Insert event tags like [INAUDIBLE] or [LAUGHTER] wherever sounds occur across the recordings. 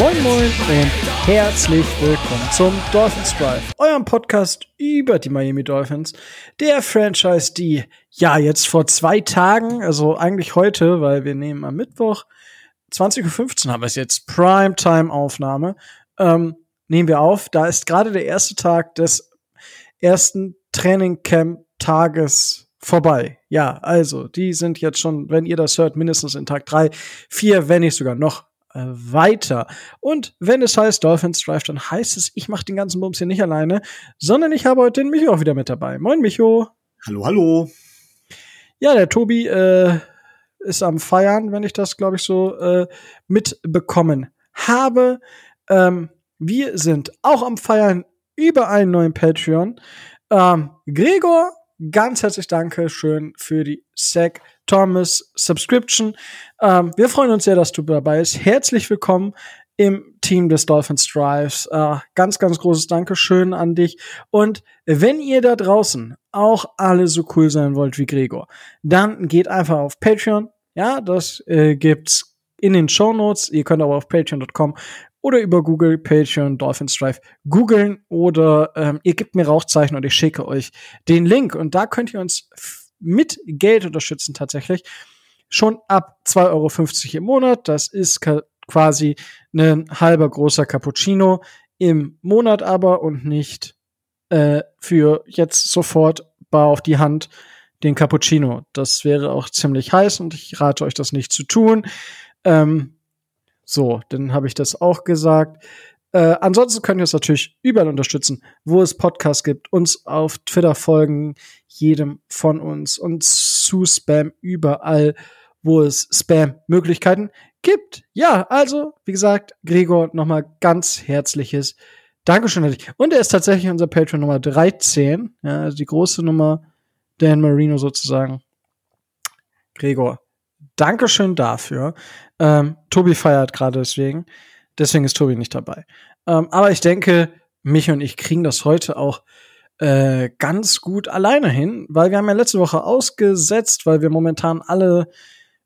Moin Moin und herzlich willkommen zum Dolphins Drive, eurem Podcast über die Miami Dolphins, der Franchise, die ja jetzt vor zwei Tagen, also eigentlich heute, weil wir nehmen am Mittwoch 20.15 Uhr haben wir es jetzt, Primetime-Aufnahme, ähm, nehmen wir auf. Da ist gerade der erste Tag des ersten Training-Camp-Tages vorbei. Ja, also, die sind jetzt schon, wenn ihr das hört, mindestens in Tag drei, vier, wenn nicht sogar noch äh, weiter. Und wenn es heißt Dolphins Drive, dann heißt es, ich mache den ganzen Bums hier nicht alleine, sondern ich habe heute den Micho auch wieder mit dabei. Moin, Micho. Hallo, hallo. Ja, der Tobi äh, ist am Feiern, wenn ich das, glaube ich, so äh, mitbekommen habe. Ähm, wir sind auch am Feiern über einen neuen Patreon. Ähm, Gregor, ganz herzlich danke schön für die Zach Thomas Subscription. Ähm, wir freuen uns sehr, dass du dabei bist. Herzlich willkommen im Team des Dolphins Drives. Äh, ganz, ganz großes Dankeschön an dich. Und wenn ihr da draußen auch alle so cool sein wollt wie Gregor, dann geht einfach auf Patreon. Ja, das äh, gibt's in den Show Notes. Ihr könnt aber auf patreon.com oder über Google, Patreon, Dolphins Drive googeln oder ähm, ihr gebt mir Rauchzeichen und ich schicke euch den Link. Und da könnt ihr uns mit Geld unterstützen tatsächlich. Schon ab 2,50 Euro im Monat. Das ist quasi ein halber großer Cappuccino im Monat aber und nicht äh, für jetzt sofort bar auf die Hand den Cappuccino. Das wäre auch ziemlich heiß und ich rate euch das nicht zu tun. Ähm, so, dann habe ich das auch gesagt. Äh, ansonsten könnt ihr uns natürlich überall unterstützen, wo es Podcasts gibt, uns auf Twitter folgen, jedem von uns und zu Spam überall, wo es Spam-Möglichkeiten gibt. Ja, also, wie gesagt, Gregor, nochmal ganz herzliches Dankeschön an dich. Und er ist tatsächlich unser Patreon Nummer 13, ja, also die große Nummer, Dan Marino sozusagen. Gregor, Dankeschön dafür. Ähm, Tobi feiert gerade deswegen. Deswegen ist Tobi nicht dabei. Ähm, aber ich denke, mich und ich kriegen das heute auch äh, ganz gut alleine hin, weil wir haben ja letzte Woche ausgesetzt, weil wir momentan alle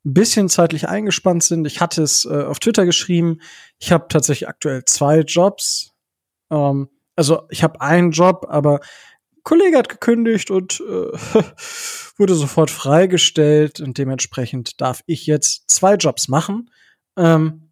ein bisschen zeitlich eingespannt sind. Ich hatte es äh, auf Twitter geschrieben. Ich habe tatsächlich aktuell zwei Jobs. Ähm, also ich habe einen Job, aber Kollege hat gekündigt und äh, [LAUGHS] wurde sofort freigestellt und dementsprechend darf ich jetzt zwei Jobs machen. Ähm,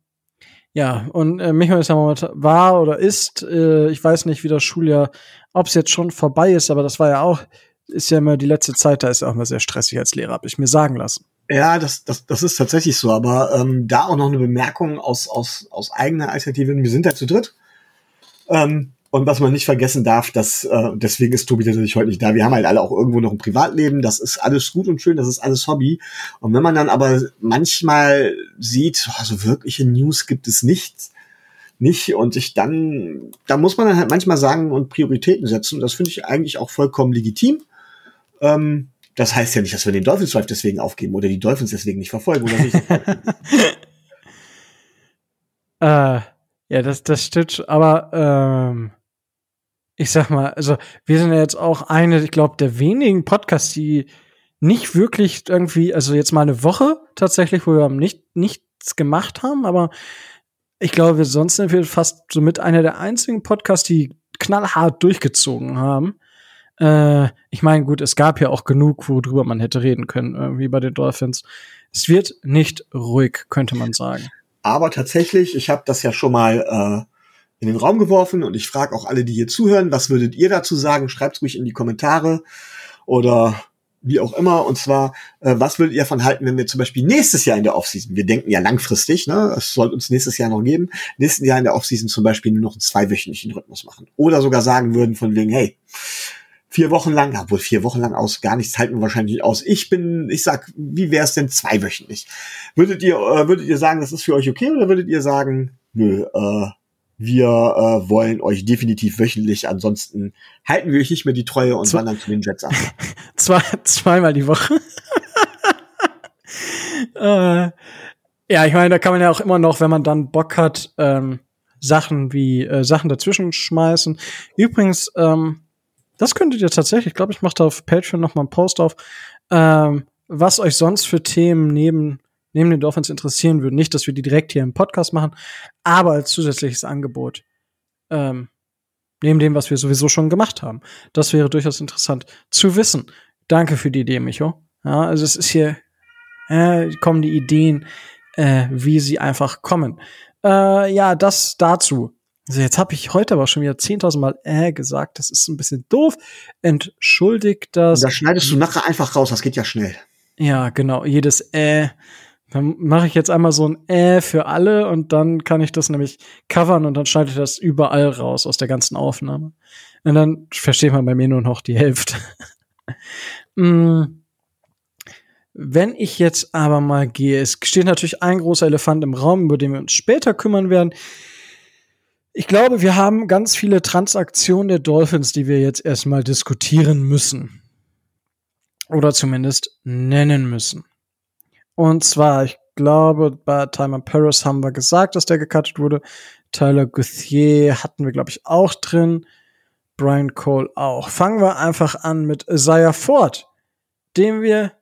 ja, und äh, Michael ist ja momentan war oder ist, äh, ich weiß nicht, wie das Schuljahr, ob es jetzt schon vorbei ist, aber das war ja auch, ist ja immer die letzte Zeit, da ist ja auch immer sehr stressig als Lehrer, habe ich mir sagen lassen. Ja, das, das, das ist tatsächlich so, aber ähm, da auch noch eine Bemerkung aus, aus, aus eigener Alternative. Wir sind ja zu dritt. Ähm, und was man nicht vergessen darf, dass äh, deswegen ist Tobi natürlich heute nicht da. Wir haben halt alle auch irgendwo noch ein Privatleben. Das ist alles gut und schön, das ist alles Hobby. Und wenn man dann aber manchmal sieht, also wirkliche News gibt es nichts, nicht und sich dann, da muss man dann halt manchmal sagen und Prioritäten setzen. Das finde ich eigentlich auch vollkommen legitim. Ähm, das heißt ja nicht, dass wir den Dolphins Drive deswegen aufgeben oder die Dolphins deswegen nicht verfolgen oder nicht. [LAUGHS] äh, ja, das, das stimmt. Aber ähm, ich sag mal, also wir sind ja jetzt auch eine, ich glaube, der wenigen Podcasts, die nicht wirklich irgendwie, also jetzt mal eine Woche tatsächlich, wo wir nicht nichts gemacht haben, aber ich glaube, sonst sind wir fast so mit einer der einzigen Podcasts, die knallhart durchgezogen haben. Äh, ich meine, gut, es gab ja auch genug, worüber man hätte reden können, irgendwie bei den Dolphins. Es wird nicht ruhig, könnte man sagen. Aber tatsächlich, ich habe das ja schon mal äh, in den Raum geworfen und ich frage auch alle, die hier zuhören, was würdet ihr dazu sagen? Schreibt ruhig in die Kommentare oder wie auch immer. Und zwar, äh, was würdet ihr davon halten, wenn wir zum Beispiel nächstes Jahr in der Offseason, wir denken ja langfristig, ne, es soll uns nächstes Jahr noch geben, nächstes Jahr in der Offseason zum Beispiel nur noch einen zweiwöchentlichen Rhythmus machen. Oder sogar sagen würden von wegen, hey, vier Wochen lang, obwohl vier Wochen lang aus gar nichts halten wir wahrscheinlich aus. Ich bin, ich sag, wie wäre es denn zweiwöchentlich? Würdet ihr, äh, würdet ihr sagen, das ist für euch okay oder würdet ihr sagen, nö, äh, wir äh, wollen euch definitiv wöchentlich, ansonsten halten wir euch nicht mehr die Treue und Zwei wandern zu den Jets ab. [LAUGHS] Zwei, zweimal die Woche. [LAUGHS] äh, ja, ich meine, da kann man ja auch immer noch, wenn man dann Bock hat, ähm, Sachen wie äh, Sachen dazwischen schmeißen. Übrigens, ähm, das könntet ihr tatsächlich, ich glaube, ich mache da auf Patreon noch mal einen Post auf, ähm, was euch sonst für Themen neben neben den Dolphins interessieren würden. Nicht, dass wir die direkt hier im Podcast machen, aber als zusätzliches Angebot. Ähm, neben dem, was wir sowieso schon gemacht haben. Das wäre durchaus interessant zu wissen. Danke für die Idee, Micho. Ja, also es ist hier, äh, kommen die Ideen, äh, wie sie einfach kommen. Äh, ja, das dazu. Also jetzt habe ich heute aber schon wieder 10.000 Mal äh gesagt. Das ist ein bisschen doof. Entschuldigt das. Da schneidest du nachher einfach raus. Das geht ja schnell. Ja, genau. Jedes äh. Dann mache ich jetzt einmal so ein äh für alle und dann kann ich das nämlich covern und dann schneide ich das überall raus aus der ganzen Aufnahme. Und dann versteht man bei mir nur noch die Hälfte. [LAUGHS] mm. Wenn ich jetzt aber mal gehe, es steht natürlich ein großer Elefant im Raum, über den wir uns später kümmern werden. Ich glaube, wir haben ganz viele Transaktionen der Dolphins, die wir jetzt erstmal diskutieren müssen. Oder zumindest nennen müssen. Und zwar, ich glaube, bei Timer Paris haben wir gesagt, dass der gecuttet wurde. Tyler Guthier hatten wir, glaube ich, auch drin. Brian Cole auch. Fangen wir einfach an mit Isaiah Ford, den wir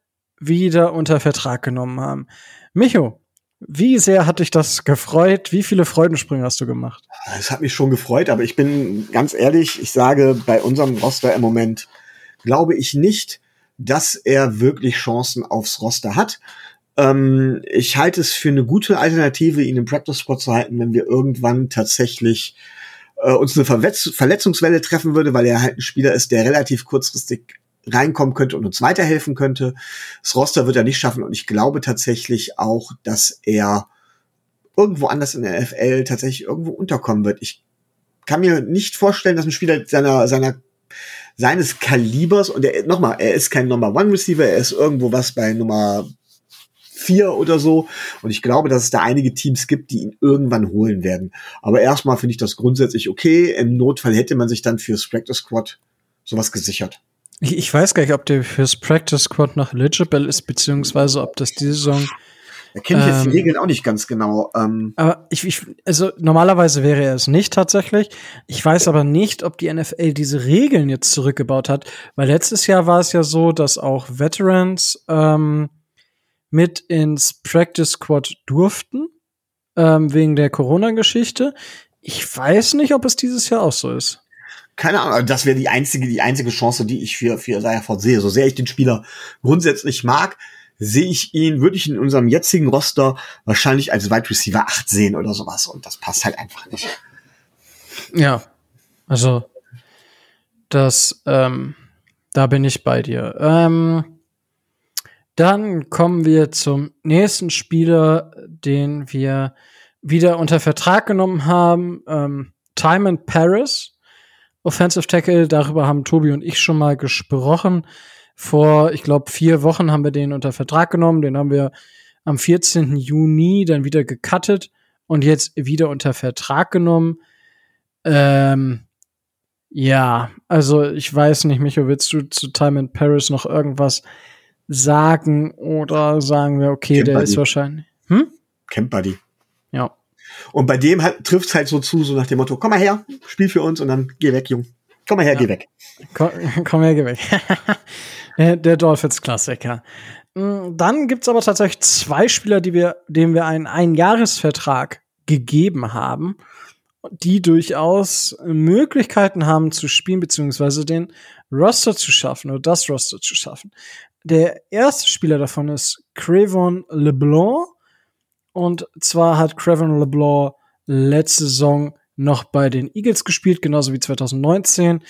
wieder unter Vertrag genommen haben. Micho, wie sehr hat dich das gefreut? Wie viele Freudensprünge hast du gemacht? Es hat mich schon gefreut, aber ich bin ganz ehrlich, ich sage, bei unserem Roster im Moment glaube ich nicht, dass er wirklich Chancen aufs Roster hat. Ähm, ich halte es für eine gute Alternative, ihn im Practice Squad zu halten, wenn wir irgendwann tatsächlich äh, uns eine Verletz Verletzungswelle treffen würde, weil er halt ein Spieler ist, der relativ kurzfristig reinkommen könnte und uns weiterhelfen könnte. Das Roster wird er nicht schaffen und ich glaube tatsächlich auch, dass er irgendwo anders in der FL tatsächlich irgendwo unterkommen wird. Ich kann mir nicht vorstellen, dass ein Spieler seiner, seiner, seines Kalibers und er, nochmal, er ist kein Number One Receiver, er ist irgendwo was bei Nummer vier oder so. Und ich glaube, dass es da einige Teams gibt, die ihn irgendwann holen werden. Aber erstmal finde ich das grundsätzlich okay. Im Notfall hätte man sich dann fürs Practice Squad sowas gesichert. Ich, weiß gar nicht, ob der fürs Practice Squad noch eligible ist, beziehungsweise ob das diese Saison. Da kenne ich jetzt die Regeln auch nicht ganz genau. Ähm, Aber ich, ich, also normalerweise wäre er es nicht tatsächlich. Ich weiß aber nicht, ob die NFL diese Regeln jetzt zurückgebaut hat, weil letztes Jahr war es ja so, dass auch Veterans ähm, mit ins Practice Squad durften, ähm, wegen der Corona-Geschichte. Ich weiß nicht, ob es dieses Jahr auch so ist keine Ahnung, das wäre die einzige, die einzige Chance, die ich für, für Isaiah Ford sehe. So sehr ich den Spieler grundsätzlich mag, sehe ich ihn, würde ich in unserem jetzigen Roster wahrscheinlich als Wide Receiver 8 sehen oder sowas. Und das passt halt einfach nicht. Ja, also das, ähm, da bin ich bei dir. Ähm, dann kommen wir zum nächsten Spieler, den wir wieder unter Vertrag genommen haben. Ähm, Timon Paris Offensive Tackle, darüber haben Tobi und ich schon mal gesprochen. Vor, ich glaube, vier Wochen haben wir den unter Vertrag genommen. Den haben wir am 14. Juni dann wieder gecuttet und jetzt wieder unter Vertrag genommen. Ähm, ja, also ich weiß nicht, Micho, willst du zu Time in Paris noch irgendwas sagen oder sagen wir, okay, Camp der Buddy. ist wahrscheinlich. Hm? Camp Buddy. Ja. Und bei dem halt, trifft es halt so zu, so nach dem Motto, komm mal her, spiel für uns und dann geh weg, Jung. Komm mal her, ja. geh weg. Komm, [LAUGHS] komm her, geh weg. [LAUGHS] der Dolphins-Klassiker. Mm, dann gibt's aber tatsächlich zwei Spieler, die wir, denen wir einen Einjahresvertrag gegeben haben, die durchaus Möglichkeiten haben zu spielen, beziehungsweise den Roster zu schaffen oder das Roster zu schaffen. Der erste Spieler davon ist Crevon LeBlanc. Und zwar hat Crevon LeBlanc letzte Saison noch bei den Eagles gespielt, genauso wie 2019.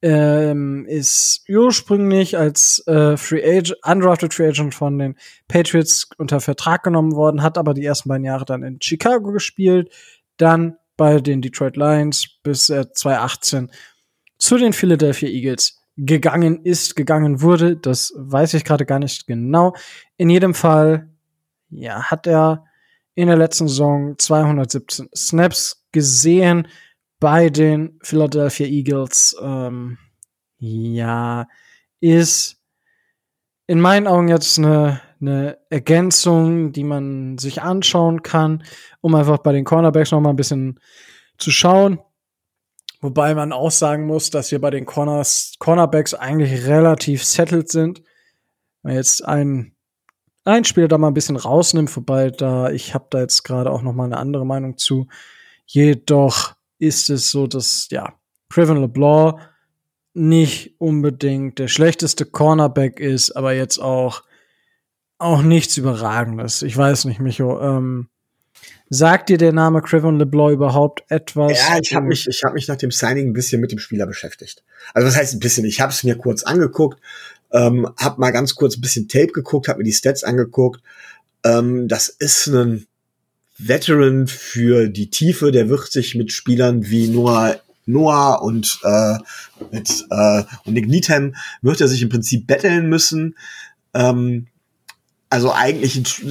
Ähm, ist ursprünglich als äh, Free Agent, undrafted Free Agent von den Patriots unter Vertrag genommen worden, hat aber die ersten beiden Jahre dann in Chicago gespielt, dann bei den Detroit Lions bis er 2018 zu den Philadelphia Eagles gegangen ist, gegangen wurde. Das weiß ich gerade gar nicht genau. In jedem Fall, ja, hat er in der letzten Saison 217 Snaps gesehen bei den Philadelphia Eagles. Ähm, ja, ist in meinen Augen jetzt eine, eine Ergänzung, die man sich anschauen kann, um einfach bei den Cornerbacks noch mal ein bisschen zu schauen. Wobei man auch sagen muss, dass wir bei den Corners, Cornerbacks eigentlich relativ settled sind. Wenn jetzt ein, ein Spieler da mal ein bisschen rausnimmt, wobei da, ich habe da jetzt gerade auch noch mal eine andere Meinung zu. Jedoch ist es so, dass, ja, Privin LeBlanc nicht unbedingt der schlechteste Cornerback ist, aber jetzt auch, auch nichts Überragendes. Ich weiß nicht, Micho, ähm, Sagt dir der Name Crevon LeBlanc überhaupt etwas? Ja, ich habe mich, ich hab mich nach dem Signing ein bisschen mit dem Spieler beschäftigt. Also was heißt ein bisschen? Ich habe es mir kurz angeguckt, ähm, habe mal ganz kurz ein bisschen Tape geguckt, habe mir die Stats angeguckt. Ähm, das ist ein Veteran für die Tiefe, der wird sich mit Spielern wie Noah Noah und äh, mit äh, und Nick Needham wird er sich im Prinzip betteln müssen. Ähm, also eigentlich,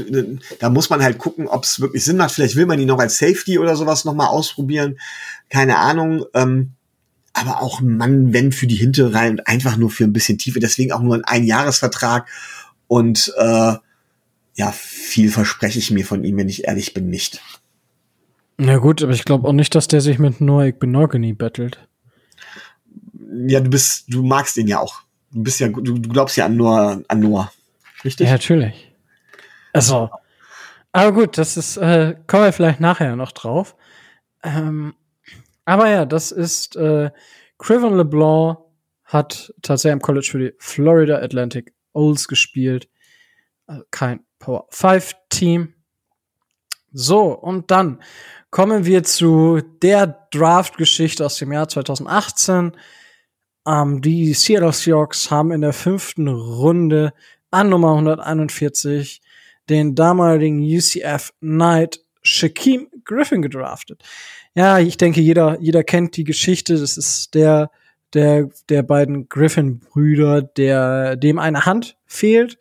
da muss man halt gucken, ob es wirklich Sinn macht. Vielleicht will man ihn noch als Safety oder sowas noch mal ausprobieren. Keine Ahnung. Ähm, aber auch ein Mann, wenn für die Hinterreihe und einfach nur für ein bisschen Tiefe. Deswegen auch nur ein Einjahresvertrag. Und äh, ja, viel verspreche ich mir von ihm, wenn ich ehrlich bin, nicht. Na gut, aber ich glaube auch nicht, dass der sich mit Noah Benogany battelt. Ja, du bist, du magst ihn ja auch. Du bist ja, du, du glaubst ja an Noah, an Noah. Richtig? Ja, natürlich. Also, aber gut, das ist, äh, kommen wir vielleicht nachher noch drauf. Ähm, aber ja, das ist äh, Crivon LeBlanc hat tatsächlich im College für die Florida Atlantic Owls gespielt. Also kein Power 5 Team. So, und dann kommen wir zu der Draft-Geschichte aus dem Jahr 2018. Ähm, die Seattle Seahawks haben in der fünften Runde an Nummer 141 den damaligen UCF Knight Shaquem Griffin gedraftet. Ja, ich denke, jeder, jeder kennt die Geschichte. Das ist der, der, der beiden Griffin-Brüder, der, dem eine Hand fehlt.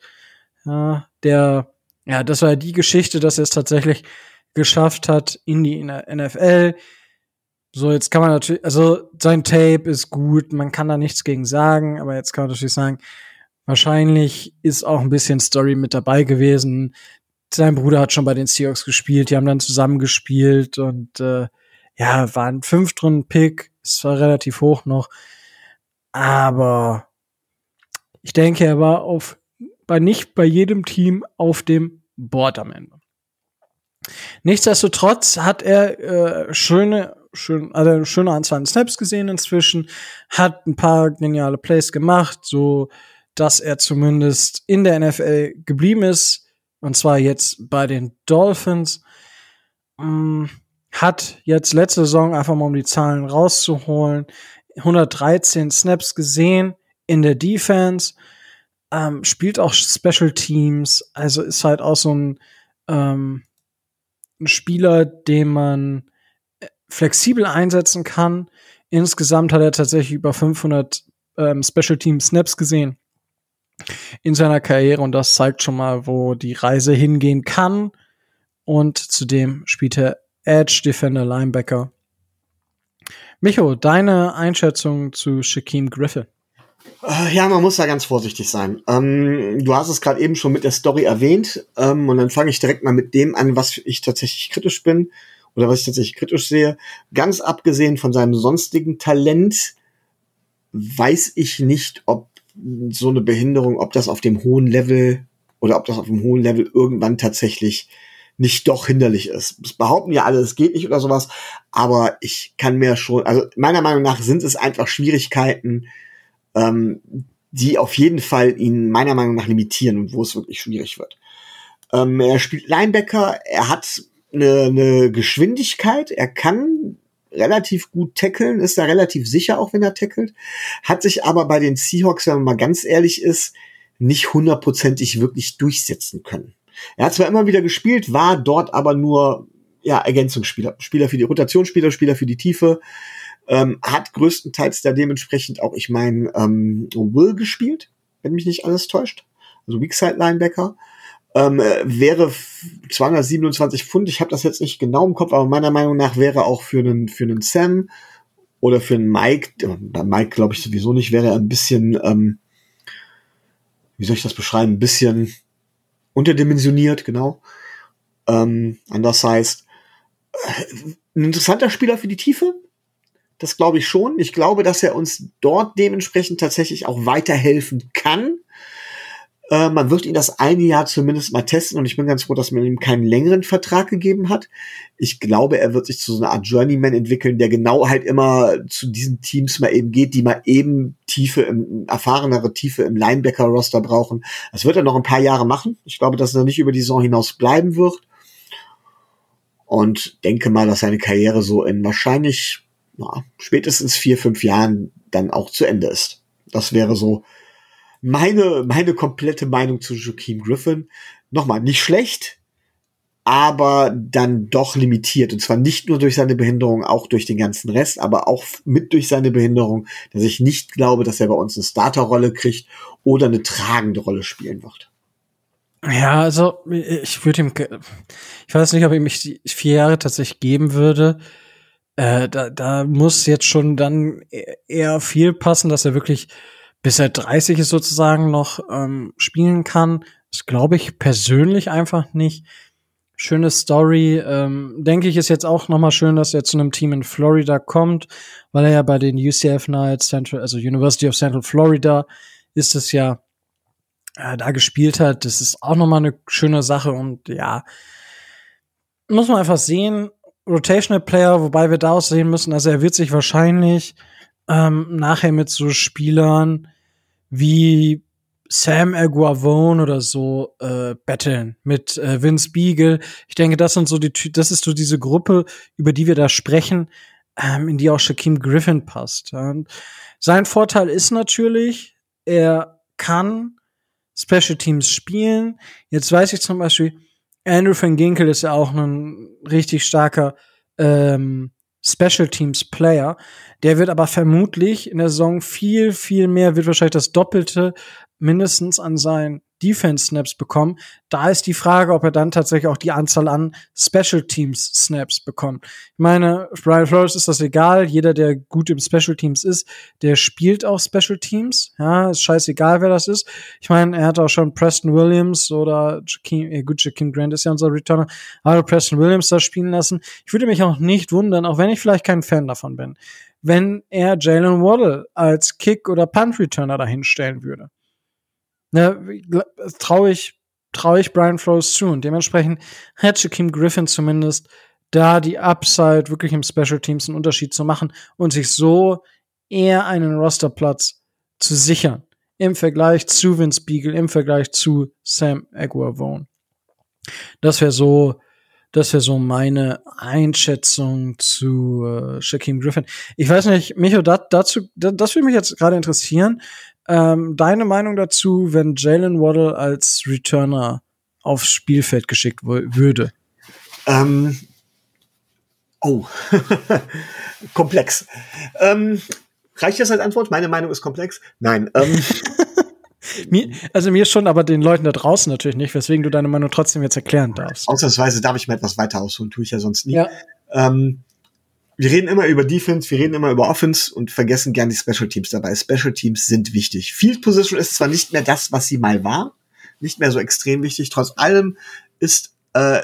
Ja, der, ja, das war die Geschichte, dass er es tatsächlich geschafft hat in die NFL. So, jetzt kann man natürlich, also sein Tape ist gut, man kann da nichts gegen sagen, aber jetzt kann man natürlich sagen, Wahrscheinlich ist auch ein bisschen Story mit dabei gewesen. Sein Bruder hat schon bei den Seahawks gespielt, die haben dann zusammen gespielt und äh, ja, war ein Fünftrunden-Pick, es war relativ hoch noch. Aber ich denke, er war auf bei nicht bei jedem Team auf dem Board am Ende. Nichtsdestotrotz hat er äh, schöne, schön, also schöne Anzahl an Snaps gesehen inzwischen, hat ein paar geniale Plays gemacht, so dass er zumindest in der NFL geblieben ist. Und zwar jetzt bei den Dolphins. Ähm, hat jetzt letzte Saison einfach mal um die Zahlen rauszuholen. 113 Snaps gesehen in der Defense. Ähm, spielt auch Special Teams. Also ist halt auch so ein, ähm, ein Spieler, den man äh, flexibel einsetzen kann. Insgesamt hat er tatsächlich über 500 ähm, Special Team Snaps gesehen in seiner Karriere und das zeigt schon mal, wo die Reise hingehen kann. Und zudem spielt er Edge, Defender, Linebacker. Micho, deine Einschätzung zu Shaquem Griffin? Äh, ja, man muss da ganz vorsichtig sein. Ähm, du hast es gerade eben schon mit der Story erwähnt ähm, und dann fange ich direkt mal mit dem an, was ich tatsächlich kritisch bin oder was ich tatsächlich kritisch sehe. Ganz abgesehen von seinem sonstigen Talent weiß ich nicht, ob so eine Behinderung, ob das auf dem hohen Level oder ob das auf dem hohen Level irgendwann tatsächlich nicht doch hinderlich ist. Das behaupten ja alle, es geht nicht oder sowas, aber ich kann mir schon, also meiner Meinung nach sind es einfach Schwierigkeiten, ähm, die auf jeden Fall ihn meiner Meinung nach limitieren und wo es wirklich schwierig wird. Ähm, er spielt Linebacker, er hat eine, eine Geschwindigkeit, er kann relativ gut tackeln, ist da relativ sicher, auch wenn er tackelt, hat sich aber bei den Seahawks, wenn man mal ganz ehrlich ist, nicht hundertprozentig wirklich durchsetzen können. Er hat zwar immer wieder gespielt, war dort aber nur ja, Ergänzungsspieler, Spieler für die Rotationsspieler, Spieler für die Tiefe, ähm, hat größtenteils da dementsprechend auch, ich meine, ähm, Will gespielt, wenn mich nicht alles täuscht, also Weakside Linebacker ähm, wäre 227 Pfund. Ich habe das jetzt nicht genau im Kopf, aber meiner Meinung nach wäre auch für einen für einen Sam oder für einen Mike, äh, bei Mike glaube ich sowieso nicht, wäre er ein bisschen, ähm, wie soll ich das beschreiben, ein bisschen unterdimensioniert, genau. Ähm, anders heißt, ein interessanter Spieler für die Tiefe. Das glaube ich schon. Ich glaube, dass er uns dort dementsprechend tatsächlich auch weiterhelfen kann. Äh, man wird ihn das eine Jahr zumindest mal testen und ich bin ganz froh, dass man ihm keinen längeren Vertrag gegeben hat. Ich glaube, er wird sich zu so einer Art Journeyman entwickeln, der genau halt immer zu diesen Teams mal eben geht, die mal eben Tiefe im, erfahrenere Tiefe im Linebacker-Roster brauchen. Das wird er noch ein paar Jahre machen. Ich glaube, dass er nicht über die Saison hinaus bleiben wird. Und denke mal, dass seine Karriere so in wahrscheinlich na, spätestens vier, fünf Jahren dann auch zu Ende ist. Das wäre so meine, meine komplette Meinung zu Joaquin Griffin. Nochmal, nicht schlecht, aber dann doch limitiert. Und zwar nicht nur durch seine Behinderung, auch durch den ganzen Rest, aber auch mit durch seine Behinderung, dass ich nicht glaube, dass er bei uns eine Starterrolle kriegt oder eine tragende Rolle spielen wird. Ja, also ich würde ihm, ich weiß nicht, ob ich vier Jahre tatsächlich geben würde. Äh, da, da muss jetzt schon dann e-, eher viel passen, dass er wirklich bis er 30 ist sozusagen noch ähm, spielen kann. Das glaube ich persönlich einfach nicht. Schöne Story. Ähm, denke ich, ist jetzt auch nochmal schön, dass er zu einem Team in Florida kommt, weil er ja bei den UCF Knights Central, also University of Central Florida, ist es ja äh, da gespielt hat. Das ist auch nochmal eine schöne Sache und ja, muss man einfach sehen. Rotational Player, wobei wir da auch sehen müssen, also er wird sich wahrscheinlich ähm, nachher mit so Spielern wie Sam Aguavone oder so äh, betteln mit äh, Vince Beagle. Ich denke, das sind so die, das ist so diese Gruppe, über die wir da sprechen, ähm, in die auch Shaquem Griffin passt. Und sein Vorteil ist natürlich, er kann Special Teams spielen. Jetzt weiß ich zum Beispiel, Andrew van Ginkel ist ja auch ein richtig starker ähm, Special Teams Player. Der wird aber vermutlich in der Saison viel, viel mehr, wird wahrscheinlich das Doppelte mindestens an seinen Defense-Snaps bekommen. Da ist die Frage, ob er dann tatsächlich auch die Anzahl an Special Teams Snaps bekommt. Ich meine, Brian Flores ist das egal. Jeder, der gut im Special Teams ist, der spielt auch Special Teams. Ja, ist scheißegal, wer das ist. Ich meine, er hat auch schon Preston Williams oder Jakeem, äh, gut, Jakeem Grant ist ja unser Returner, aber Preston Williams da spielen lassen. Ich würde mich auch nicht wundern, auch wenn ich vielleicht kein Fan davon bin, wenn er Jalen Waddle als Kick- oder Punt-Returner dahinstellen würde ne, traue ich, traue ich Brian Flores zu. Und dementsprechend hat Shaquem Griffin zumindest da die Upside, wirklich im Special Teams einen Unterschied zu machen und sich so eher einen Rosterplatz zu sichern. Im Vergleich zu Vince Beagle, im Vergleich zu Sam Aguavone. Das wäre so, das wäre so meine Einschätzung zu äh, Shaquem Griffin. Ich weiß nicht, Micho, dat, dazu, dat, das würde mich jetzt gerade interessieren. Ähm, deine Meinung dazu, wenn Jalen Waddle als Returner aufs Spielfeld geschickt würde? Ähm, oh, [LAUGHS] komplex. Ähm, reicht das als Antwort? Meine Meinung ist komplex. Nein. Ähm. [LAUGHS] mir, also mir schon, aber den Leuten da draußen natürlich nicht, weswegen du deine Meinung trotzdem jetzt erklären darfst. Ausnahmsweise darf ich mir etwas weiter ausholen, tue ich ja sonst nie. Ja. Ähm, wir reden immer über Defense, wir reden immer über Offense und vergessen gern die Special Teams dabei. Special Teams sind wichtig. Field Position ist zwar nicht mehr das, was sie mal war, nicht mehr so extrem wichtig, trotz allem ist äh,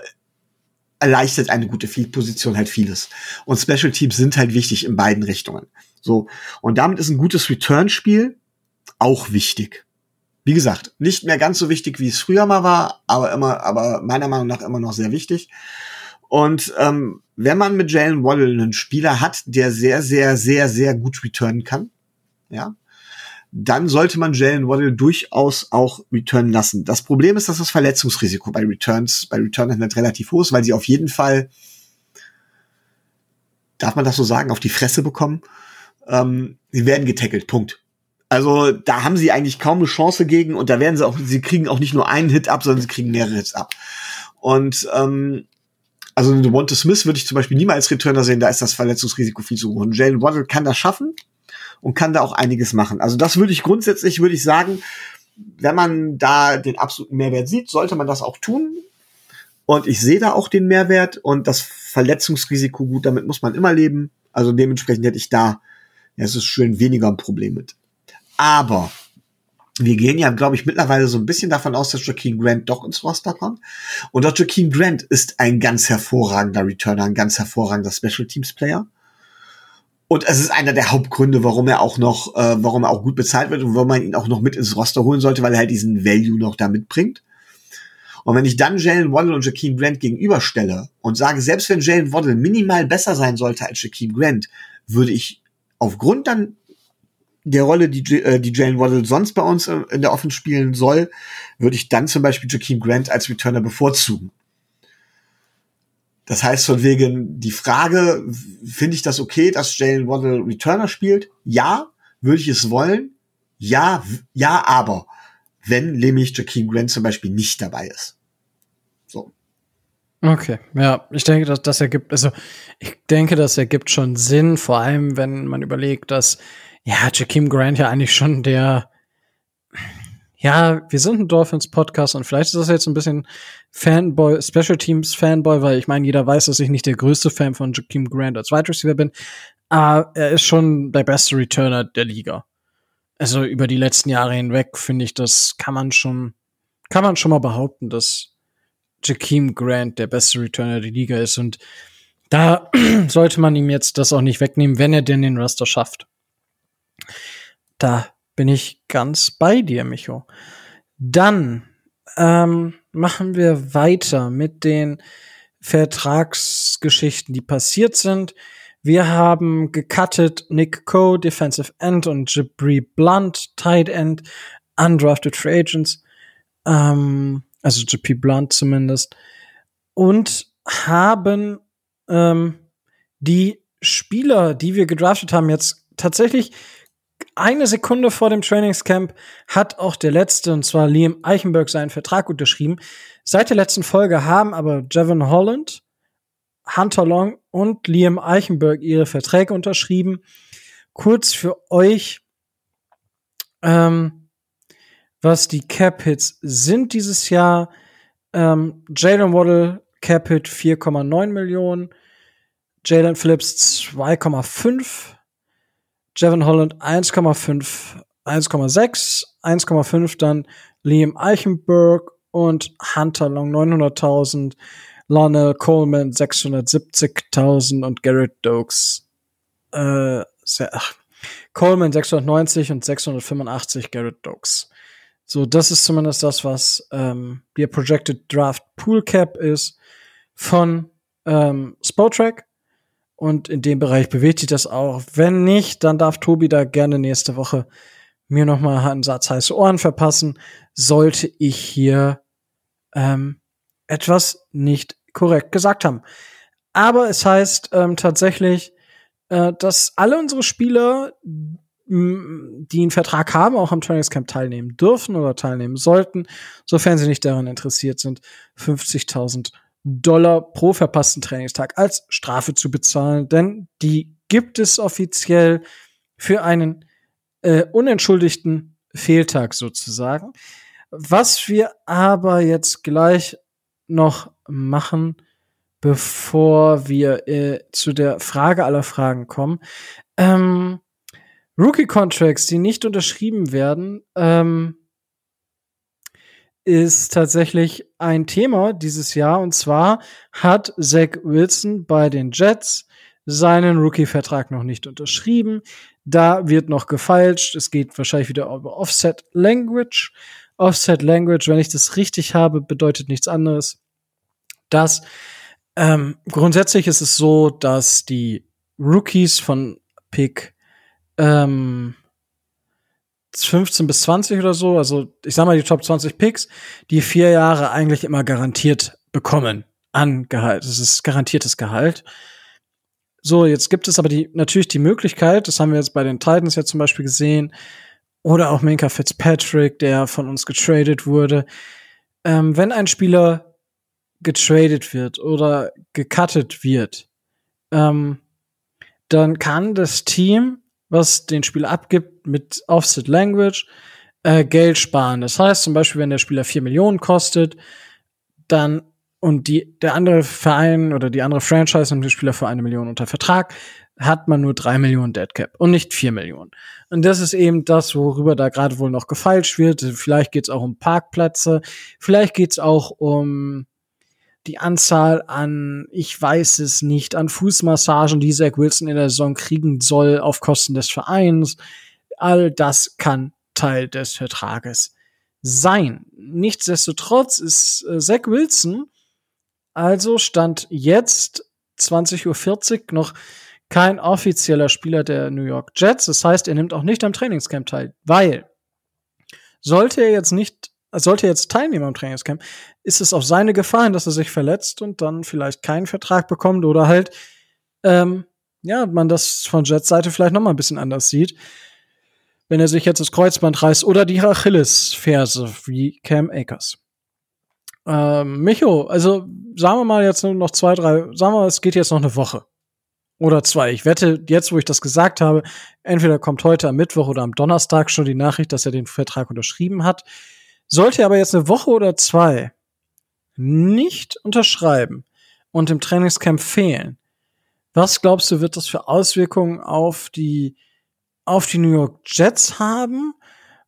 erleichtert eine gute Field Position halt vieles. Und Special Teams sind halt wichtig in beiden Richtungen. So und damit ist ein gutes Return Spiel auch wichtig. Wie gesagt, nicht mehr ganz so wichtig, wie es früher mal war, aber immer, aber meiner Meinung nach immer noch sehr wichtig. Und ähm, wenn man mit Jalen Waddle einen Spieler hat, der sehr, sehr, sehr, sehr gut returnen kann, ja, dann sollte man Jalen Waddle durchaus auch returnen lassen. Das Problem ist, dass das Verletzungsrisiko bei Returns, bei Returnern nicht relativ hoch ist, weil sie auf jeden Fall, darf man das so sagen, auf die Fresse bekommen. Ähm, sie werden getackelt, Punkt. Also da haben sie eigentlich kaum eine Chance gegen und da werden sie auch, sie kriegen auch nicht nur einen Hit ab, sondern sie kriegen mehrere Hits ab. Und ähm, also eine Devonta Smith würde ich zum Beispiel niemals Returner sehen, da ist das Verletzungsrisiko viel zu hoch. Und Jalen Waddle kann das schaffen und kann da auch einiges machen. Also das würde ich grundsätzlich, würde ich sagen, wenn man da den absoluten Mehrwert sieht, sollte man das auch tun. Und ich sehe da auch den Mehrwert und das Verletzungsrisiko, gut, damit muss man immer leben. Also dementsprechend hätte ich da, ja, es ist schön weniger ein Problem mit. Aber wir gehen ja, glaube ich, mittlerweile so ein bisschen davon aus, dass Joaquin Grant doch ins Roster kommt. Und auch Joaquin Grant ist ein ganz hervorragender Returner, ein ganz hervorragender Special Teams Player. Und es ist einer der Hauptgründe, warum er auch noch, äh, warum er auch gut bezahlt wird und warum man ihn auch noch mit ins Roster holen sollte, weil er halt diesen Value noch da mitbringt. Und wenn ich dann Jalen Waddle und Jakeem Grant gegenüberstelle und sage, selbst wenn Jalen Waddle minimal besser sein sollte als Jakeem Grant, würde ich aufgrund dann der Rolle, die, äh, die Jalen Waddle sonst bei uns in der Offense spielen soll, würde ich dann zum Beispiel Jakeem Grant als Returner bevorzugen. Das heißt von wegen die Frage, finde ich das okay, dass Jalen Waddle Returner spielt? Ja, würde ich es wollen? Ja, ja, aber wenn nämlich Jakeem Grant zum Beispiel nicht dabei ist. So. Okay, ja, ich denke, dass das ergibt, also ich denke, das ergibt schon Sinn, vor allem wenn man überlegt, dass ja, Jakeem Grant ja eigentlich schon der, ja, wir sind ein Dolphins-Podcast und vielleicht ist das jetzt ein bisschen Fanboy, Special Teams Fanboy, weil ich meine, jeder weiß, dass ich nicht der größte Fan von Jakeem Grant als Wide Receiver bin, aber er ist schon der beste Returner der Liga. Also über die letzten Jahre hinweg finde ich, das kann man schon, kann man schon mal behaupten, dass Jakeem Grant der beste Returner der Liga ist und da [CLEARS THROAT] sollte man ihm jetzt das auch nicht wegnehmen, wenn er denn den Raster schafft. Da bin ich ganz bei dir, Micho. Dann ähm, machen wir weiter mit den Vertragsgeschichten, die passiert sind. Wir haben gecuttet Nick Coe, Defensive End und Jabri Blunt, Tight End, undrafted Free Agents, ähm, also JP Blunt zumindest, und haben ähm, die Spieler, die wir gedraftet haben, jetzt tatsächlich eine Sekunde vor dem Trainingscamp hat auch der letzte, und zwar Liam Eichenberg, seinen Vertrag unterschrieben. Seit der letzten Folge haben aber Jevon Holland, Hunter Long und Liam Eichenberg ihre Verträge unterschrieben. Kurz für euch, ähm, was die Cap-Hits sind dieses Jahr. Ähm, Jalen Waddle, Cap-Hit 4,9 Millionen. Jalen Phillips 2,5 Jevon Holland 1,5, 1,6, 1,5 dann Liam Eichenberg und Hunter Long 900.000, Lionel Coleman 670.000 und Garrett Dokes äh, ach, Coleman 690 und 685 Garrett Dokes. So, das ist zumindest das, was ähm, der Projected Draft Pool Cap ist von ähm, Spotrack. Und in dem Bereich bewegt sich das auch. Wenn nicht, dann darf Tobi da gerne nächste Woche mir noch mal einen Satz heiße Ohren verpassen, sollte ich hier ähm, etwas nicht korrekt gesagt haben. Aber es heißt ähm, tatsächlich, äh, dass alle unsere Spieler, die einen Vertrag haben, auch am Trainingscamp teilnehmen dürfen oder teilnehmen sollten, sofern sie nicht daran interessiert sind, 50.000 Dollar pro verpassten Trainingstag als Strafe zu bezahlen, denn die gibt es offiziell für einen äh, unentschuldigten Fehltag sozusagen. Was wir aber jetzt gleich noch machen, bevor wir äh, zu der Frage aller Fragen kommen. Ähm, Rookie-Contracts, die nicht unterschrieben werden, ähm, ist tatsächlich ein Thema dieses Jahr. Und zwar hat Zach Wilson bei den Jets seinen Rookie-Vertrag noch nicht unterschrieben. Da wird noch gefeilscht. Es geht wahrscheinlich wieder über Offset Language. Offset Language, wenn ich das richtig habe, bedeutet nichts anderes. Dass ähm, grundsätzlich ist es so, dass die Rookies von Pick ähm, 15 bis 20 oder so, also ich sag mal die Top 20 Picks, die vier Jahre eigentlich immer garantiert bekommen an Gehalt. Das ist garantiertes Gehalt. So, jetzt gibt es aber die, natürlich die Möglichkeit, das haben wir jetzt bei den Titans ja zum Beispiel gesehen, oder auch Minka Fitzpatrick, der von uns getradet wurde. Ähm, wenn ein Spieler getradet wird oder gecuttet wird, ähm, dann kann das Team was den Spieler abgibt mit Offset Language, äh, Geld sparen. Das heißt zum Beispiel, wenn der Spieler vier Millionen kostet, dann und die, der andere Verein oder die andere Franchise nimmt den Spieler für eine Million unter Vertrag, hat man nur drei Millionen Deadcap und nicht vier Millionen. Und das ist eben das, worüber da gerade wohl noch gefeilscht wird. Vielleicht geht es auch um Parkplätze, vielleicht geht es auch um die Anzahl an, ich weiß es nicht, an Fußmassagen, die Zach Wilson in der Saison kriegen soll auf Kosten des Vereins. All das kann Teil des Vertrages sein. Nichtsdestotrotz ist äh, Zach Wilson also stand jetzt 20.40 Uhr noch kein offizieller Spieler der New York Jets. Das heißt, er nimmt auch nicht am Trainingscamp teil, weil sollte er jetzt nicht, sollte jetzt teilnehmen am Trainingscamp, ist es auf seine Gefahr, dass er sich verletzt und dann vielleicht keinen Vertrag bekommt oder halt, ähm, ja, man das von Jets Seite vielleicht noch mal ein bisschen anders sieht. Wenn er sich jetzt das Kreuzband reißt oder die Achillesferse wie Cam Akers. Ähm, Micho, also sagen wir mal jetzt nur noch zwei, drei, sagen wir mal, es geht jetzt noch eine Woche. Oder zwei. Ich wette, jetzt, wo ich das gesagt habe, entweder kommt heute am Mittwoch oder am Donnerstag schon die Nachricht, dass er den Vertrag unterschrieben hat. Sollte er aber jetzt eine Woche oder zwei nicht unterschreiben und im Trainingscamp fehlen, was glaubst du, wird das für Auswirkungen auf die, auf die New York Jets haben?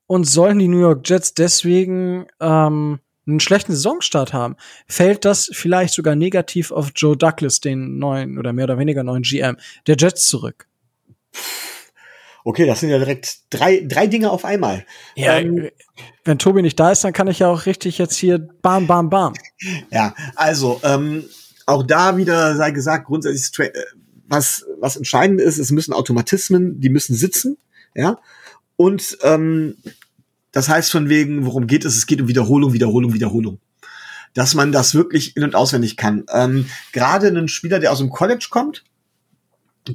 Und sollen die New York Jets deswegen ähm, einen schlechten Saisonstart haben, fällt das vielleicht sogar negativ auf Joe Douglas, den neuen oder mehr oder weniger neuen GM der Jets zurück. Okay, das sind ja direkt drei, drei Dinge auf einmal. Ja, ähm, wenn Tobi nicht da ist, dann kann ich ja auch richtig jetzt hier bam, bam, bam. Ja, also ähm, auch da wieder sei gesagt, grundsätzlich äh, was was entscheidend ist, es müssen Automatismen, die müssen sitzen, ja. Und ähm, das heißt von wegen, worum geht es? Es geht um Wiederholung, Wiederholung, Wiederholung. Dass man das wirklich in- und auswendig kann. Ähm, Gerade ein Spieler, der aus dem College kommt,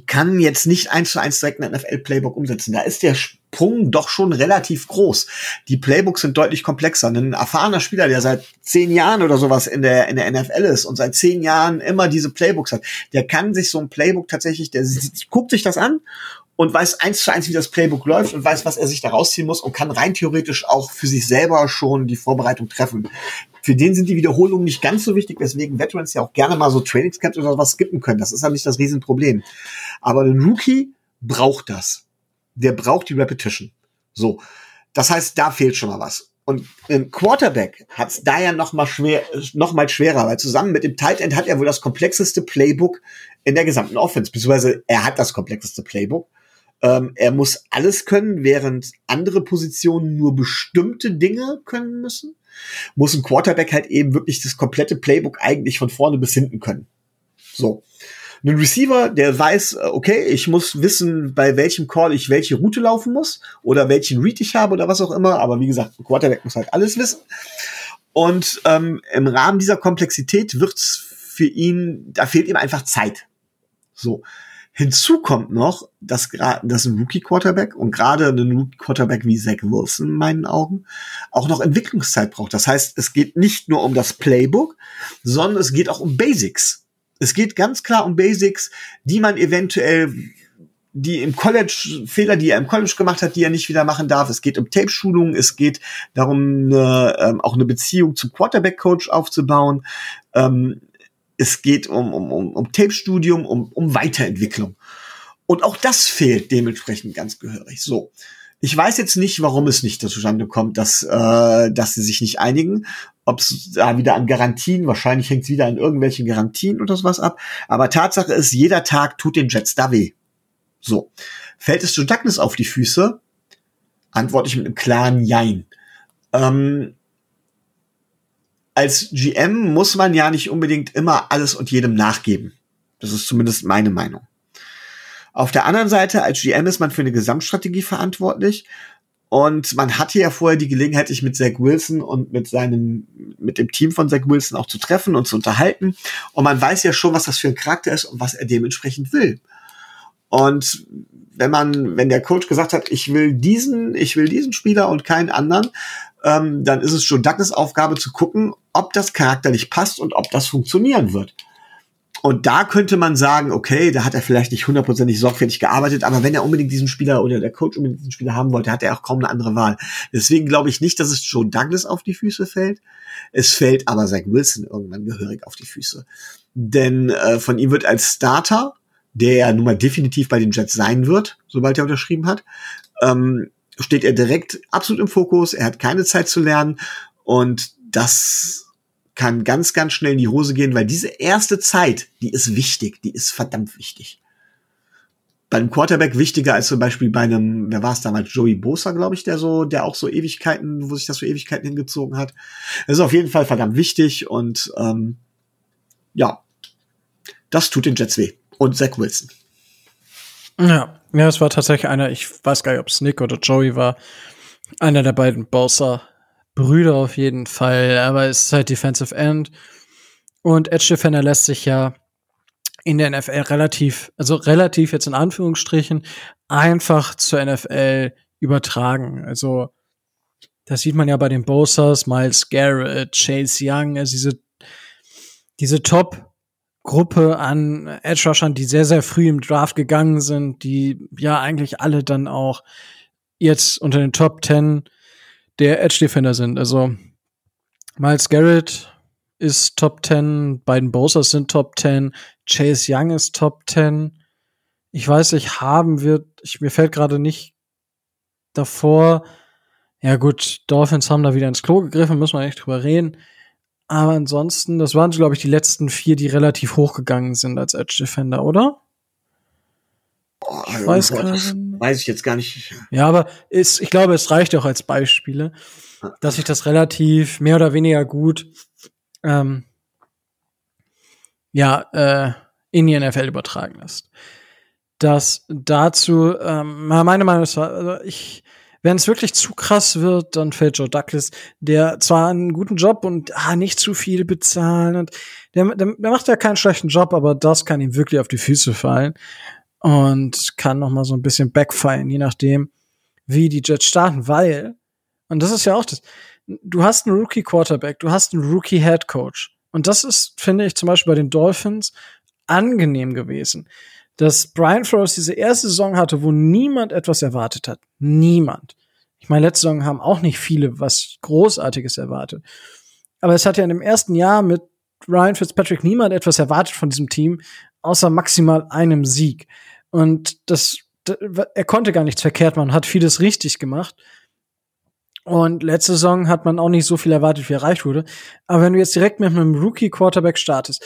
kann jetzt nicht eins zu eins direkt ein NFL-Playbook umsetzen. Da ist der Sprung doch schon relativ groß. Die Playbooks sind deutlich komplexer. Ein erfahrener Spieler, der seit zehn Jahren oder sowas in der, in der NFL ist und seit zehn Jahren immer diese Playbooks hat, der kann sich so ein Playbook tatsächlich, der guckt sich das an und weiß eins zu eins, wie das Playbook läuft und weiß, was er sich da rausziehen muss und kann rein theoretisch auch für sich selber schon die Vorbereitung treffen. Für den sind die Wiederholungen nicht ganz so wichtig, weswegen Veterans ja auch gerne mal so Trainingscamps oder was skippen können. Das ist ja nicht das Riesenproblem. Aber ein Rookie braucht das. Der braucht die Repetition. So. Das heißt, da fehlt schon mal was. Und ein Quarterback hat es da ja noch mal schwer, noch mal schwerer, weil zusammen mit dem Tight End hat er wohl das komplexeste Playbook in der gesamten Offense, beziehungsweise er hat das komplexeste Playbook. Ähm, er muss alles können, während andere Positionen nur bestimmte Dinge können müssen. Muss ein Quarterback halt eben wirklich das komplette Playbook eigentlich von vorne bis hinten können. So. Ein Receiver, der weiß, äh, okay, ich muss wissen, bei welchem Call ich welche Route laufen muss oder welchen Read ich habe oder was auch immer. Aber wie gesagt, ein Quarterback muss halt alles wissen. Und ähm, im Rahmen dieser Komplexität wird's für ihn, da fehlt ihm einfach Zeit. So. Hinzu kommt noch, dass gerade dass ein Rookie Quarterback und gerade ein Rookie Quarterback wie Zach Wilson in meinen Augen auch noch Entwicklungszeit braucht. Das heißt, es geht nicht nur um das Playbook, sondern es geht auch um Basics. Es geht ganz klar um Basics, die man eventuell die im College Fehler, die er im College gemacht hat, die er nicht wieder machen darf. Es geht um Tape-Schulung, es geht darum, eine, ähm, auch eine Beziehung zum Quarterback-Coach aufzubauen. Ähm, es geht um, um, um, um Tape-Studium, um, um Weiterentwicklung. Und auch das fehlt dementsprechend ganz gehörig. So. Ich weiß jetzt nicht, warum es nicht zustande kommt, dass, äh, dass sie sich nicht einigen. Ob es da wieder an Garantien, wahrscheinlich hängt es wieder an irgendwelchen Garantien oder sowas ab. Aber Tatsache ist, jeder Tag tut den Jets da weh. So. Fällt es Joe Douglas auf die Füße? Antworte ich mit einem klaren Jein. Ähm, als GM muss man ja nicht unbedingt immer alles und jedem nachgeben. Das ist zumindest meine Meinung. Auf der anderen Seite, als GM ist man für eine Gesamtstrategie verantwortlich. Und man hatte ja vorher die Gelegenheit, sich mit Zach Wilson und mit seinem, mit dem Team von Zach Wilson auch zu treffen und zu unterhalten. Und man weiß ja schon, was das für ein Charakter ist und was er dementsprechend will. Und wenn man, wenn der Coach gesagt hat, ich will diesen, ich will diesen Spieler und keinen anderen, ähm, dann ist es schon Douglas Aufgabe zu gucken, ob das charakterlich passt und ob das funktionieren wird. Und da könnte man sagen, okay, da hat er vielleicht nicht hundertprozentig sorgfältig gearbeitet, aber wenn er unbedingt diesen Spieler oder der Coach unbedingt diesen Spieler haben wollte, hat er auch kaum eine andere Wahl. Deswegen glaube ich nicht, dass es Joe Douglas auf die Füße fällt. Es fällt aber Zach Wilson irgendwann gehörig auf die Füße. Denn äh, von ihm wird als Starter der ja nun mal definitiv bei den Jets sein wird, sobald er unterschrieben hat, ähm, steht er direkt absolut im Fokus. Er hat keine Zeit zu lernen und das kann ganz, ganz schnell in die Hose gehen, weil diese erste Zeit, die ist wichtig, die ist verdammt wichtig. Beim Quarterback wichtiger als zum Beispiel bei einem, wer war es damals, Joey Bosa, glaube ich, der so, der auch so Ewigkeiten, wo sich das so Ewigkeiten hingezogen hat. Das ist auf jeden Fall verdammt wichtig und ähm, ja, das tut den Jets weh. Und Zach Wilson. Ja, ja, es war tatsächlich einer, ich weiß gar nicht, ob es Nick oder Joey war, einer der beiden Bosa Brüder auf jeden Fall, aber es ist halt Defensive End. Und Edge Defender lässt sich ja in der NFL relativ, also relativ jetzt in Anführungsstrichen, einfach zur NFL übertragen. Also, das sieht man ja bei den Bosas, Miles Garrett, Chase Young, also diese, diese Top-Gruppe an Edge Rushern, die sehr, sehr früh im Draft gegangen sind, die ja eigentlich alle dann auch jetzt unter den Top 10 der Edge Defender sind. Also Miles Garrett ist Top 10, beiden Bosers sind Top 10, Chase Young ist Top 10. Ich weiß nicht, haben wir, ich, mir fällt gerade nicht davor, ja gut, Dolphins haben da wieder ins Klo gegriffen, müssen wir echt drüber reden. Aber ansonsten, das waren, glaube ich, die letzten vier, die relativ hochgegangen sind als Edge Defender, oder? Oh, Ich weiß Gott, weiß ich jetzt gar nicht. Ja, aber ist, ich glaube, es reicht auch als Beispiele, dass sich das relativ mehr oder weniger gut ähm, ja, äh, in die NFL übertragen lässt. Das dazu, ähm, meine Meinung ist, also ich, wenn es wirklich zu krass wird, dann fällt Joe Douglas, der zwar einen guten Job und ah, nicht zu viel bezahlen und der, der, der macht ja keinen schlechten Job, aber das kann ihm wirklich auf die Füße fallen und kann noch mal so ein bisschen backfallen, je nachdem, wie die Jets starten, weil und das ist ja auch das. Du hast einen Rookie Quarterback, du hast einen Rookie Head Coach und das ist, finde ich, zum Beispiel bei den Dolphins angenehm gewesen, dass Brian Flores diese erste Saison hatte, wo niemand etwas erwartet hat. Niemand. Ich meine, letzte Saison haben auch nicht viele was Großartiges erwartet. Aber es hat ja in dem ersten Jahr mit Ryan Fitzpatrick niemand etwas erwartet von diesem Team, außer maximal einem Sieg. Und das, er konnte gar nichts verkehrt machen, hat vieles richtig gemacht. Und letzte Saison hat man auch nicht so viel erwartet, wie erreicht wurde. Aber wenn du jetzt direkt mit einem Rookie-Quarterback startest,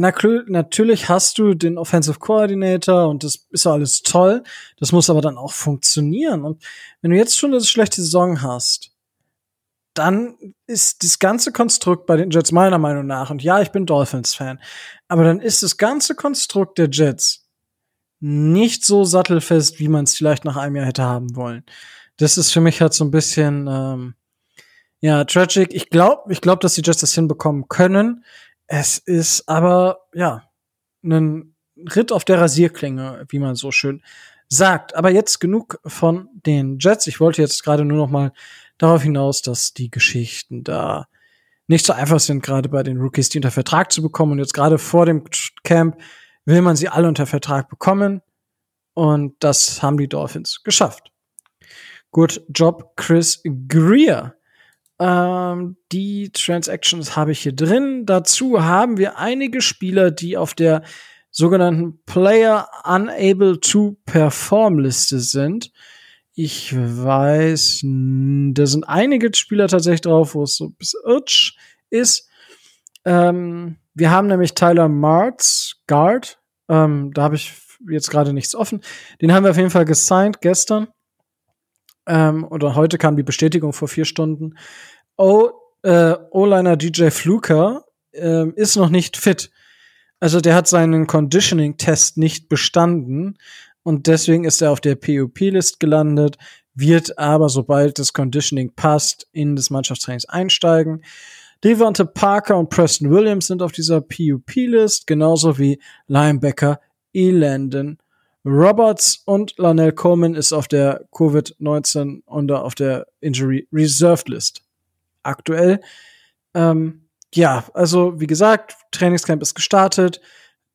natürlich hast du den Offensive Coordinator und das ist ja alles toll. Das muss aber dann auch funktionieren. Und wenn du jetzt schon eine schlechte Saison hast, dann ist das ganze Konstrukt bei den Jets meiner Meinung nach, und ja, ich bin Dolphins-Fan, aber dann ist das ganze Konstrukt der Jets nicht so sattelfest, wie man es vielleicht nach einem Jahr hätte haben wollen. Das ist für mich halt so ein bisschen, ähm, ja, tragic. Ich glaube, ich glaube, dass die Jets das hinbekommen können. Es ist aber, ja, ein Ritt auf der Rasierklinge, wie man so schön sagt. Aber jetzt genug von den Jets. Ich wollte jetzt gerade nur noch mal darauf hinaus, dass die Geschichten da nicht so einfach sind, gerade bei den Rookies, die unter Vertrag zu bekommen. Und jetzt gerade vor dem Camp will man sie alle unter Vertrag bekommen. Und das haben die Dolphins geschafft. Gut Job, Chris Greer. Ähm, die Transactions habe ich hier drin. Dazu haben wir einige Spieler, die auf der sogenannten Player Unable to Perform Liste sind. Ich weiß, da sind einige Spieler tatsächlich drauf, wo es so bisschen irtsch ist. Ähm, wir haben nämlich Tyler Martz, Guard. Ähm, da habe ich jetzt gerade nichts offen. Den haben wir auf jeden Fall gesigned gestern. Ähm, oder heute kam die Bestätigung vor vier Stunden. O, äh, O-Liner DJ Fluker ähm, ist noch nicht fit. Also der hat seinen Conditioning-Test nicht bestanden und deswegen ist er auf der PUP-List gelandet, wird aber, sobald das Conditioning passt, in das Mannschaftstrainings einsteigen. Devonta Parker und Preston Williams sind auf dieser PUP-List, genauso wie Linebacker Elandon Roberts und Lionel Coleman ist auf der Covid-19 und auf der Injury Reserved List. Aktuell, ähm, ja, also wie gesagt, Trainingscamp ist gestartet.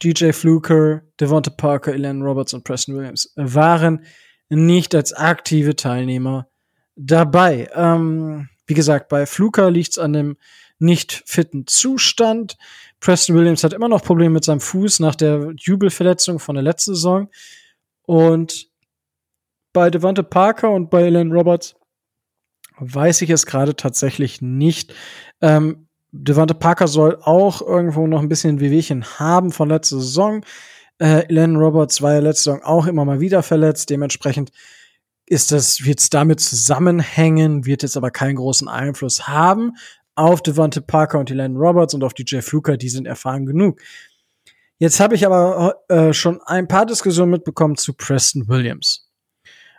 DJ Fluker, Devonta Parker, Elan Roberts und Preston Williams waren nicht als aktive Teilnehmer dabei. Ähm, wie gesagt, bei Fluker liegt es an dem nicht fitten Zustand. Preston Williams hat immer noch Probleme mit seinem Fuß nach der Jubelverletzung von der letzten Saison. Und bei Devante Parker und bei Ellen Roberts weiß ich es gerade tatsächlich nicht. Ähm, Devante Parker soll auch irgendwo noch ein bisschen Wehwehchen haben von letzter Saison. Äh, Len Roberts war ja letzte Saison auch immer mal wieder verletzt. Dementsprechend ist das, wird es damit zusammenhängen, wird jetzt aber keinen großen Einfluss haben auf Devante Parker und Len Roberts und auf die Jeff Luca, die sind erfahren genug. Jetzt habe ich aber äh, schon ein paar Diskussionen mitbekommen zu Preston Williams.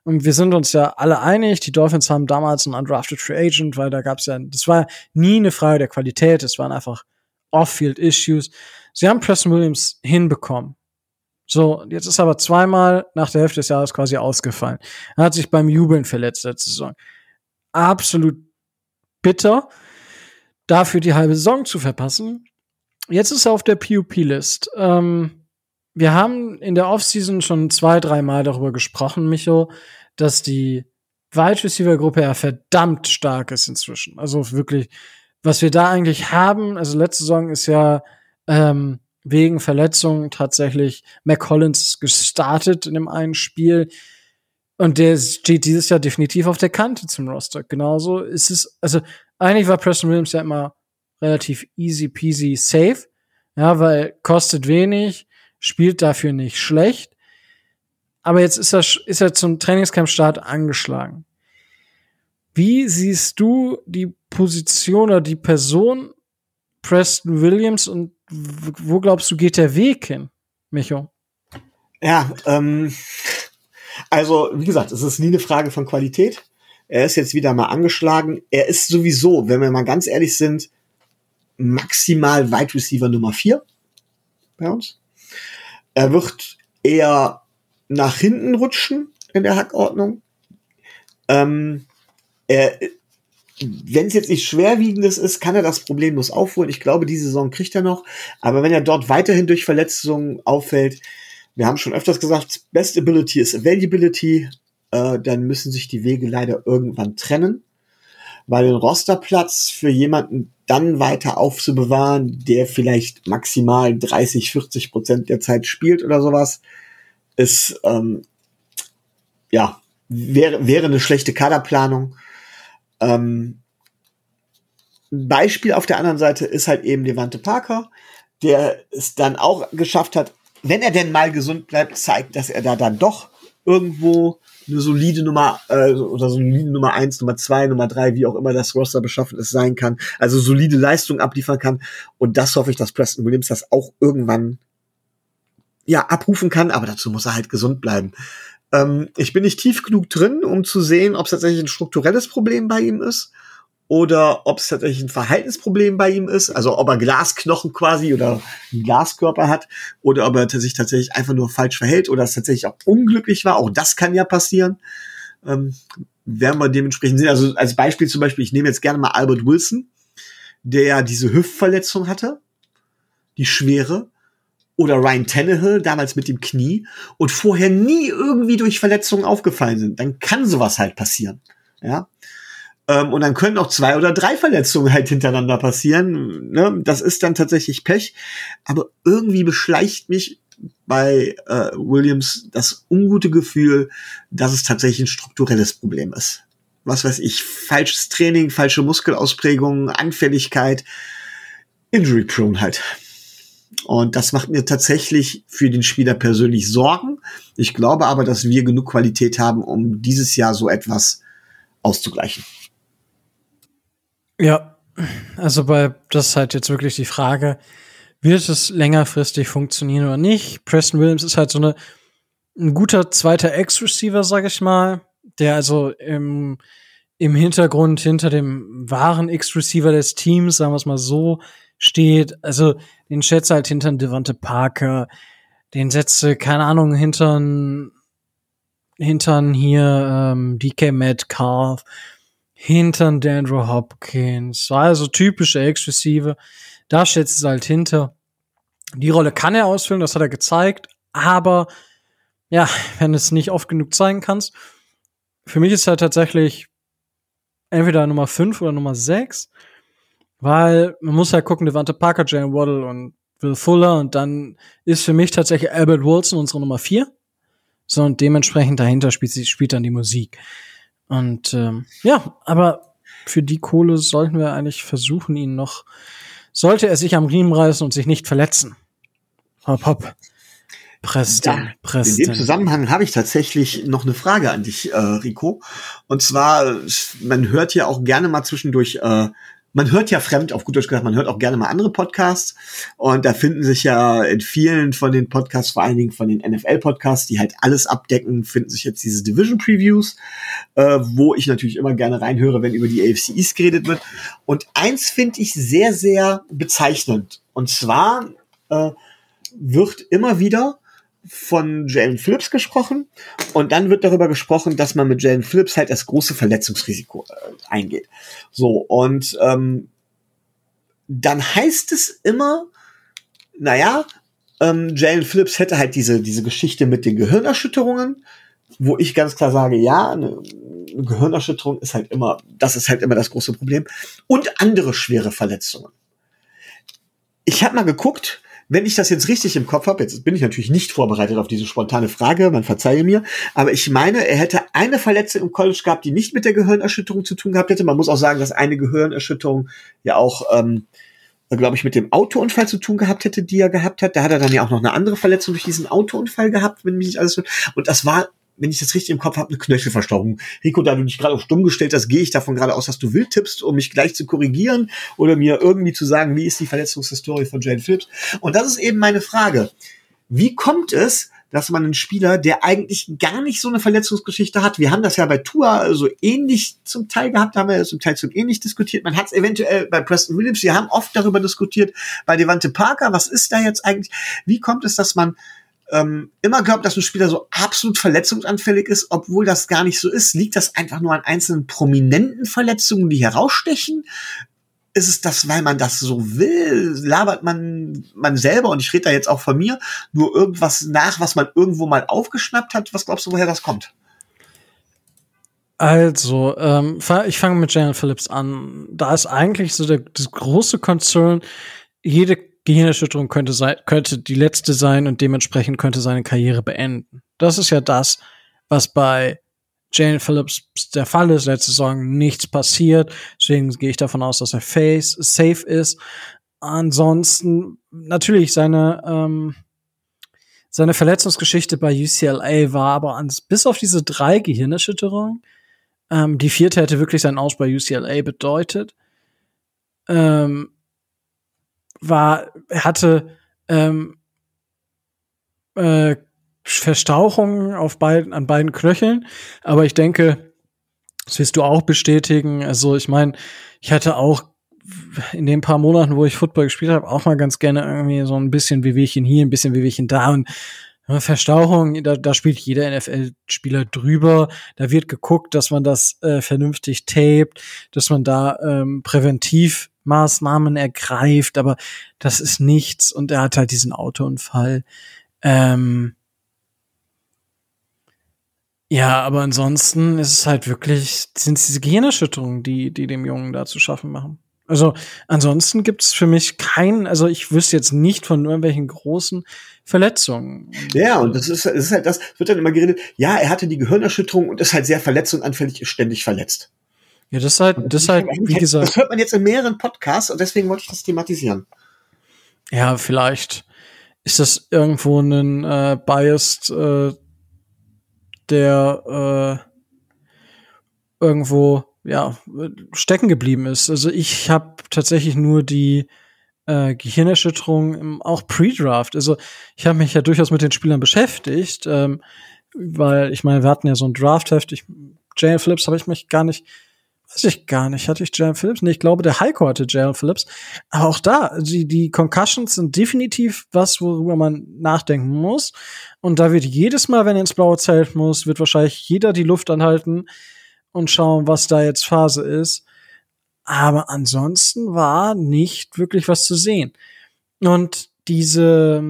Und wir sind uns ja alle einig, die Dolphins haben damals einen undrafted Free Agent, weil da gab es ja, das war nie eine Frage der Qualität, es waren einfach Off-Field-Issues. Sie haben Preston Williams hinbekommen. So, jetzt ist aber zweimal nach der Hälfte des Jahres quasi ausgefallen. Er hat sich beim Jubeln verletzt letzte Saison. Absolut bitter, dafür die halbe Saison zu verpassen. Jetzt ist er auf der PUP-List. Ähm, wir haben in der Offseason schon zwei, dreimal darüber gesprochen, Micho, dass die Wide Receiver Gruppe ja verdammt stark ist inzwischen. Also wirklich, was wir da eigentlich haben, also letzte Saison ist ja ähm, wegen Verletzungen tatsächlich McCollins gestartet in dem einen Spiel. Und der steht dieses Jahr definitiv auf der Kante zum Roster. Genauso ist es, also eigentlich war Preston Williams ja immer relativ easy peasy safe. Ja, weil kostet wenig, spielt dafür nicht schlecht. Aber jetzt ist er, ist er zum Trainingscamp-Start angeschlagen. Wie siehst du die Position oder die Person Preston Williams und wo glaubst du geht der Weg hin, Micho? Ja, ähm, also wie gesagt, es ist nie eine Frage von Qualität. Er ist jetzt wieder mal angeschlagen. Er ist sowieso, wenn wir mal ganz ehrlich sind, maximal Wide Receiver Nummer 4 bei uns. Er wird eher nach hinten rutschen in der Hackordnung. Ähm, wenn es jetzt nicht schwerwiegendes ist, kann er das problemlos aufholen. Ich glaube, diese Saison kriegt er noch. Aber wenn er dort weiterhin durch Verletzungen auffällt, wir haben schon öfters gesagt, Best Ability ist Availability, äh, dann müssen sich die Wege leider irgendwann trennen. Weil ein Rosterplatz für jemanden dann weiter aufzubewahren, der vielleicht maximal 30, 40 Prozent der Zeit spielt oder sowas, ist, ähm, ja, wäre, wäre eine schlechte Kaderplanung. Ähm, Beispiel auf der anderen Seite ist halt eben Levante Parker, der es dann auch geschafft hat, wenn er denn mal gesund bleibt, zeigt, dass er da dann doch irgendwo eine solide Nummer äh, oder solide Nummer eins, Nummer zwei, Nummer drei, wie auch immer das Roster beschaffen ist, sein kann. Also solide Leistung abliefern kann. Und das hoffe ich, dass Preston Williams das auch irgendwann ja abrufen kann. Aber dazu muss er halt gesund bleiben. Ähm, ich bin nicht tief genug drin, um zu sehen, ob es tatsächlich ein strukturelles Problem bei ihm ist oder ob es tatsächlich ein Verhaltensproblem bei ihm ist, also ob er Glasknochen quasi oder einen Glaskörper hat oder ob er sich tatsächlich einfach nur falsch verhält oder es tatsächlich auch unglücklich war. Auch das kann ja passieren. Ähm, werden wir dementsprechend sehen. Also als Beispiel zum Beispiel, ich nehme jetzt gerne mal Albert Wilson, der ja diese Hüftverletzung hatte, die schwere oder Ryan Tannehill, damals mit dem Knie, und vorher nie irgendwie durch Verletzungen aufgefallen sind, dann kann sowas halt passieren. Ja. Ähm, und dann können auch zwei oder drei Verletzungen halt hintereinander passieren. Ne? Das ist dann tatsächlich Pech. Aber irgendwie beschleicht mich bei äh, Williams das ungute Gefühl, dass es tatsächlich ein strukturelles Problem ist. Was weiß ich, falsches Training, falsche Muskelausprägungen, Anfälligkeit, Injury prone halt. Und das macht mir tatsächlich für den Spieler persönlich Sorgen. Ich glaube aber, dass wir genug Qualität haben, um dieses Jahr so etwas auszugleichen. Ja, also bei das ist halt jetzt wirklich die Frage, wird es längerfristig funktionieren oder nicht? Preston Williams ist halt so eine ein guter zweiter Ex-Receiver, sag ich mal, der also im, im Hintergrund hinter dem wahren Ex-Receiver des Teams, sagen wir es mal so, steht. Also den schätze halt hinter Devante Parker, den setze, keine Ahnung, hintern, hintern hier ähm, DK Metcalf, hintern Dandro Hopkins, also typische Ex-Receiver. Da schätze es halt hinter. Die Rolle kann er ausfüllen, das hat er gezeigt, aber ja, wenn du es nicht oft genug zeigen kannst, für mich ist er tatsächlich entweder Nummer 5 oder Nummer 6 Weil man muss halt gucken, Devante Parker, Jalen Waddle und Will Fuller und dann ist für mich tatsächlich Albert Wilson unsere Nummer vier. So, und dementsprechend dahinter spielt, spielt dann die Musik. Und ähm, ja, aber für die Kohle sollten wir eigentlich versuchen, ihn noch, sollte er sich am Riemen reißen und sich nicht verletzen. Hopp, hopp. Preston, Ja, In Preston. dem Zusammenhang habe ich tatsächlich noch eine Frage an dich, äh, Rico. Und zwar, man hört ja auch gerne mal zwischendurch, äh, man hört ja fremd, auf gut Deutsch gesagt, man hört auch gerne mal andere Podcasts. Und da finden sich ja in vielen von den Podcasts, vor allen Dingen von den NFL-Podcasts, die halt alles abdecken, finden sich jetzt diese Division-Previews, äh, wo ich natürlich immer gerne reinhöre, wenn über die AFC East geredet wird. Und eins finde ich sehr, sehr bezeichnend. Und zwar äh, wird immer wieder von Jalen Phillips gesprochen und dann wird darüber gesprochen, dass man mit Jalen Phillips halt das große Verletzungsrisiko äh, eingeht. So, und ähm, dann heißt es immer, naja, ähm, Jalen Phillips hätte halt diese, diese Geschichte mit den Gehirnerschütterungen, wo ich ganz klar sage, ja, eine, Gehirnerschütterung ist halt immer, das ist halt immer das große Problem. Und andere schwere Verletzungen. Ich habe mal geguckt, wenn ich das jetzt richtig im Kopf habe, jetzt bin ich natürlich nicht vorbereitet auf diese spontane Frage, man verzeihe mir, aber ich meine, er hätte eine Verletzung im College gehabt, die nicht mit der Gehirnerschütterung zu tun gehabt hätte. Man muss auch sagen, dass eine Gehirnerschütterung ja auch, ähm, glaube ich, mit dem Autounfall zu tun gehabt hätte, die er gehabt hat. Da hat er dann ja auch noch eine andere Verletzung durch diesen Autounfall gehabt, wenn mich nicht alles. Und das war, wenn ich das richtig im Kopf habe, eine Knöchelverstauchung. Rico, da du dich gerade auf stumm gestellt hast, gehe ich davon gerade aus, dass du wild tippst, um mich gleich zu korrigieren oder mir irgendwie zu sagen, wie ist die Verletzungshistorie von Jane Phillips. Und das ist eben meine Frage. Wie kommt es, dass man einen Spieler, der eigentlich gar nicht so eine Verletzungsgeschichte hat, wir haben das ja bei Tua so ähnlich zum Teil gehabt, haben wir zum Teil so ähnlich diskutiert. Man hat es eventuell bei Preston Williams, wir haben oft darüber diskutiert, bei Devante Parker, was ist da jetzt eigentlich? Wie kommt es, dass man ähm, immer glaubt, dass ein Spieler so absolut verletzungsanfällig ist, obwohl das gar nicht so ist. Liegt das einfach nur an einzelnen prominenten Verletzungen, die herausstechen? Ist es das, weil man das so will? Labert man man selber, und ich rede da jetzt auch von mir, nur irgendwas nach, was man irgendwo mal aufgeschnappt hat? Was glaubst du, woher das kommt? Also, ähm, ich fange mit Jalen Phillips an. Da ist eigentlich so der, das große Concern, jede Gehirnerschütterung könnte sein, könnte die letzte sein und dementsprechend könnte seine Karriere beenden. Das ist ja das, was bei Jalen Phillips der Fall ist. Letzte Saison nichts passiert. Deswegen gehe ich davon aus, dass er face, safe ist. Ansonsten natürlich seine ähm, seine Verletzungsgeschichte bei UCLA war aber ans, bis auf diese drei Gehirnerschütterungen ähm, die vierte hätte wirklich seinen Aus bei UCLA bedeutet. Ähm, war, hatte ähm, äh, Verstauchungen auf beiden, an beiden Knöcheln, aber ich denke, das wirst du auch bestätigen. Also ich meine, ich hatte auch in den paar Monaten, wo ich Football gespielt habe, auch mal ganz gerne irgendwie so ein bisschen Wehwehchen hier, ein bisschen Wehwehchen da und Verstauchung, da, da spielt jeder NFL-Spieler drüber. Da wird geguckt, dass man das äh, vernünftig tapet, dass man da ähm, präventiv Maßnahmen ergreift, aber das ist nichts. Und er hat halt diesen Autounfall. Ähm, ja, aber ansonsten ist es halt wirklich, sind es diese Gehirnerschütterungen, die, die dem Jungen da zu schaffen machen. Also ansonsten gibt es für mich keinen, also ich wüsste jetzt nicht von irgendwelchen großen Verletzungen. Ja, und das ist, das ist halt das, wird dann immer geredet, ja, er hatte die Gehirnerschütterung und ist halt sehr verletzungsanfällig, ist ständig verletzt. Ja, das ist halt, das ist halt, wie Das gesagt, hört man jetzt in mehreren Podcasts und deswegen wollte ich das thematisieren. ja, vielleicht ist das irgendwo ein äh, Bias, äh, der äh, irgendwo ja stecken geblieben ist. Also ich habe tatsächlich nur die äh, Gehirnerschütterung im, auch Pre-Draft. Also ich habe mich ja durchaus mit den Spielern beschäftigt, ähm, weil ich meine, wir hatten ja so ein Draftheft. Ich, Jalen Phillips habe ich mich gar nicht, weiß ich gar nicht. Hatte ich Jalen Phillips? Nee, ich glaube, der Heiko hatte Jalen Phillips. Aber auch da, die, die Concussions sind definitiv was, worüber man nachdenken muss. Und da wird jedes Mal, wenn er ins blaue Zelt muss, wird wahrscheinlich jeder die Luft anhalten und schauen, was da jetzt Phase ist. Aber ansonsten war nicht wirklich was zu sehen. Und diese,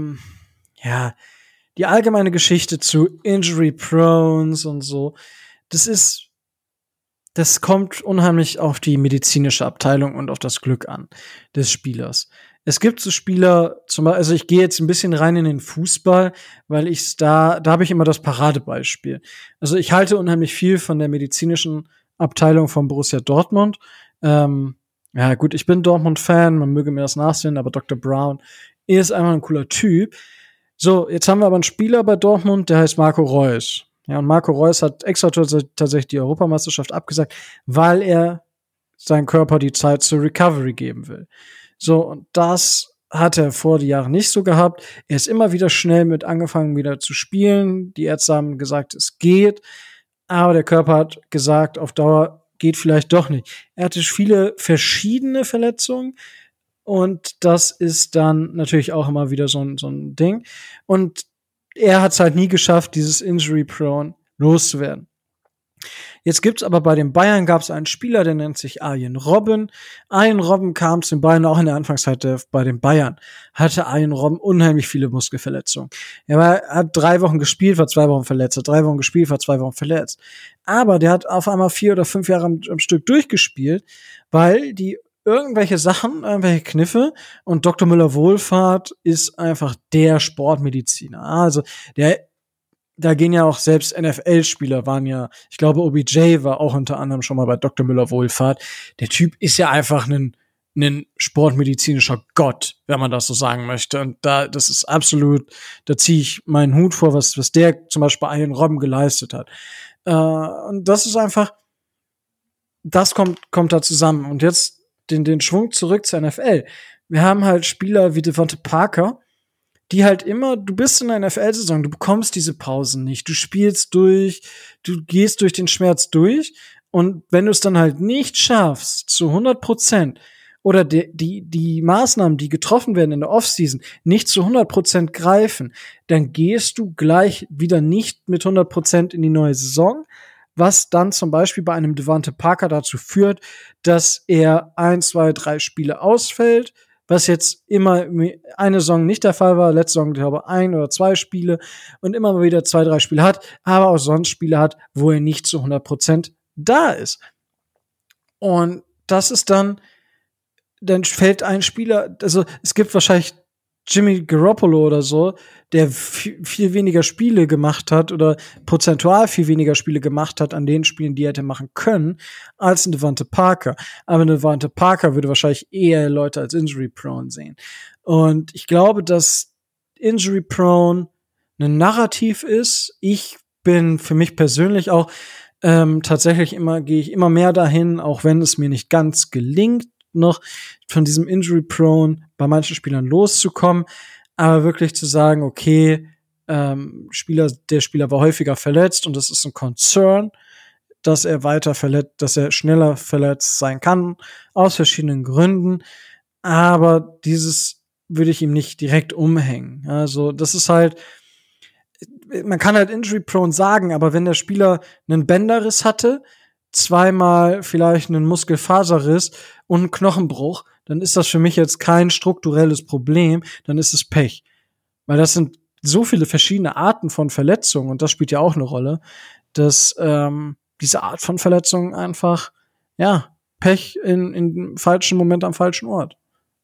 ja, die allgemeine Geschichte zu Injury Prones und so, das ist, das kommt unheimlich auf die medizinische Abteilung und auf das Glück an des Spielers. Es gibt so Spieler, zum Beispiel, also ich gehe jetzt ein bisschen rein in den Fußball, weil ich da, da habe ich immer das Paradebeispiel. Also ich halte unheimlich viel von der medizinischen Abteilung von Borussia Dortmund. Ähm, ja, gut, ich bin Dortmund-Fan, man möge mir das nachsehen, aber Dr. Brown ist einfach ein cooler Typ. So, jetzt haben wir aber einen Spieler bei Dortmund, der heißt Marco Reus. Ja, und Marco Reus hat extra tatsächlich die Europameisterschaft abgesagt, weil er seinem Körper die Zeit zur Recovery geben will. So, und das hat er vor die Jahre nicht so gehabt. Er ist immer wieder schnell mit angefangen, wieder zu spielen. Die Ärzte haben gesagt, es geht. Aber der Körper hat gesagt, auf Dauer geht vielleicht doch nicht. Er hatte viele verschiedene Verletzungen. Und das ist dann natürlich auch immer wieder so ein, so ein Ding. Und er hat es halt nie geschafft, dieses Injury Prone loszuwerden. Jetzt gibt's aber bei den Bayern gab es einen Spieler, der nennt sich Arjen Robben. Arjen Robben kam zu den Bayern auch in der Anfangszeit bei den Bayern. Hatte Arjen Robben unheimlich viele Muskelverletzungen. Er war, hat drei Wochen gespielt, war zwei Wochen verletzt, hat drei Wochen gespielt, war zwei Wochen verletzt. Aber der hat auf einmal vier oder fünf Jahre am, am Stück durchgespielt, weil die irgendwelche Sachen, irgendwelche Kniffe und Dr. Müller Wohlfahrt ist einfach der Sportmediziner. Also der da gehen ja auch selbst NFL-Spieler waren ja, ich glaube, OBJ war auch unter anderem schon mal bei Dr. Müller Wohlfahrt. Der Typ ist ja einfach ein, ein sportmedizinischer Gott, wenn man das so sagen möchte. Und da, das ist absolut, da ziehe ich meinen Hut vor, was, was der zum Beispiel Ian Robben geleistet hat. Äh, und das ist einfach, das kommt, kommt da zusammen. Und jetzt den, den Schwung zurück zur NFL. Wir haben halt Spieler wie Devonta Parker, die halt immer, du bist in einer NFL-Saison, du bekommst diese Pausen nicht, du spielst durch, du gehst durch den Schmerz durch und wenn du es dann halt nicht schaffst, zu 100 Prozent, oder die, die, die Maßnahmen, die getroffen werden in der Offseason, nicht zu 100 Prozent greifen, dann gehst du gleich wieder nicht mit 100 Prozent in die neue Saison, was dann zum Beispiel bei einem Devante Parker dazu führt, dass er ein, zwei, drei Spiele ausfällt, was jetzt immer eine Saison nicht der Fall war. Letzte Saison, glaube ich, ein oder zwei Spiele und immer mal wieder zwei, drei Spiele hat, aber auch sonst Spiele hat, wo er nicht zu 100 Prozent da ist. Und das ist dann, dann fällt ein Spieler, also es gibt wahrscheinlich Jimmy Garoppolo oder so, der viel, weniger Spiele gemacht hat oder prozentual viel weniger Spiele gemacht hat an den Spielen, die er hätte machen können, als ein Devante Parker. Aber ein Devante Parker würde wahrscheinlich eher Leute als Injury Prone sehen. Und ich glaube, dass Injury Prone ein Narrativ ist. Ich bin für mich persönlich auch ähm, tatsächlich immer, gehe ich immer mehr dahin, auch wenn es mir nicht ganz gelingt, noch von diesem Injury Prone bei manchen Spielern loszukommen, aber wirklich zu sagen, okay, ähm, Spieler, der Spieler war häufiger verletzt und das ist ein Concern, dass er weiter verletzt, dass er schneller verletzt sein kann, aus verschiedenen Gründen. Aber dieses würde ich ihm nicht direkt umhängen. Also, das ist halt, man kann halt injury prone sagen, aber wenn der Spieler einen Bänderriss hatte, zweimal vielleicht einen Muskelfaserriss und einen Knochenbruch, dann ist das für mich jetzt kein strukturelles Problem, dann ist es Pech. Weil das sind so viele verschiedene Arten von Verletzungen und das spielt ja auch eine Rolle, dass ähm, diese Art von Verletzung einfach, ja, Pech in, in falschen Moment am falschen Ort.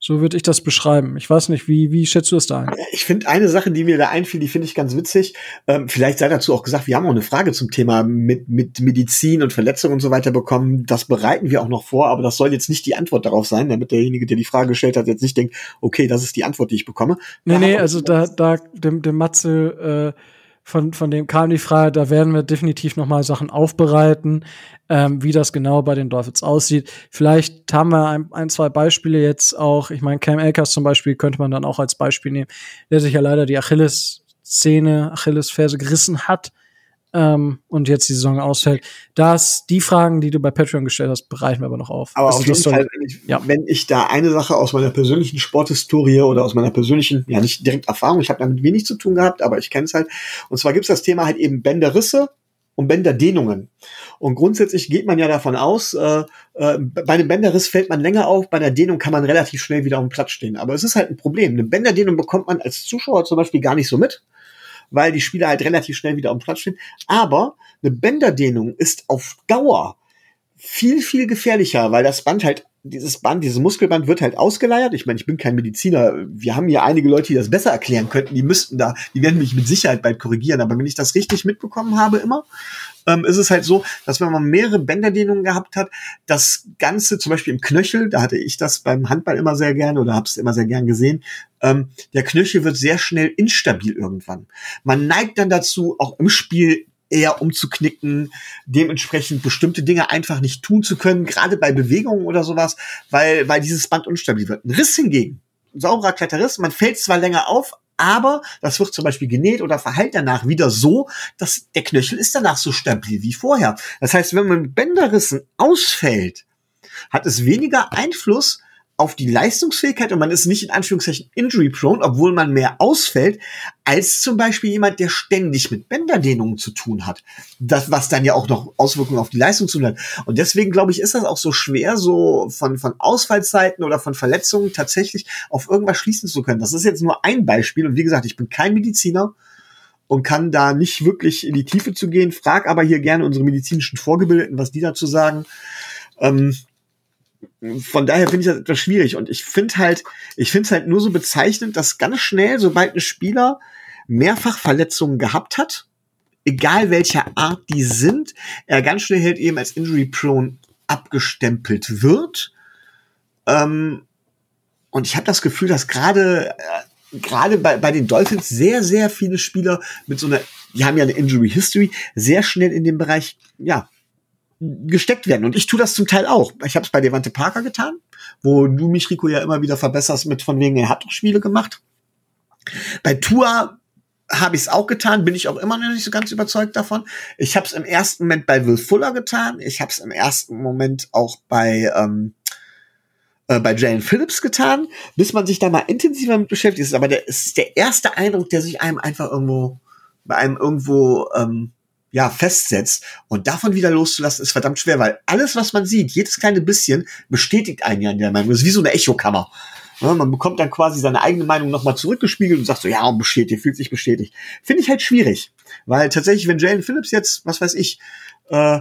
So würde ich das beschreiben. Ich weiß nicht, wie, wie schätzt du es da ein? Ich finde eine Sache, die mir da einfiel, die finde ich ganz witzig. Ähm, vielleicht sei dazu auch gesagt, wir haben auch eine Frage zum Thema mit, mit Medizin und Verletzungen und so weiter bekommen. Das bereiten wir auch noch vor, aber das soll jetzt nicht die Antwort darauf sein, damit derjenige, der die Frage gestellt hat, jetzt nicht denkt, okay, das ist die Antwort, die ich bekomme. Nee, da nee, also da, da, dem, dem Matze, äh, von, von dem kam die Frage, da werden wir definitiv noch mal Sachen aufbereiten, ähm, wie das genau bei den Dolphins aussieht. Vielleicht haben wir ein, ein zwei Beispiele jetzt auch. Ich meine, Cam Akers zum Beispiel könnte man dann auch als Beispiel nehmen, der sich ja leider die Achilles-Szene, Achillesferse gerissen hat ähm, und jetzt die Saison ausfällt. Das, die Fragen, die du bei Patreon gestellt hast, bereichen wir aber noch auf. Aber also auf jeden Fall, wenn ich, ja. wenn ich da eine Sache aus meiner persönlichen Sporthistorie oder aus meiner persönlichen, ja nicht direkt Erfahrung, ich habe damit wenig zu tun gehabt, aber ich kenne es halt. Und zwar gibt es das Thema halt eben Bänderrisse und Bänderdehnungen. Und grundsätzlich geht man ja davon aus, äh, äh, bei einem Bänderriss fällt man länger auf, bei einer Dehnung kann man relativ schnell wieder auf dem Platz stehen. Aber es ist halt ein Problem. Eine Bänderdehnung bekommt man als Zuschauer zum Beispiel gar nicht so mit weil die Spieler halt relativ schnell wieder am Platz stehen. Aber eine Bänderdehnung ist auf Dauer viel, viel gefährlicher, weil das Band halt, dieses Band, dieses Muskelband wird halt ausgeleiert. Ich meine, ich bin kein Mediziner. Wir haben hier einige Leute, die das besser erklären könnten. Die müssten da, die werden mich mit Sicherheit bald korrigieren. Aber wenn ich das richtig mitbekommen habe immer, ähm, ist es halt so, dass wenn man mehrere Bänderdehnungen gehabt hat, das Ganze zum Beispiel im Knöchel, da hatte ich das beim Handball immer sehr gerne oder habe es immer sehr gern gesehen, ähm, der Knöchel wird sehr schnell instabil irgendwann. Man neigt dann dazu, auch im Spiel eher umzuknicken, dementsprechend bestimmte Dinge einfach nicht tun zu können, gerade bei Bewegungen oder sowas, weil, weil dieses Band unstabil wird. Ein Riss hingegen, sauberer Kletterriss, man fällt zwar länger auf, aber das wird zum Beispiel genäht oder verheilt danach wieder so, dass der Knöchel ist danach so stabil wie vorher. Das heißt, wenn man mit Bänderrissen ausfällt, hat es weniger Einfluss auf die Leistungsfähigkeit und man ist nicht in Anführungszeichen injury prone, obwohl man mehr ausfällt, als zum Beispiel jemand, der ständig mit Bänderdehnungen zu tun hat. Das, was dann ja auch noch Auswirkungen auf die Leistung zu hat. Und deswegen glaube ich, ist das auch so schwer, so von, von Ausfallzeiten oder von Verletzungen tatsächlich auf irgendwas schließen zu können. Das ist jetzt nur ein Beispiel. Und wie gesagt, ich bin kein Mediziner und kann da nicht wirklich in die Tiefe zu gehen. Frag aber hier gerne unsere medizinischen Vorgebildeten, was die dazu sagen. Ähm, von daher finde ich das etwas schwierig. Und ich finde halt, ich finde es halt nur so bezeichnend, dass ganz schnell, sobald ein Spieler mehrfach Verletzungen gehabt hat, egal welcher Art die sind, er ganz schnell halt eben als Injury Prone abgestempelt wird. Ähm, und ich habe das Gefühl, dass gerade äh, gerade bei, bei den Dolphins sehr, sehr viele Spieler mit so einer, die haben ja eine Injury History, sehr schnell in dem Bereich, ja, gesteckt werden. Und ich tue das zum Teil auch. Ich habe es bei Devante Parker getan, wo du mich, Rico, ja immer wieder verbesserst mit von wegen, er hat doch Spiele gemacht. Bei Tua habe ich es auch getan, bin ich auch immer noch nicht so ganz überzeugt davon. Ich habe es im ersten Moment bei Will Fuller getan. Ich habe es im ersten Moment auch bei ähm, äh, bei Jane Phillips getan, bis man sich da mal intensiver mit beschäftigt ist. Aber der ist der erste Eindruck, der sich einem einfach irgendwo bei einem irgendwo ähm, ja, festsetzt. Und davon wieder loszulassen, ist verdammt schwer, weil alles, was man sieht, jedes kleine bisschen, bestätigt einen ja in der Meinung. Das ist wie so eine Echokammer. Ja, man bekommt dann quasi seine eigene Meinung nochmal zurückgespiegelt und sagt so, ja, bestätigt, fühlt sich bestätigt. Finde ich halt schwierig. Weil tatsächlich, wenn Jalen Phillips jetzt, was weiß ich, äh,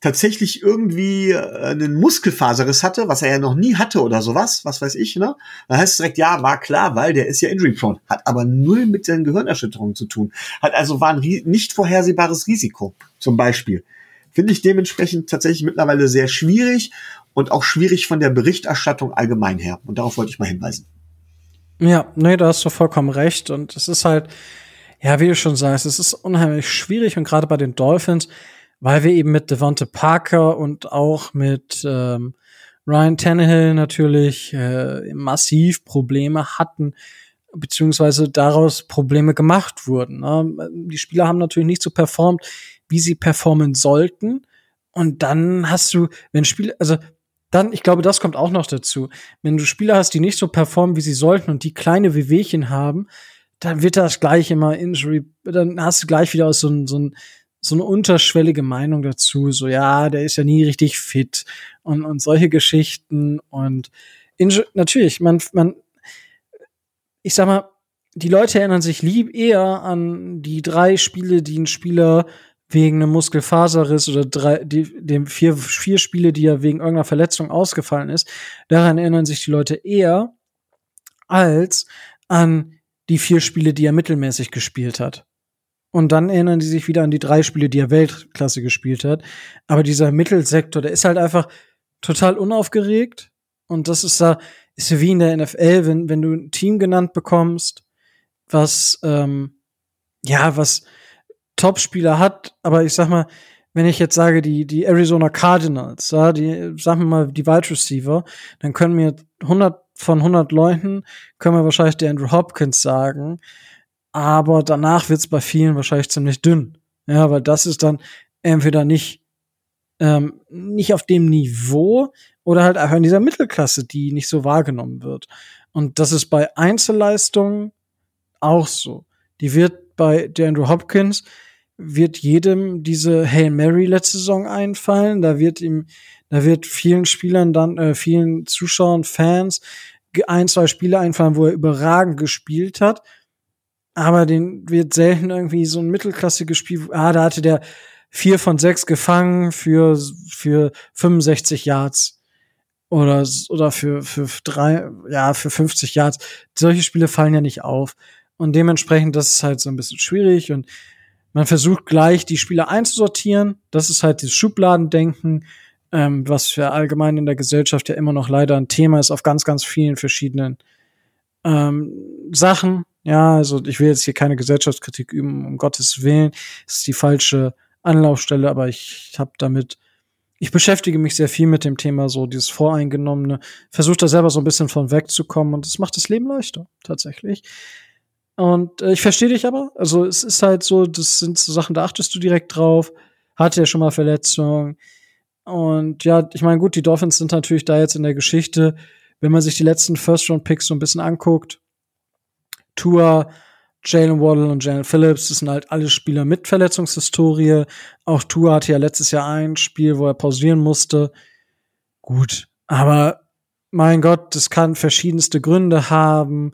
tatsächlich irgendwie äh, einen Muskelfaserriss hatte, was er ja noch nie hatte oder sowas, was weiß ich, ne? Dann heißt es direkt, ja, war klar, weil der ist ja injury prone, hat aber null mit den Gehirnerschütterungen zu tun, hat also war ein nicht vorhersehbares Risiko, zum Beispiel. Finde ich dementsprechend tatsächlich mittlerweile sehr schwierig und auch schwierig von der Berichterstattung allgemein her. Und darauf wollte ich mal hinweisen. Ja, nee, da hast du vollkommen recht. Und es ist halt, ja, wie du schon sagst, es ist unheimlich schwierig und gerade bei den Dolphins, weil wir eben mit Devonte Parker und auch mit ähm, Ryan Tannehill natürlich äh, massiv Probleme hatten, beziehungsweise daraus Probleme gemacht wurden. Ne? Die Spieler haben natürlich nicht so performt, wie sie performen sollten. Und dann hast du, wenn Spieler, also dann, ich glaube, das kommt auch noch dazu. Wenn du Spieler hast, die nicht so performen, wie sie sollten und die kleine Wehwehchen haben, dann wird das gleich immer Injury, dann hast du gleich wieder so ein, so ein so eine unterschwellige Meinung dazu, so ja, der ist ja nie richtig fit und, und solche Geschichten und in, natürlich, man, man, ich sag mal, die Leute erinnern sich lieb eher an die drei Spiele, die ein Spieler wegen einem Muskelfaserriss oder drei, die, dem vier, vier Spiele, die er wegen irgendeiner Verletzung ausgefallen ist, daran erinnern sich die Leute eher als an die vier Spiele, die er mittelmäßig gespielt hat. Und dann erinnern die sich wieder an die drei Spiele, die er Weltklasse gespielt hat. Aber dieser Mittelsektor, der ist halt einfach total unaufgeregt. Und das ist da, ist wie in der NFL, wenn, wenn du ein Team genannt bekommst, was, ähm, ja, was Topspieler hat, aber ich sag mal, wenn ich jetzt sage, die, die Arizona Cardinals, ja, die, sagen wir mal, die Wide Receiver, dann können mir 100 von 100 Leuten, können wir wahrscheinlich der Andrew Hopkins sagen, aber danach wird es bei vielen wahrscheinlich ziemlich dünn. Ja, weil das ist dann entweder nicht, ähm, nicht auf dem Niveau oder halt einfach in dieser Mittelklasse, die nicht so wahrgenommen wird. Und das ist bei Einzelleistungen auch so. Die wird bei der Andrew Hopkins wird jedem diese Hail Mary letzte Saison einfallen. Da wird ihm, da wird vielen Spielern dann, äh, vielen Zuschauern, Fans ein, zwei Spiele einfallen, wo er überragend gespielt hat aber den wird selten irgendwie so ein mittelklassiges Spiel. Ah, da hatte der vier von sechs gefangen für, für 65 Yards oder, oder für, für drei, ja, für 50 Yards. Solche Spiele fallen ja nicht auf. Und dementsprechend, das ist halt so ein bisschen schwierig und man versucht gleich die Spiele einzusortieren. Das ist halt das Schubladendenken, ähm, was für allgemein in der Gesellschaft ja immer noch leider ein Thema ist auf ganz, ganz vielen verschiedenen ähm, Sachen. Ja, also ich will jetzt hier keine Gesellschaftskritik üben, um Gottes Willen. Das ist die falsche Anlaufstelle, aber ich habe damit, ich beschäftige mich sehr viel mit dem Thema, so dieses Voreingenommene, versuche da selber so ein bisschen von wegzukommen und das macht das Leben leichter, tatsächlich. Und äh, ich verstehe dich aber. Also es ist halt so, das sind so Sachen, da achtest du direkt drauf. Hatte ja schon mal Verletzungen. Und ja, ich meine, gut, die Dolphins sind natürlich da jetzt in der Geschichte, wenn man sich die letzten First-Round-Picks so ein bisschen anguckt, Tua, Jalen Waddle und Jalen Phillips, das sind halt alle Spieler mit Verletzungshistorie. Auch Tua hatte ja letztes Jahr ein Spiel, wo er pausieren musste. Gut, aber mein Gott, das kann verschiedenste Gründe haben.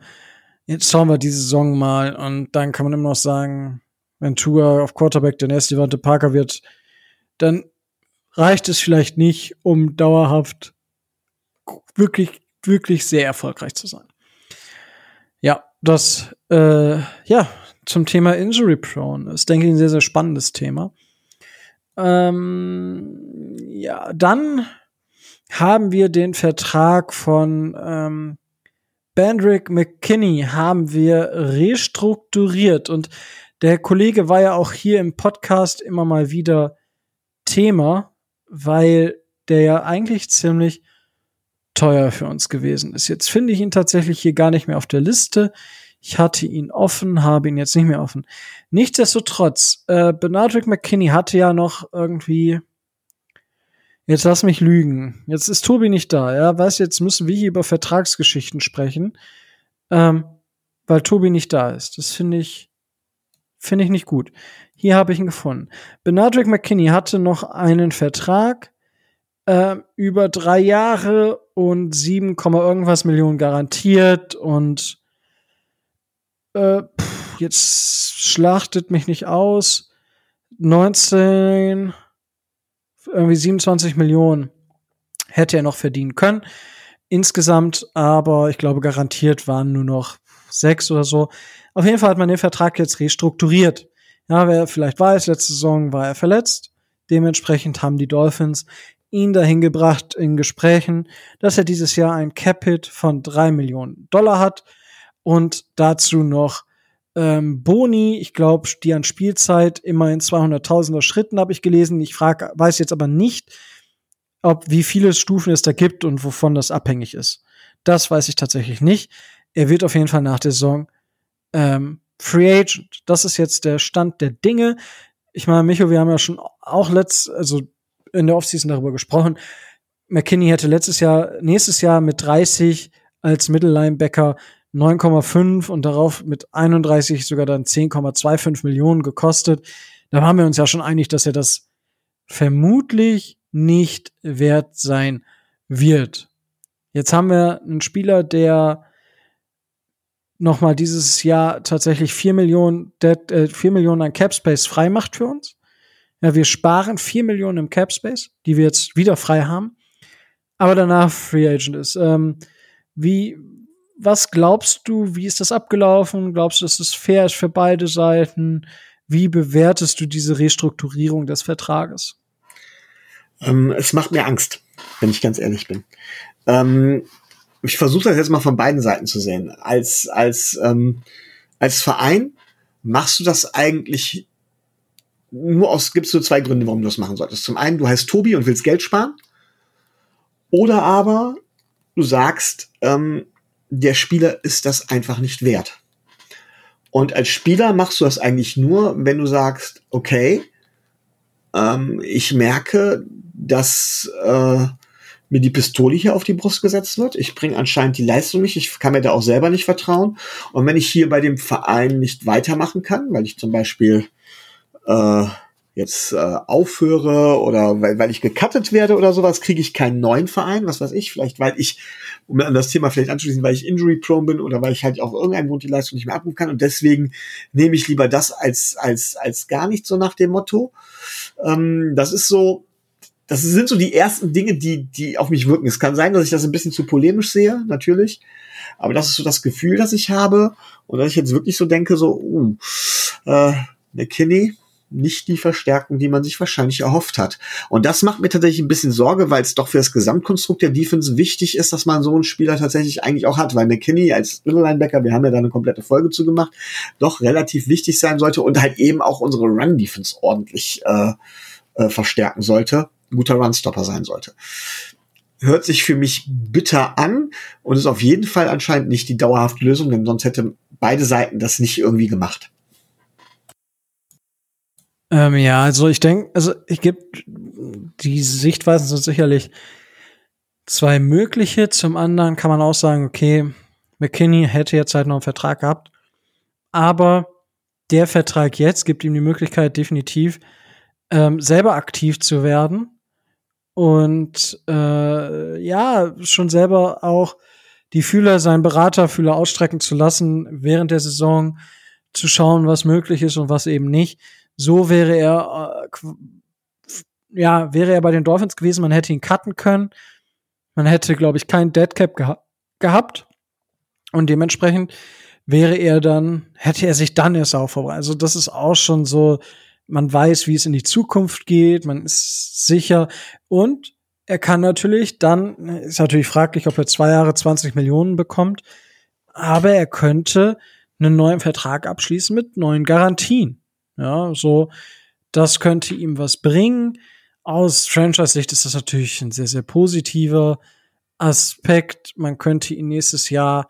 Jetzt schauen wir diese Saison mal und dann kann man immer noch sagen, wenn Tua auf Quarterback der nächste Devante Parker wird, dann reicht es vielleicht nicht, um dauerhaft wirklich, wirklich sehr erfolgreich zu sein. Ja, das, äh, ja, zum Thema Injury Prone ist, denke ich, ein sehr, sehr spannendes Thema. Ähm, ja, dann haben wir den Vertrag von ähm, Bandrick McKinney haben wir restrukturiert und der Kollege war ja auch hier im Podcast immer mal wieder Thema, weil der ja eigentlich ziemlich teuer für uns gewesen ist. Jetzt finde ich ihn tatsächlich hier gar nicht mehr auf der Liste. Ich hatte ihn offen, habe ihn jetzt nicht mehr offen. Nichtsdestotrotz, äh, Benardrick McKinney hatte ja noch irgendwie. Jetzt lass mich lügen. Jetzt ist Tobi nicht da, ja. Weißt jetzt müssen wir hier über Vertragsgeschichten sprechen, ähm, weil Tobi nicht da ist. Das finde ich, finde ich nicht gut. Hier habe ich ihn gefunden. Benardrick McKinney hatte noch einen Vertrag äh, über drei Jahre und 7, irgendwas Millionen garantiert und äh, pff, jetzt schlachtet mich nicht aus. 19, irgendwie 27 Millionen hätte er noch verdienen können. Insgesamt aber, ich glaube, garantiert waren nur noch sechs oder so. Auf jeden Fall hat man den Vertrag jetzt restrukturiert. Ja, wer vielleicht weiß, letzte Saison war er verletzt. Dementsprechend haben die Dolphins ihn dahin gebracht in Gesprächen, dass er dieses Jahr ein Capit von drei Millionen Dollar hat und dazu noch ähm, Boni, ich glaube, die an Spielzeit immer in 200.000er Schritten habe ich gelesen. Ich frage, weiß jetzt aber nicht, ob wie viele Stufen es da gibt und wovon das abhängig ist. Das weiß ich tatsächlich nicht. Er wird auf jeden Fall nach der Saison ähm, Free Agent. Das ist jetzt der Stand der Dinge. Ich meine, Micho, wir haben ja schon auch letzt, also in der Offseason darüber gesprochen. McKinney hätte letztes Jahr, nächstes Jahr mit 30 als Mittellinebacker 9,5 und darauf mit 31 sogar dann 10,25 Millionen gekostet. Da waren wir uns ja schon einig, dass er das vermutlich nicht wert sein wird. Jetzt haben wir einen Spieler, der nochmal dieses Jahr tatsächlich 4 Millionen, äh, 4 Millionen an Cap Space frei macht für uns. Ja, wir sparen 4 Millionen im Cap Space, die wir jetzt wieder frei haben, aber danach Free Agent ist. Ähm, wie, was glaubst du, wie ist das abgelaufen? Glaubst du, dass es fair ist für beide Seiten? Wie bewertest du diese Restrukturierung des Vertrages? Ähm, es macht mir Angst, wenn ich ganz ehrlich bin. Ähm, ich versuche das jetzt mal von beiden Seiten zu sehen. Als, als, ähm, als Verein machst du das eigentlich nur aus, gibt es nur zwei Gründe, warum du das machen solltest. Zum einen, du heißt Tobi und willst Geld sparen. Oder aber du sagst, ähm, der Spieler ist das einfach nicht wert. Und als Spieler machst du das eigentlich nur, wenn du sagst, okay, ähm, ich merke, dass äh, mir die Pistole hier auf die Brust gesetzt wird. Ich bringe anscheinend die Leistung nicht. Ich kann mir da auch selber nicht vertrauen. Und wenn ich hier bei dem Verein nicht weitermachen kann, weil ich zum Beispiel äh, jetzt äh, aufhöre oder weil, weil ich gecuttet werde oder sowas, kriege ich keinen neuen Verein, was weiß ich, vielleicht weil ich, um an das Thema vielleicht anzuschließen, weil ich injury-prone bin oder weil ich halt auf irgendeinen Grund die Leistung nicht mehr abrufen kann und deswegen nehme ich lieber das als, als, als gar nicht so nach dem Motto. Ähm, das ist so, das sind so die ersten Dinge, die, die auf mich wirken. Es kann sein, dass ich das ein bisschen zu polemisch sehe, natürlich. Aber das ist so das Gefühl, das ich habe. Und dass ich jetzt wirklich so denke, so, uh, äh, McKinney, nicht die Verstärkung, die man sich wahrscheinlich erhofft hat. Und das macht mir tatsächlich ein bisschen Sorge, weil es doch für das Gesamtkonstrukt der Defense wichtig ist, dass man so einen Spieler tatsächlich eigentlich auch hat, weil McKinney als Linebacker, wir haben ja da eine komplette Folge zu gemacht, doch relativ wichtig sein sollte und halt eben auch unsere Run Defense ordentlich äh, äh, verstärken sollte, ein guter Runstopper sein sollte. Hört sich für mich bitter an und ist auf jeden Fall anscheinend nicht die dauerhafte Lösung, denn sonst hätte beide Seiten das nicht irgendwie gemacht. Ähm, ja, also ich denke, also ich gebe die Sichtweisen sind sicherlich zwei mögliche. Zum anderen kann man auch sagen, okay, McKinney hätte jetzt halt noch einen Vertrag gehabt, aber der Vertrag jetzt gibt ihm die Möglichkeit, definitiv ähm, selber aktiv zu werden und äh, ja, schon selber auch die Fühler, seinen Beraterfühler ausstrecken zu lassen während der Saison, zu schauen, was möglich ist und was eben nicht. So wäre er, äh, ja, wäre er bei den Dolphins gewesen, man hätte ihn cutten können. Man hätte, glaube ich, kein Deadcap geha gehabt. Und dementsprechend wäre er dann, hätte er sich dann erst auch vorbereitet. Also das ist auch schon so, man weiß, wie es in die Zukunft geht, man ist sicher. Und er kann natürlich dann, ist natürlich fraglich, ob er zwei Jahre 20 Millionen bekommt, aber er könnte einen neuen Vertrag abschließen mit neuen Garantien. Ja, so, das könnte ihm was bringen. Aus Franchise-Sicht ist das natürlich ein sehr, sehr positiver Aspekt. Man könnte ihn nächstes Jahr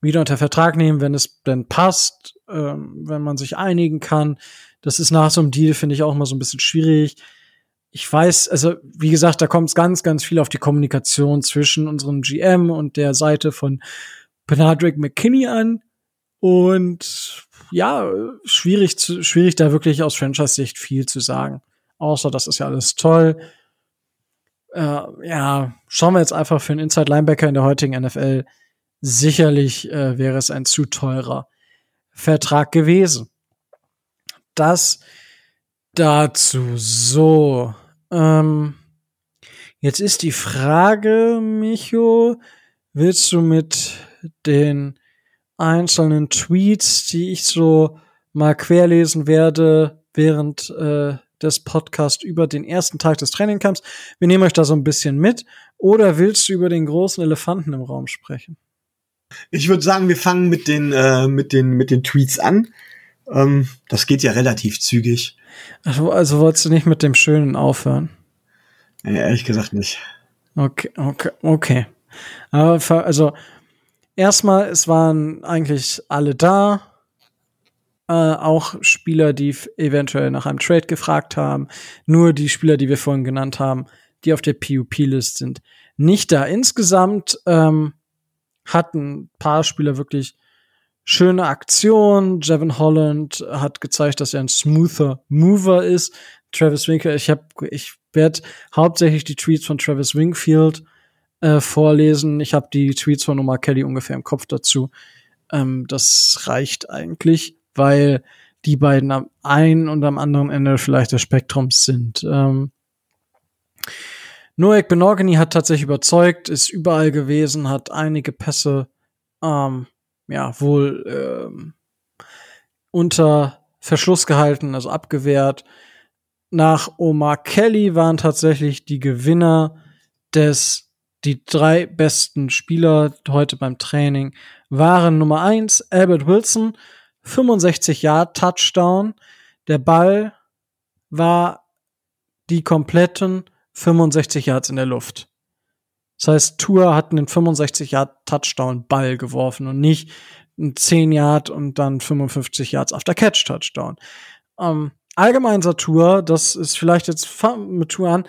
wieder unter Vertrag nehmen, wenn es denn passt, ähm, wenn man sich einigen kann. Das ist nach so einem Deal, finde ich, auch mal so ein bisschen schwierig. Ich weiß, also wie gesagt, da kommt es ganz, ganz viel auf die Kommunikation zwischen unserem GM und der Seite von Benadrick McKinney an. Und ja, schwierig, zu, schwierig da wirklich aus Franchise-Sicht viel zu sagen. Außer, das ist ja alles toll. Äh, ja, schauen wir jetzt einfach für einen Inside-Linebacker in der heutigen NFL. Sicherlich äh, wäre es ein zu teurer Vertrag gewesen. Das dazu. So. Ähm, jetzt ist die Frage, Micho, willst du mit den einzelnen Tweets, die ich so mal querlesen werde während äh, des Podcasts über den ersten Tag des Trainingcamps. Wir nehmen euch da so ein bisschen mit. Oder willst du über den großen Elefanten im Raum sprechen? Ich würde sagen, wir fangen mit den, äh, mit den, mit den Tweets an. Ähm, das geht ja relativ zügig. Also, also wolltest du nicht mit dem Schönen aufhören? Ja, ehrlich gesagt nicht. Okay, okay, okay. Aber also erstmal, es waren eigentlich alle da. Äh, auch Spieler, die eventuell nach einem Trade gefragt haben. Nur die Spieler, die wir vorhin genannt haben, die auf der PUP-List sind, nicht da. Insgesamt ähm, hatten ein paar Spieler wirklich schöne Aktionen. Jevin Holland hat gezeigt, dass er ein smoother Mover ist. Travis Winkel, ich ich werde hauptsächlich die Tweets von Travis Wingfield äh, vorlesen. Ich habe die Tweets von Omar Kelly ungefähr im Kopf dazu. Ähm, das reicht eigentlich, weil die beiden am einen und am anderen Ende vielleicht des Spektrums sind. Ähm, Noek Benogany hat tatsächlich überzeugt, ist überall gewesen, hat einige Pässe ähm, ja wohl ähm, unter Verschluss gehalten, also abgewehrt. Nach Omar Kelly waren tatsächlich die Gewinner des die drei besten Spieler heute beim Training waren Nummer eins Albert Wilson, 65 Yard Touchdown. Der Ball war die kompletten 65 Yards in der Luft. Das heißt, Tour hat einen 65 Yard Touchdown Ball geworfen und nicht ein 10 Yard und dann 55 Yards after Catch Touchdown. Ähm, allgemein sah Tour, das ist vielleicht jetzt mit Tour an,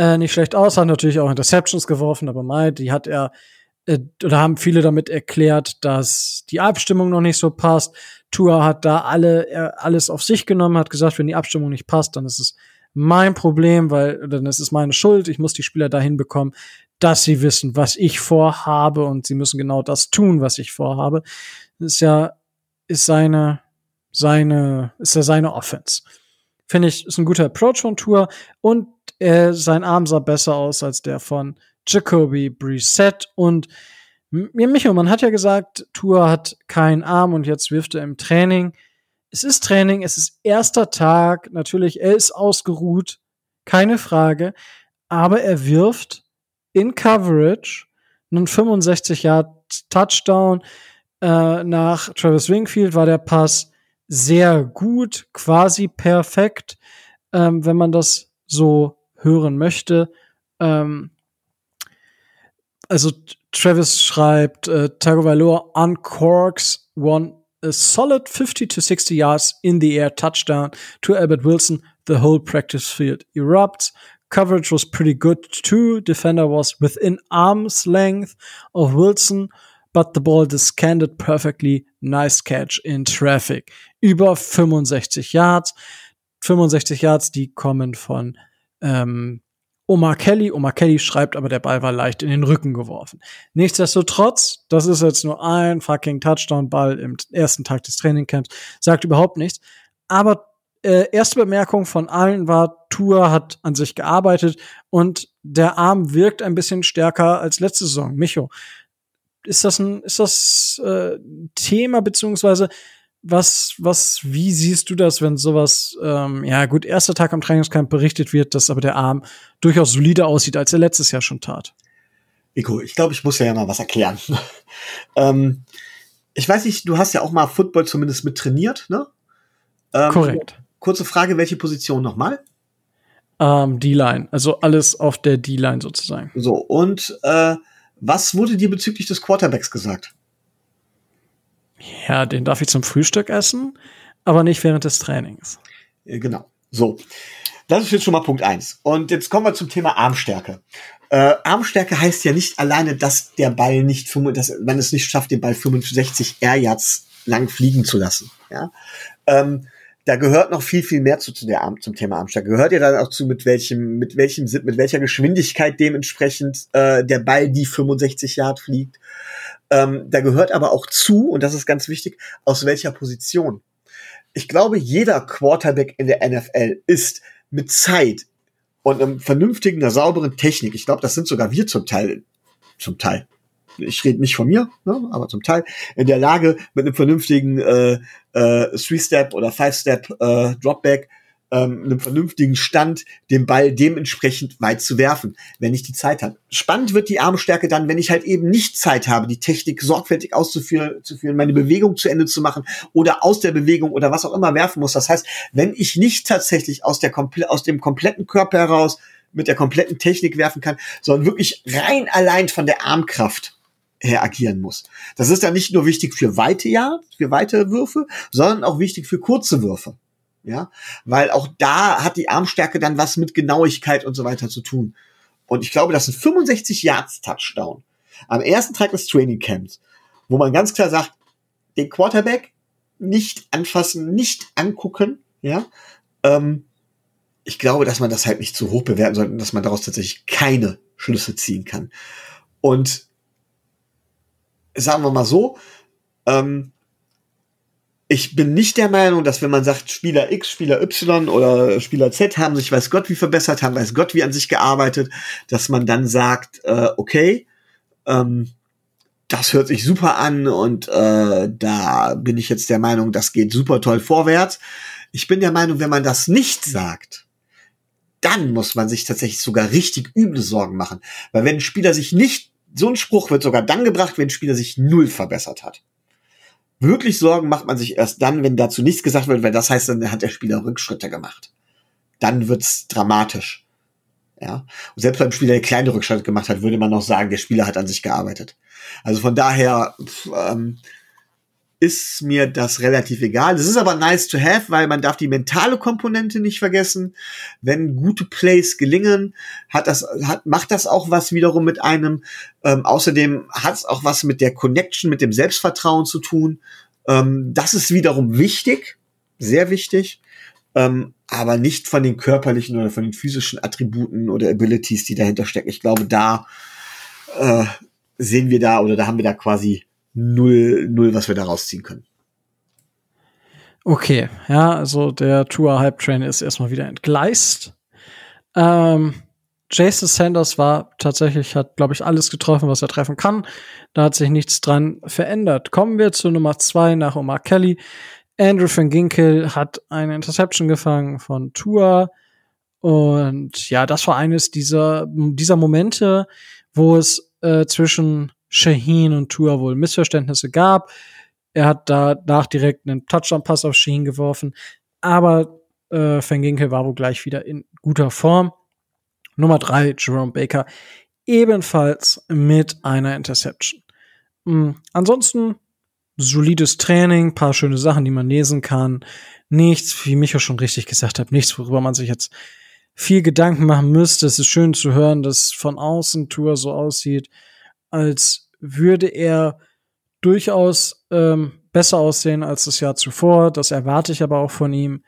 äh, nicht schlecht aus, hat natürlich auch Interceptions geworfen, aber mal, die hat er äh, oder haben viele damit erklärt, dass die Abstimmung noch nicht so passt. Tua hat da alle äh, alles auf sich genommen, hat gesagt, wenn die Abstimmung nicht passt, dann ist es mein Problem, weil dann ist es meine Schuld. Ich muss die Spieler dahin bekommen, dass sie wissen, was ich vorhabe und sie müssen genau das tun, was ich vorhabe. Das ist ja ist seine seine ist ja seine Offense. Finde ich ist ein guter Approach von Tour und äh, sein Arm sah besser aus als der von Jacoby Brissett und Micho, man hat ja gesagt, Tour hat keinen Arm und jetzt wirft er im Training. Es ist Training, es ist erster Tag, natürlich, er ist ausgeruht, keine Frage, aber er wirft in Coverage einen 65 Yard Touchdown. Äh, nach Travis Wingfield war der Pass sehr gut, quasi perfekt, ähm, wenn man das so hören möchte. Ähm, also Travis schreibt, äh, Tagovailoa uncorks one a solid 50 to 60 yards in the air touchdown to Albert Wilson. The whole practice field erupts. Coverage was pretty good too. Defender was within arm's length of Wilson, but the ball descended perfectly. Nice catch in traffic. Über 65 Yards. 65 Yards, die kommen von ähm, Omar Kelly. Omar Kelly schreibt aber, der Ball war leicht in den Rücken geworfen. Nichtsdestotrotz, das ist jetzt nur ein fucking Touchdown-Ball im ersten Tag des Trainingcamps, sagt überhaupt nichts. Aber äh, erste Bemerkung von allen war, Tour hat an sich gearbeitet und der Arm wirkt ein bisschen stärker als letzte Saison. Micho, ist das ein, ist das äh, Thema beziehungsweise was, was, wie siehst du das, wenn sowas, ähm, ja gut, erster Tag am Trainingscamp berichtet wird, dass aber der Arm durchaus solider aussieht, als er letztes Jahr schon tat? Nico, ich glaube, ich muss ja mal was erklären. [LAUGHS] ähm, ich weiß nicht, du hast ja auch mal Football zumindest mit trainiert, ne? Ähm, Korrekt. Kurze Frage, welche Position nochmal? Ähm, D-Line, also alles auf der D-Line sozusagen. So, und äh, was wurde dir bezüglich des Quarterbacks gesagt? Ja, den darf ich zum Frühstück essen, aber nicht während des Trainings. Äh, genau. So. Das ist jetzt schon mal Punkt eins. Und jetzt kommen wir zum Thema Armstärke. Äh, Armstärke heißt ja nicht alleine, dass der Ball nicht, dass man es nicht schafft, den Ball 65 Air Yards lang fliegen zu lassen. Ja. Ähm, da gehört noch viel, viel mehr zu, zu der Arm, zum Thema Armstärke. Gehört ja dann auch zu, mit welchem, mit welchem, mit welcher Geschwindigkeit dementsprechend äh, der Ball die 65 Yard fliegt. Ähm, da gehört aber auch zu, und das ist ganz wichtig, aus welcher Position. Ich glaube, jeder Quarterback in der NFL ist mit Zeit und einem vernünftigen, einer sauberen Technik, ich glaube, das sind sogar wir zum Teil, zum Teil, ich rede nicht von mir, ne, aber zum Teil in der Lage, mit einem vernünftigen äh, äh, Three-Step oder Five-Step äh, Dropback ähm, einem vernünftigen Stand den Ball dementsprechend weit zu werfen, wenn ich die Zeit habe. Spannend wird die Armstärke dann, wenn ich halt eben nicht Zeit habe, die Technik sorgfältig auszuführen, zu führen, meine Bewegung zu Ende zu machen oder aus der Bewegung oder was auch immer werfen muss. Das heißt, wenn ich nicht tatsächlich aus der aus dem kompletten Körper heraus mit der kompletten Technik werfen kann, sondern wirklich rein allein von der Armkraft her agieren muss. Das ist dann nicht nur wichtig für weite ja, für weite Würfe, sondern auch wichtig für kurze Würfe. Ja, weil auch da hat die Armstärke dann was mit Genauigkeit und so weiter zu tun. Und ich glaube, das sind 65 Yards Touchdown am ersten Tag des Training Camps, wo man ganz klar sagt, den Quarterback nicht anfassen, nicht angucken, ja. Ähm, ich glaube, dass man das halt nicht zu hoch bewerten sollte, dass man daraus tatsächlich keine Schlüsse ziehen kann. Und sagen wir mal so, ähm, ich bin nicht der Meinung, dass wenn man sagt, Spieler X, Spieler Y oder Spieler Z haben sich weiß Gott wie verbessert, haben weiß Gott wie an sich gearbeitet, dass man dann sagt, äh, okay, ähm, das hört sich super an und äh, da bin ich jetzt der Meinung, das geht super toll vorwärts. Ich bin der Meinung, wenn man das nicht sagt, dann muss man sich tatsächlich sogar richtig üble Sorgen machen. Weil wenn ein Spieler sich nicht so ein Spruch wird sogar dann gebracht, wenn ein Spieler sich null verbessert hat. Wirklich Sorgen macht man sich erst dann, wenn dazu nichts gesagt wird, weil das heißt, dann hat der Spieler Rückschritte gemacht. Dann wird's dramatisch. Ja. Und selbst beim Spieler, der kleine Rückschritte gemacht hat, würde man noch sagen, der Spieler hat an sich gearbeitet. Also von daher, pff, ähm, ist mir das relativ egal. Das ist aber nice to have, weil man darf die mentale Komponente nicht vergessen. Wenn gute Plays gelingen, hat das, hat, macht das auch was wiederum mit einem. Ähm, außerdem hat es auch was mit der Connection, mit dem Selbstvertrauen zu tun. Ähm, das ist wiederum wichtig, sehr wichtig, ähm, aber nicht von den körperlichen oder von den physischen Attributen oder Abilities, die dahinter stecken. Ich glaube, da äh, sehen wir da oder da haben wir da quasi null, null, was wir da rausziehen können. Okay, ja, also der Tour Hype Train ist erstmal wieder entgleist. Ähm, Jason Sanders war tatsächlich, hat, glaube ich, alles getroffen, was er treffen kann. Da hat sich nichts dran verändert. Kommen wir zu Nummer zwei nach Omar Kelly. Andrew van Ginkel hat eine Interception gefangen von Tour. Und ja, das war eines dieser, dieser Momente, wo es äh, zwischen Shaheen und Tour wohl Missverständnisse gab. Er hat danach direkt einen Touchdown-Pass auf Shaheen geworfen, aber äh, Van Ginkel war wohl gleich wieder in guter Form. Nummer drei, Jerome Baker, ebenfalls mit einer Interception. Mhm. Ansonsten solides Training, paar schöne Sachen, die man lesen kann. Nichts, wie Micha schon richtig gesagt hat, nichts, worüber man sich jetzt viel Gedanken machen müsste. Es ist schön zu hören, dass von außen Tour so aussieht, als würde er durchaus ähm, besser aussehen als das Jahr zuvor. Das erwarte ich aber auch von ihm.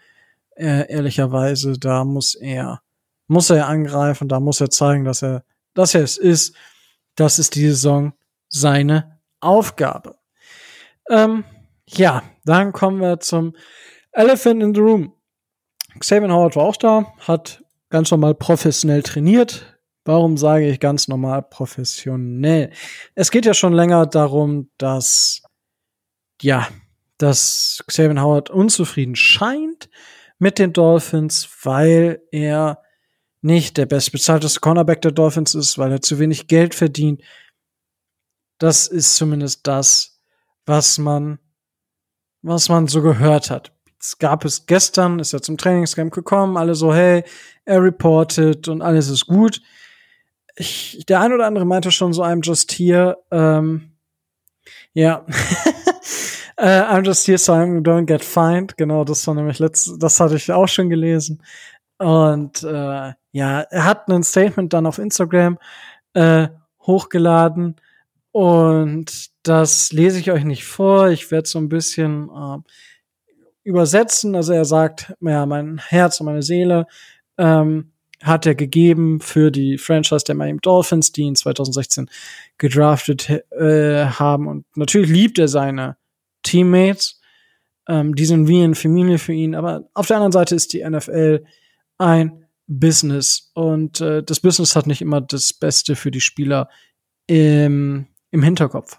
Äh, ehrlicherweise, da muss er, muss er angreifen, da muss er zeigen, dass er, dass er es ist. Das ist die Saison seine Aufgabe. Ähm, ja, dann kommen wir zum Elephant in the Room. Xavier Howard war auch da, hat ganz normal professionell trainiert, Warum sage ich ganz normal professionell? Es geht ja schon länger darum, dass, ja, dass Xavier Howard unzufrieden scheint mit den Dolphins, weil er nicht der bestbezahlteste Cornerback der Dolphins ist, weil er zu wenig Geld verdient. Das ist zumindest das, was man, was man so gehört hat. Es gab es gestern, ist er zum Trainingscamp gekommen, alle so, hey, er reportet und alles ist gut ich, der ein oder andere meinte schon so, I'm just here. Ähm, ja. uh, [LAUGHS] I'm just here, so I don't get fined. Genau, das war nämlich letzt, das hatte ich auch schon gelesen. Und äh, ja, er hat ein Statement dann auf Instagram äh, hochgeladen und das lese ich euch nicht vor. Ich werde so ein bisschen äh, übersetzen. Also er sagt, ja, mein Herz und meine Seele ähm, hat er gegeben für die Franchise der Miami Dolphins, die ihn 2016 gedraftet äh, haben. Und natürlich liebt er seine Teammates. Ähm, die sind wie eine Familie für ihn. Aber auf der anderen Seite ist die NFL ein Business. Und äh, das Business hat nicht immer das Beste für die Spieler im, im Hinterkopf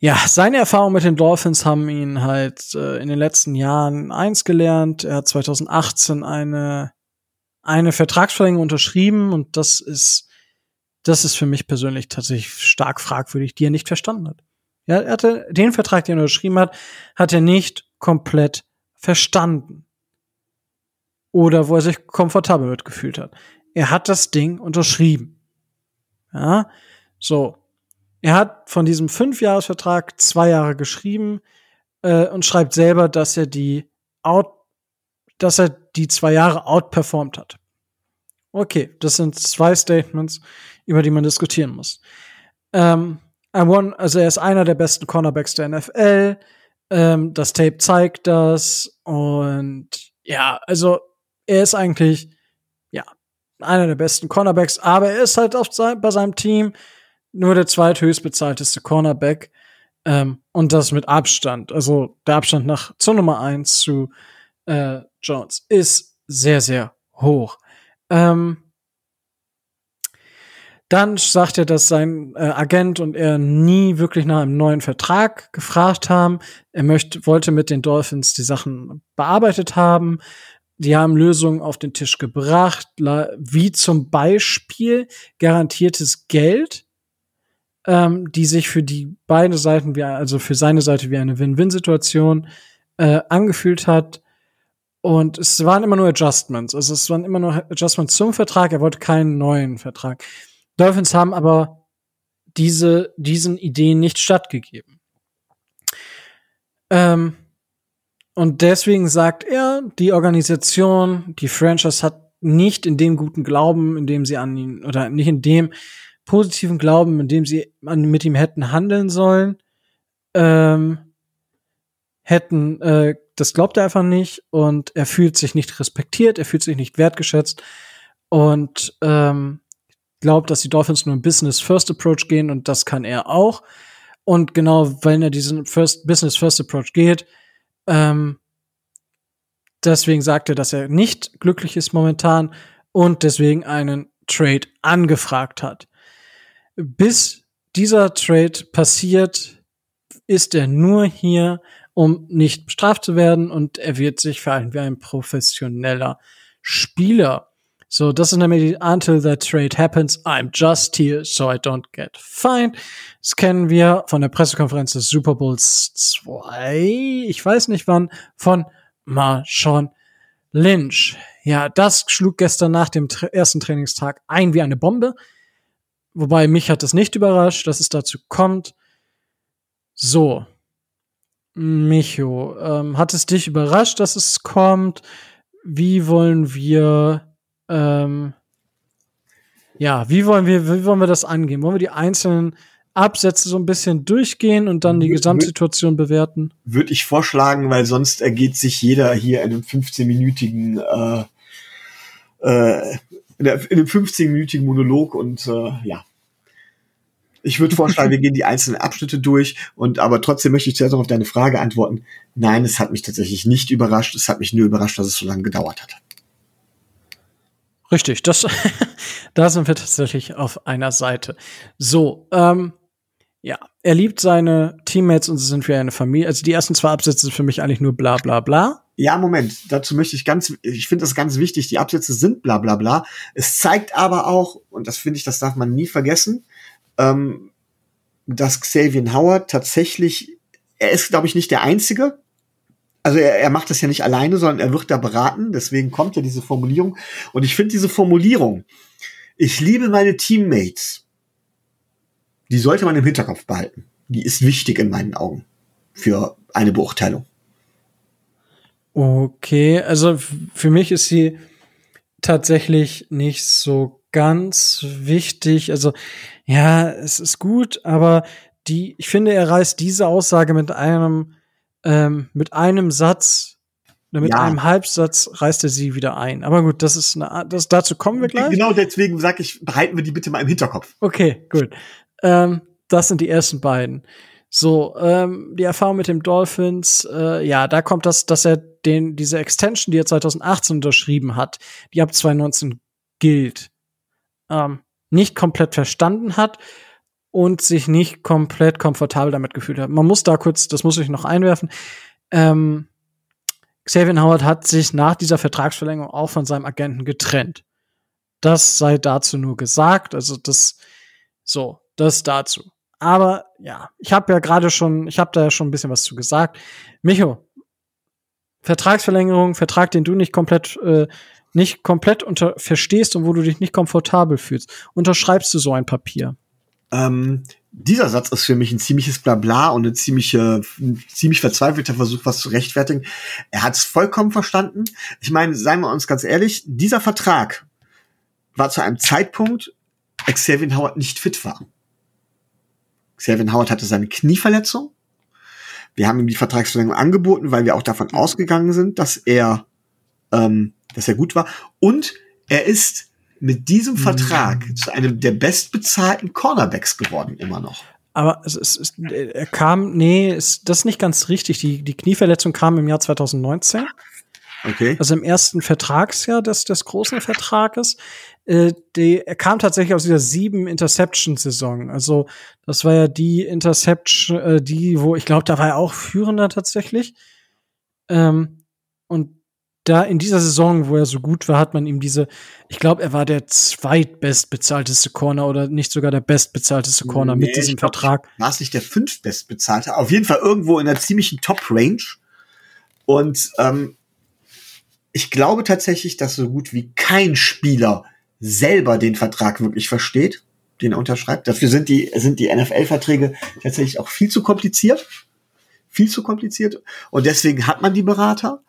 ja, seine Erfahrungen mit den Dolphins haben ihn halt äh, in den letzten Jahren eins gelernt. Er hat 2018 eine, eine Vertragsverlängerung unterschrieben und das ist, das ist für mich persönlich tatsächlich stark fragwürdig, die er nicht verstanden hat. Ja, er hatte den Vertrag, den er unterschrieben hat, hat er nicht komplett verstanden. Oder wo er sich komfortabel mitgefühlt hat. Er hat das Ding unterschrieben. Ja, so. Er hat von diesem Fünfjahresvertrag zwei Jahre geschrieben äh, und schreibt selber, dass er die out, dass er die zwei Jahre outperformed hat. Okay, das sind zwei Statements, über die man diskutieren muss. Ähm, won, also er ist einer der besten Cornerbacks der NFL. Ähm, das Tape zeigt das und ja, also er ist eigentlich ja einer der besten Cornerbacks, aber er ist halt auf sein, bei seinem Team nur der zweithöchstbezahlteste Cornerback. Ähm, und das mit Abstand. Also der Abstand nach zur Nummer eins zu äh, Jones ist sehr, sehr hoch. Ähm, dann sagt er, dass sein äh, Agent und er nie wirklich nach einem neuen Vertrag gefragt haben. Er möchte, wollte mit den Dolphins die Sachen bearbeitet haben. Die haben Lösungen auf den Tisch gebracht, wie zum Beispiel garantiertes Geld ähm, die sich für die beide Seiten, wie, also für seine Seite wie eine Win-Win-Situation äh, angefühlt hat. Und es waren immer nur Adjustments. Also es waren immer nur Adjustments zum Vertrag. Er wollte keinen neuen Vertrag. Dolphins haben aber diese, diesen Ideen nicht stattgegeben. Ähm, und deswegen sagt er, die Organisation, die Franchise hat nicht in dem guten Glauben, in dem sie an ihn, oder nicht in dem positiven Glauben, in dem sie an, mit ihm hätten handeln sollen, ähm, hätten, äh, das glaubt er einfach nicht und er fühlt sich nicht respektiert, er fühlt sich nicht wertgeschätzt und ähm, glaubt, dass die Dolphins nur ein Business First Approach gehen und das kann er auch. Und genau, wenn er diesen First Business First Approach geht, ähm, deswegen sagt er, dass er nicht glücklich ist momentan und deswegen einen Trade angefragt hat. Bis dieser Trade passiert, ist er nur hier, um nicht bestraft zu werden und er wird sich verhalten wie ein professioneller Spieler. So, das ist nämlich Until that trade happens, I'm just here so I don't get fined. Das kennen wir von der Pressekonferenz des Super Bowls 2, ich weiß nicht wann, von Marshawn Lynch. Ja, das schlug gestern nach dem tra ersten Trainingstag ein wie eine Bombe. Wobei mich hat es nicht überrascht, dass es dazu kommt. So. Micho, ähm, hat es dich überrascht, dass es kommt? Wie wollen wir ähm, ja, wie wollen wir, wie wollen wir das angehen? Wollen wir die einzelnen Absätze so ein bisschen durchgehen und dann die Gesamtsituation bewerten? Würde ich vorschlagen, weil sonst ergeht sich jeder hier in einem 15-minütigen äh, äh, in, der, in einem 15-minütigen Monolog und äh, ja. Ich würde vorschlagen, wir gehen die einzelnen Abschnitte durch und aber trotzdem möchte ich zuerst noch auf deine Frage antworten. Nein, es hat mich tatsächlich nicht überrascht. Es hat mich nur überrascht, dass es so lange gedauert hat. Richtig, das, [LAUGHS] da sind wir tatsächlich auf einer Seite. So, ähm, ja, er liebt seine Teammates und sie sind wie eine Familie. Also die ersten zwei Absätze sind für mich eigentlich nur bla bla bla. Ja, Moment, dazu möchte ich ganz, ich finde das ganz wichtig, die Absätze sind bla bla bla. Es zeigt aber auch, und das finde ich, das darf man nie vergessen, ähm, dass Xavier Howard tatsächlich, er ist, glaube ich, nicht der Einzige, also er, er macht das ja nicht alleine, sondern er wird da beraten. Deswegen kommt ja diese Formulierung. Und ich finde diese Formulierung, ich liebe meine Teammates, die sollte man im Hinterkopf behalten. Die ist wichtig in meinen Augen für eine Beurteilung. Okay, also für mich ist sie tatsächlich nicht so ganz wichtig. Also ja, es ist gut, aber die, ich finde, er reißt diese Aussage mit einem ähm, mit einem Satz mit ja. einem Halbsatz reißt er sie wieder ein. Aber gut, das ist eine, das, dazu kommen wir gleich. Genau deswegen sage ich, behalten wir die bitte mal im Hinterkopf. Okay, gut. Ähm, das sind die ersten beiden. So, ähm, die Erfahrung mit dem Dolphins, äh, ja, da kommt das, dass er den, diese Extension, die er 2018 unterschrieben hat, die ab 2019 gilt, ähm, nicht komplett verstanden hat und sich nicht komplett komfortabel damit gefühlt hat. Man muss da kurz, das muss ich noch einwerfen. Ähm, Xavier Howard hat sich nach dieser Vertragsverlängerung auch von seinem Agenten getrennt. Das sei dazu nur gesagt, also das so, das dazu. Aber ja, ich habe ja gerade schon, ich habe da ja schon ein bisschen was zu gesagt. Micho, Vertragsverlängerung, Vertrag, den du nicht komplett äh, nicht komplett unter verstehst und wo du dich nicht komfortabel fühlst, unterschreibst du so ein Papier? Ähm, dieser Satz ist für mich ein ziemliches Blabla und eine ziemliche, ein ziemlich verzweifelter Versuch, was zu rechtfertigen. Er hat es vollkommen verstanden. Ich meine, seien wir uns ganz ehrlich, dieser Vertrag war zu einem Zeitpunkt, als Xavier Howard nicht fit war. Xavier Howard hatte seine Knieverletzung. Wir haben ihm die Vertragsverlängerung angeboten, weil wir auch davon ausgegangen sind, dass er, ähm, dass er gut war. Und er ist mit diesem mhm. Vertrag mhm. zu einem der bestbezahlten Cornerbacks geworden, immer noch. Aber es, es, es, er kam, nee, ist das ist nicht ganz richtig. Die, die Knieverletzung kam im Jahr 2019. Okay. Also im ersten Vertragsjahr des, des großen Vertrages. Äh, die, er kam tatsächlich aus dieser sieben Interception-Saison. Also das war ja die Interception, äh, die, wo ich glaube, da war er auch Führender tatsächlich. Ähm, und da in dieser Saison, wo er so gut war, hat man ihm diese, ich glaube, er war der zweitbestbezahlteste Corner oder nicht sogar der bestbezahlteste Corner nee, mit diesem glaub, Vertrag. War es nicht der fünftbestbezahlte? Auf jeden Fall irgendwo in einer ziemlichen Top-Range. Und ähm, ich glaube tatsächlich, dass so gut wie kein Spieler selber den Vertrag wirklich versteht, den er unterschreibt. Dafür sind die, sind die NFL-Verträge tatsächlich auch viel zu kompliziert. Viel zu kompliziert. Und deswegen hat man die Berater.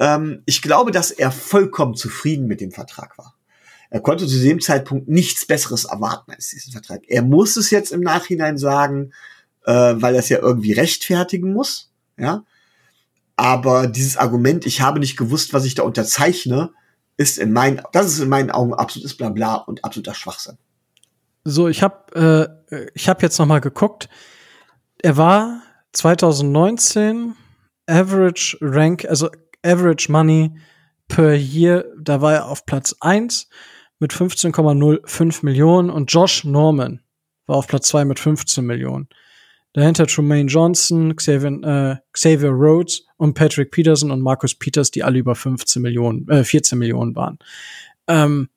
Ähm, ich glaube, dass er vollkommen zufrieden mit dem Vertrag war. Er konnte zu dem Zeitpunkt nichts Besseres erwarten als diesen Vertrag. Er muss es jetzt im Nachhinein sagen, äh, weil er es ja irgendwie rechtfertigen muss. Ja. Aber dieses Argument, ich habe nicht gewusst, was ich da unterzeichne, ist in meinen, das ist in meinen Augen absolutes Blabla und absoluter Schwachsinn. So, ich habe äh, ich habe jetzt noch mal geguckt. Er war 2019 Average Rank, also Average Money per Year, da war er auf Platz 1 mit 15,05 Millionen und Josh Norman war auf Platz 2 mit 15 Millionen. Dahinter Trumaine Johnson, Xavier, äh, Xavier Rhodes und Patrick Peterson und Marcus Peters, die alle über 15 Millionen, äh, 14 Millionen waren. Ähm,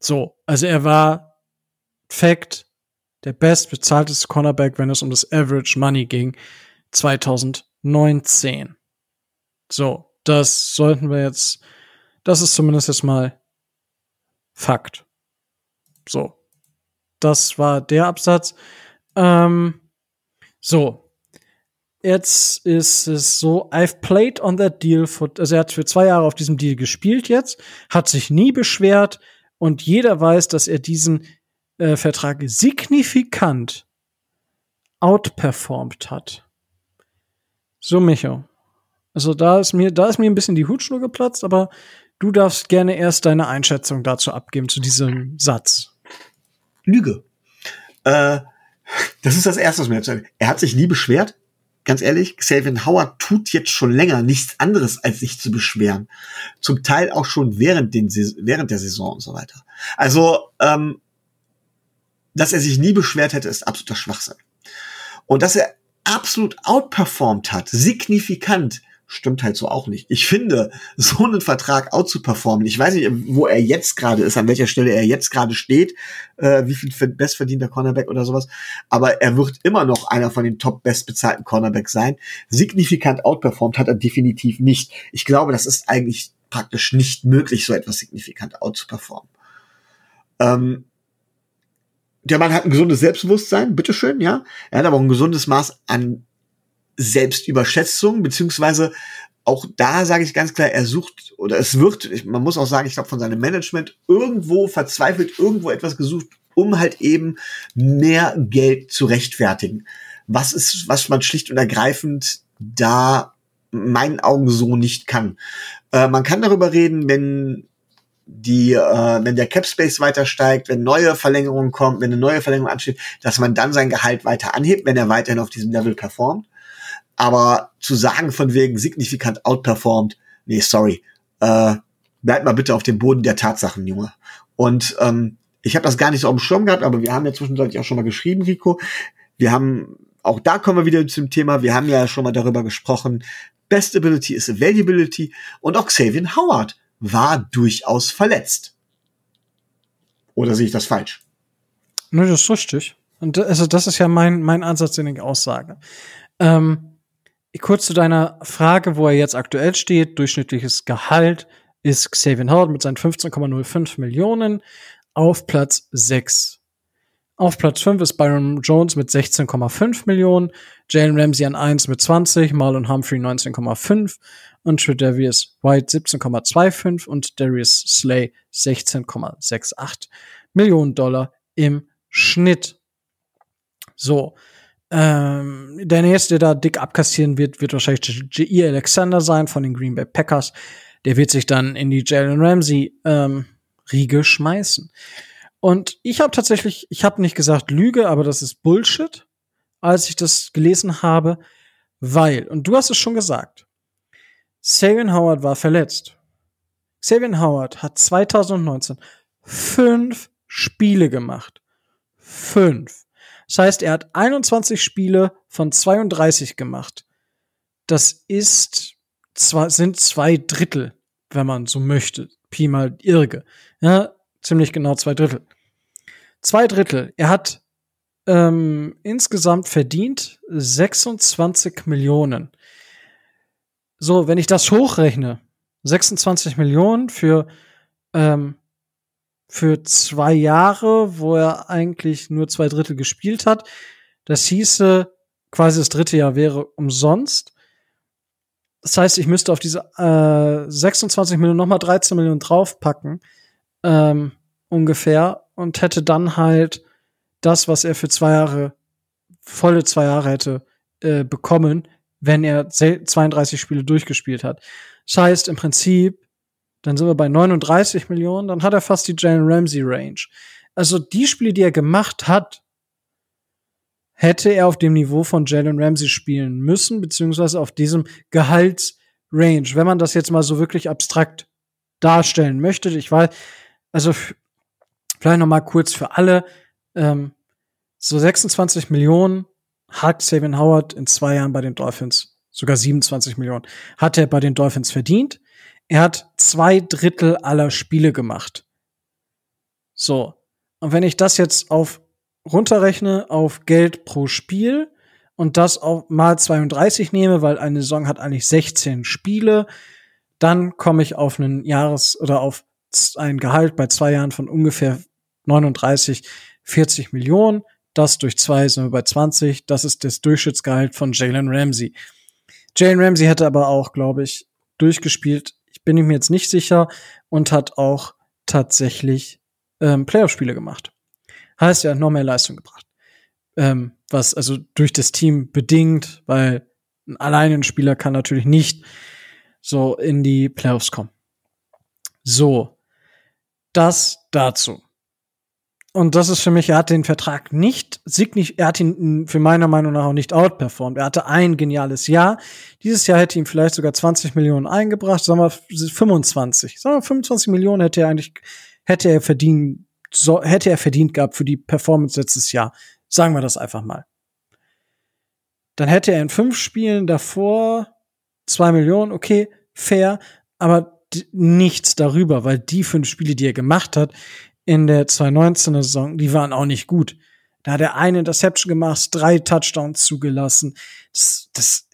so, also er war Fact der bestbezahlteste Cornerback, wenn es um das Average Money ging, 2019. So, das sollten wir jetzt, das ist zumindest jetzt mal Fakt. So, das war der Absatz. Ähm, so, jetzt ist es so, I've played on that deal for, also er hat für zwei Jahre auf diesem Deal gespielt jetzt, hat sich nie beschwert und jeder weiß, dass er diesen äh, Vertrag signifikant outperformed hat. So, Micho. Also da ist mir, da ist mir ein bisschen die Hutschnur geplatzt, aber du darfst gerne erst deine Einschätzung dazu abgeben, zu diesem Satz. Lüge. Äh, das ist das Erste, was mir jetzt Er hat sich nie beschwert. Ganz ehrlich, Xavier Howard tut jetzt schon länger nichts anderes, als sich zu beschweren. Zum Teil auch schon während, den, während der Saison und so weiter. Also, ähm, dass er sich nie beschwert hätte, ist absoluter Schwachsinn. Und dass er absolut outperformed hat, signifikant, stimmt halt so auch nicht. Ich finde, so einen Vertrag out zu performen, ich weiß nicht, wo er jetzt gerade ist, an welcher Stelle er jetzt gerade steht, äh, wie viel bestverdienter Cornerback oder sowas, aber er wird immer noch einer von den top bestbezahlten Cornerbacks sein. Signifikant outperformed hat er definitiv nicht. Ich glaube, das ist eigentlich praktisch nicht möglich, so etwas signifikant out zu performen. Ähm, der Mann hat ein gesundes Selbstbewusstsein, bitteschön, ja. Er hat aber auch ein gesundes Maß an Selbstüberschätzung, beziehungsweise auch da sage ich ganz klar, er sucht oder es wird, man muss auch sagen, ich glaube von seinem Management irgendwo verzweifelt irgendwo etwas gesucht, um halt eben mehr Geld zu rechtfertigen. Was ist, was man schlicht und ergreifend da in meinen Augen so nicht kann. Äh, man kann darüber reden, wenn die, äh, wenn der Cap Space weiter steigt, wenn neue Verlängerungen kommen, wenn eine neue Verlängerung ansteht, dass man dann sein Gehalt weiter anhebt, wenn er weiterhin auf diesem Level performt. Aber zu sagen von wegen signifikant outperformt, nee, sorry. Äh, bleib mal bitte auf dem Boden der Tatsachen, Junge. Und ähm, ich habe das gar nicht so auf dem Schirm gehabt, aber wir haben ja zwischenzeitlich auch schon mal geschrieben, Rico. Wir haben, auch da kommen wir wieder zum Thema, wir haben ja schon mal darüber gesprochen, Best Ability ist Availability und auch Xavier Howard war durchaus verletzt. Oder sehe ich das falsch? Nö, das ist richtig. Und also das ist ja mein, mein Ansatz in der Aussage. Ähm, kurz zu deiner Frage, wo er jetzt aktuell steht. Durchschnittliches Gehalt ist Xavier Howard mit seinen 15,05 Millionen auf Platz 6. Auf Platz 5 ist Byron Jones mit 16,5 Millionen, Jalen Ramsey an 1 mit 20, Marlon Humphrey 19,5 und Tredavious White 17,25 und Darius Slay 16,68 Millionen Dollar im Schnitt. So, ähm, der nächste, der da dick abkassieren wird, wird wahrscheinlich J.E. Alexander sein von den Green Bay Packers. Der wird sich dann in die Jalen Ramsey ähm, Riege schmeißen. Und ich habe tatsächlich, ich habe nicht gesagt Lüge, aber das ist Bullshit, als ich das gelesen habe, weil, und du hast es schon gesagt, Sagan Howard war verletzt. Sagan Howard hat 2019 fünf Spiele gemacht. Fünf. Das heißt, er hat 21 Spiele von 32 gemacht. Das ist zwar, sind zwei Drittel, wenn man so möchte. Pi mal Irge. Ja, ziemlich genau zwei Drittel. Zwei Drittel. Er hat ähm, insgesamt verdient 26 Millionen. So, wenn ich das hochrechne, 26 Millionen für ähm, für zwei Jahre, wo er eigentlich nur zwei Drittel gespielt hat. Das hieße, quasi das dritte Jahr wäre umsonst. Das heißt, ich müsste auf diese äh, 26 Millionen nochmal 13 Millionen draufpacken, ähm, ungefähr, und hätte dann halt das, was er für zwei Jahre, volle zwei Jahre hätte äh, bekommen, wenn er 32 Spiele durchgespielt hat. Das heißt, im Prinzip, dann sind wir bei 39 Millionen, dann hat er fast die Jalen Ramsey Range. Also die Spiele, die er gemacht hat, hätte er auf dem Niveau von Jalen Ramsey spielen müssen, beziehungsweise auf diesem Gehaltsrange, wenn man das jetzt mal so wirklich abstrakt darstellen möchte. Ich weiß, also vielleicht noch mal kurz für alle, ähm, so 26 Millionen hat Sabian Howard in zwei Jahren bei den Dolphins, sogar 27 Millionen, hat er bei den Dolphins verdient. Er hat zwei Drittel aller Spiele gemacht. So. Und wenn ich das jetzt auf runterrechne auf Geld pro Spiel und das auf mal 32 nehme, weil eine Saison hat eigentlich 16 Spiele, dann komme ich auf einen Jahres- oder auf ein Gehalt bei zwei Jahren von ungefähr 39, 40 Millionen. Das durch zwei sind wir bei 20. Das ist das Durchschnittsgehalt von Jalen Ramsey. Jalen Ramsey hätte aber auch, glaube ich, durchgespielt. Ich bin mir jetzt nicht sicher und hat auch tatsächlich ähm, Playoff-Spiele gemacht. Heißt, hat noch mehr Leistung gebracht. Ähm, was also durch das Team bedingt, weil ein Spieler kann natürlich nicht so in die Playoffs kommen. So, das dazu. Und das ist für mich, er hat den Vertrag nicht signif er hat ihn für meiner Meinung nach auch nicht outperformed. Er hatte ein geniales Jahr. Dieses Jahr hätte ihm vielleicht sogar 20 Millionen eingebracht, sagen wir 25. Sagen wir 25 Millionen hätte er eigentlich, hätte er verdienen so, hätte er verdient gehabt für die Performance letztes Jahr. Sagen wir das einfach mal. Dann hätte er in fünf Spielen davor zwei Millionen, okay, fair, aber nichts darüber, weil die fünf Spiele, die er gemacht hat in der 2019er Saison, die waren auch nicht gut. Da hat er eine Interception gemacht, drei Touchdowns zugelassen. Das, das,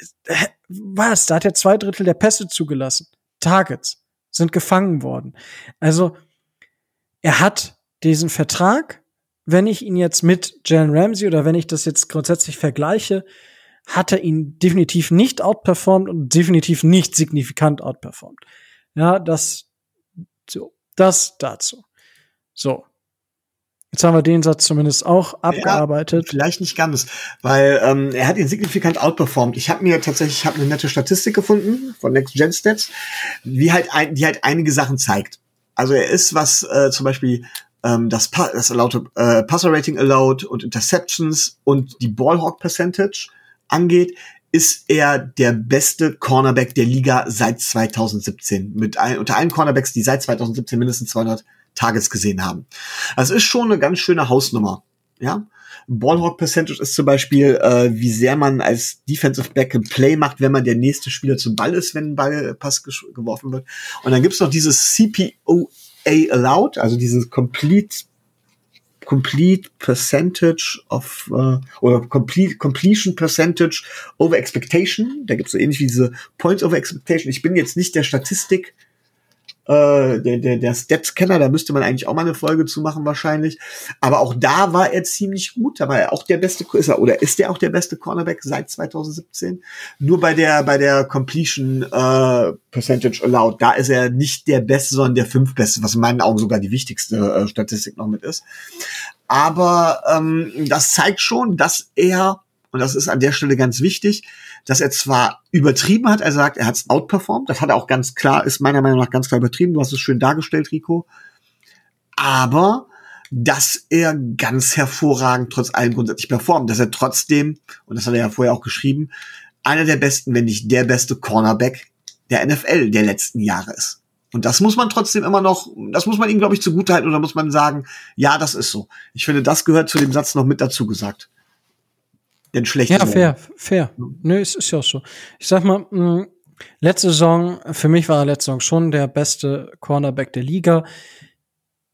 was? Da hat er zwei Drittel der Pässe zugelassen. Targets sind gefangen worden. Also, er hat diesen Vertrag, wenn ich ihn jetzt mit Jalen Ramsey oder wenn ich das jetzt grundsätzlich vergleiche, hat er ihn definitiv nicht outperformed und definitiv nicht signifikant outperformed. Ja, das, so, das dazu. So. Jetzt haben wir den Satz zumindest auch abgearbeitet. Ja, vielleicht nicht ganz, weil ähm, er hat ihn signifikant outperformed. Ich habe mir tatsächlich, ich habe eine nette Statistik gefunden von Next Gen Stats, wie halt ein, die halt einige Sachen zeigt. Also er ist, was äh, zum Beispiel ähm, das, pa das erlaubte äh, Passer Rating allowed und Interceptions und die Ballhawk Percentage angeht, ist er der beste Cornerback der Liga seit 2017. Mit ein, unter allen Cornerbacks, die seit 2017 mindestens 200 Tages gesehen haben. Das ist schon eine ganz schöne Hausnummer. Ja, Ballhawk Percentage ist zum Beispiel, äh, wie sehr man als Defensive Back ein Play macht, wenn man der nächste Spieler zum Ball ist, wenn ein Ballpass geworfen wird. Und dann gibt's noch dieses CPO A allowed, also dieses complete complete percentage of uh, oder complete completion percentage over expectation. Da gibt's so ähnlich wie diese Points over expectation. Ich bin jetzt nicht der Statistik äh, der, der, der Stats-Kenner, da müsste man eigentlich auch mal eine Folge zu machen wahrscheinlich. Aber auch da war er ziemlich gut. Da war er auch der beste, ist er, oder ist er auch der beste Cornerback seit 2017? Nur bei der, bei der Completion äh, Percentage Allowed, da ist er nicht der Beste, sondern der fünftbeste, was in meinen Augen sogar die wichtigste äh, Statistik noch mit ist. Aber ähm, das zeigt schon, dass er, und das ist an der Stelle ganz wichtig, dass er zwar übertrieben hat, er sagt, er hat es outperformed, das hat er auch ganz klar, ist meiner Meinung nach ganz klar übertrieben, du hast es schön dargestellt, Rico, aber dass er ganz hervorragend trotz allem grundsätzlich performt, dass er trotzdem, und das hat er ja vorher auch geschrieben, einer der besten, wenn nicht der beste Cornerback der NFL der letzten Jahre ist. Und das muss man trotzdem immer noch, das muss man ihm, glaube ich, zugutehalten oder muss man sagen, ja, das ist so. Ich finde, das gehört zu dem Satz noch mit dazu gesagt den schlechten. Ja, fair, fair. Nö, es ist ja auch so. Ich sag mal, mh, mm, letzte Saison, für mich war er letzte Saison schon der beste Cornerback der Liga,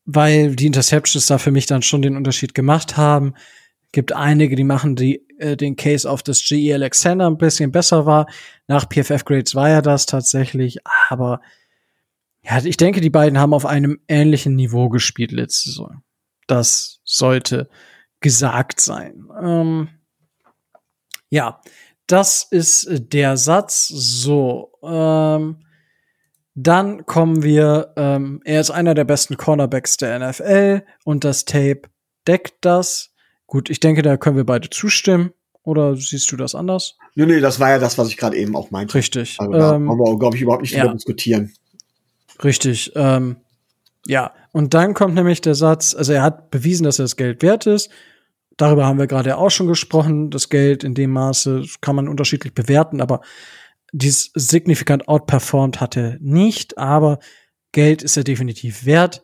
weil die Interceptions da für mich dann schon den Unterschied gemacht haben. Gibt einige, die machen die, äh, den Case auf, dass G.E. Alexander ein bisschen besser war. Nach PFF-Grades war er das tatsächlich, aber ja, ich denke, die beiden haben auf einem ähnlichen Niveau gespielt letzte Saison. Das sollte gesagt sein. Ähm, Ja, das ist äh, der Satz. So, ähm, dann kommen wir, ähm, er ist einer der besten Cornerbacks der NFL und das Tape deckt das. Gut, ich denke, da können wir beide zustimmen. Oder siehst du das anders? Nee, nee, das war ja das, was ich gerade eben auch meinte. Richtig. Also da ähm, wollen wir, glaube ich, überhaupt nicht ja. drüber diskutieren. Richtig. Ähm, ja, und dann kommt nämlich der Satz, also er hat bewiesen, dass er das Geld wert ist. Darüber haben wir gerade auch schon gesprochen. Das Geld in dem Maße kann man unterschiedlich bewerten, aber dies signifikant outperformed hat er nicht, aber Geld ist er definitiv wert.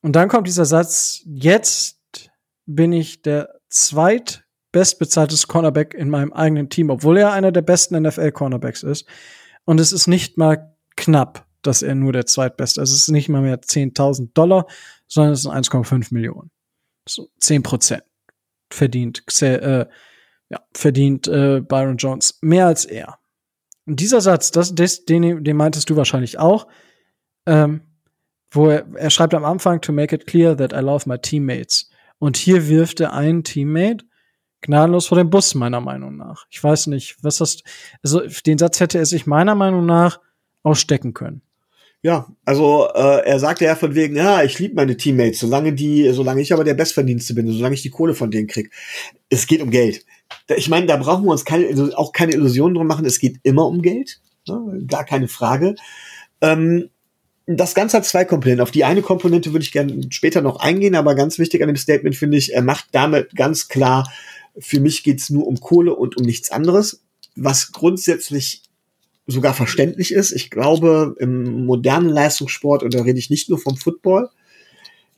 Und dann kommt dieser Satz, jetzt bin ich der zweitbestbezahlteste Cornerback in meinem eigenen Team, obwohl er einer der besten NFL-Cornerbacks ist. Und es ist nicht mal knapp, dass er nur der zweitbeste ist. Also es ist nicht mal mehr 10.000 Dollar, sondern es sind 1,5 Millionen. So 10 Prozent verdient, äh, ja, verdient äh, Byron Jones mehr als er. Und dieser Satz, das, das, den, den meintest du wahrscheinlich auch, ähm, wo er, er schreibt am Anfang, to make it clear that I love my teammates. Und hier wirft er einen Teammate gnadenlos vor den Bus, meiner Meinung nach. Ich weiß nicht, was das, also den Satz hätte er sich meiner Meinung nach ausstecken können. Ja, also äh, er sagte ja von wegen, ja, ich liebe meine Teammates, solange die, solange ich aber der Bestverdienste bin, solange ich die Kohle von denen krieg. Es geht um Geld. Ich meine, da brauchen wir uns keine, auch keine Illusionen drum machen. Es geht immer um Geld, ne? gar keine Frage. Ähm, das Ganze hat zwei Komponenten. Auf die eine Komponente würde ich gerne später noch eingehen, aber ganz wichtig an dem Statement finde ich, er macht damit ganz klar, für mich geht's nur um Kohle und um nichts anderes, was grundsätzlich sogar verständlich ist. Ich glaube, im modernen Leistungssport, und da rede ich nicht nur vom Football,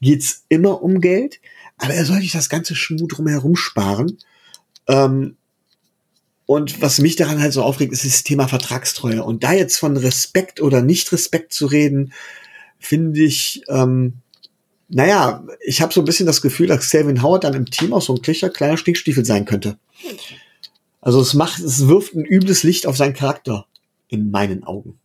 geht's immer um Geld, aber er soll sich das ganze Schmuh drumherum sparen. Ähm, und was mich daran halt so aufregt, ist das Thema Vertragstreue. Und da jetzt von Respekt oder Nicht-Respekt zu reden, finde ich, ähm, naja, ich habe so ein bisschen das Gefühl, dass Selvin Howard dann im Team auch so ein klicher kleiner Stinkstiefel sein könnte. Also es macht, es wirft ein übles Licht auf seinen Charakter, in meinen Augen.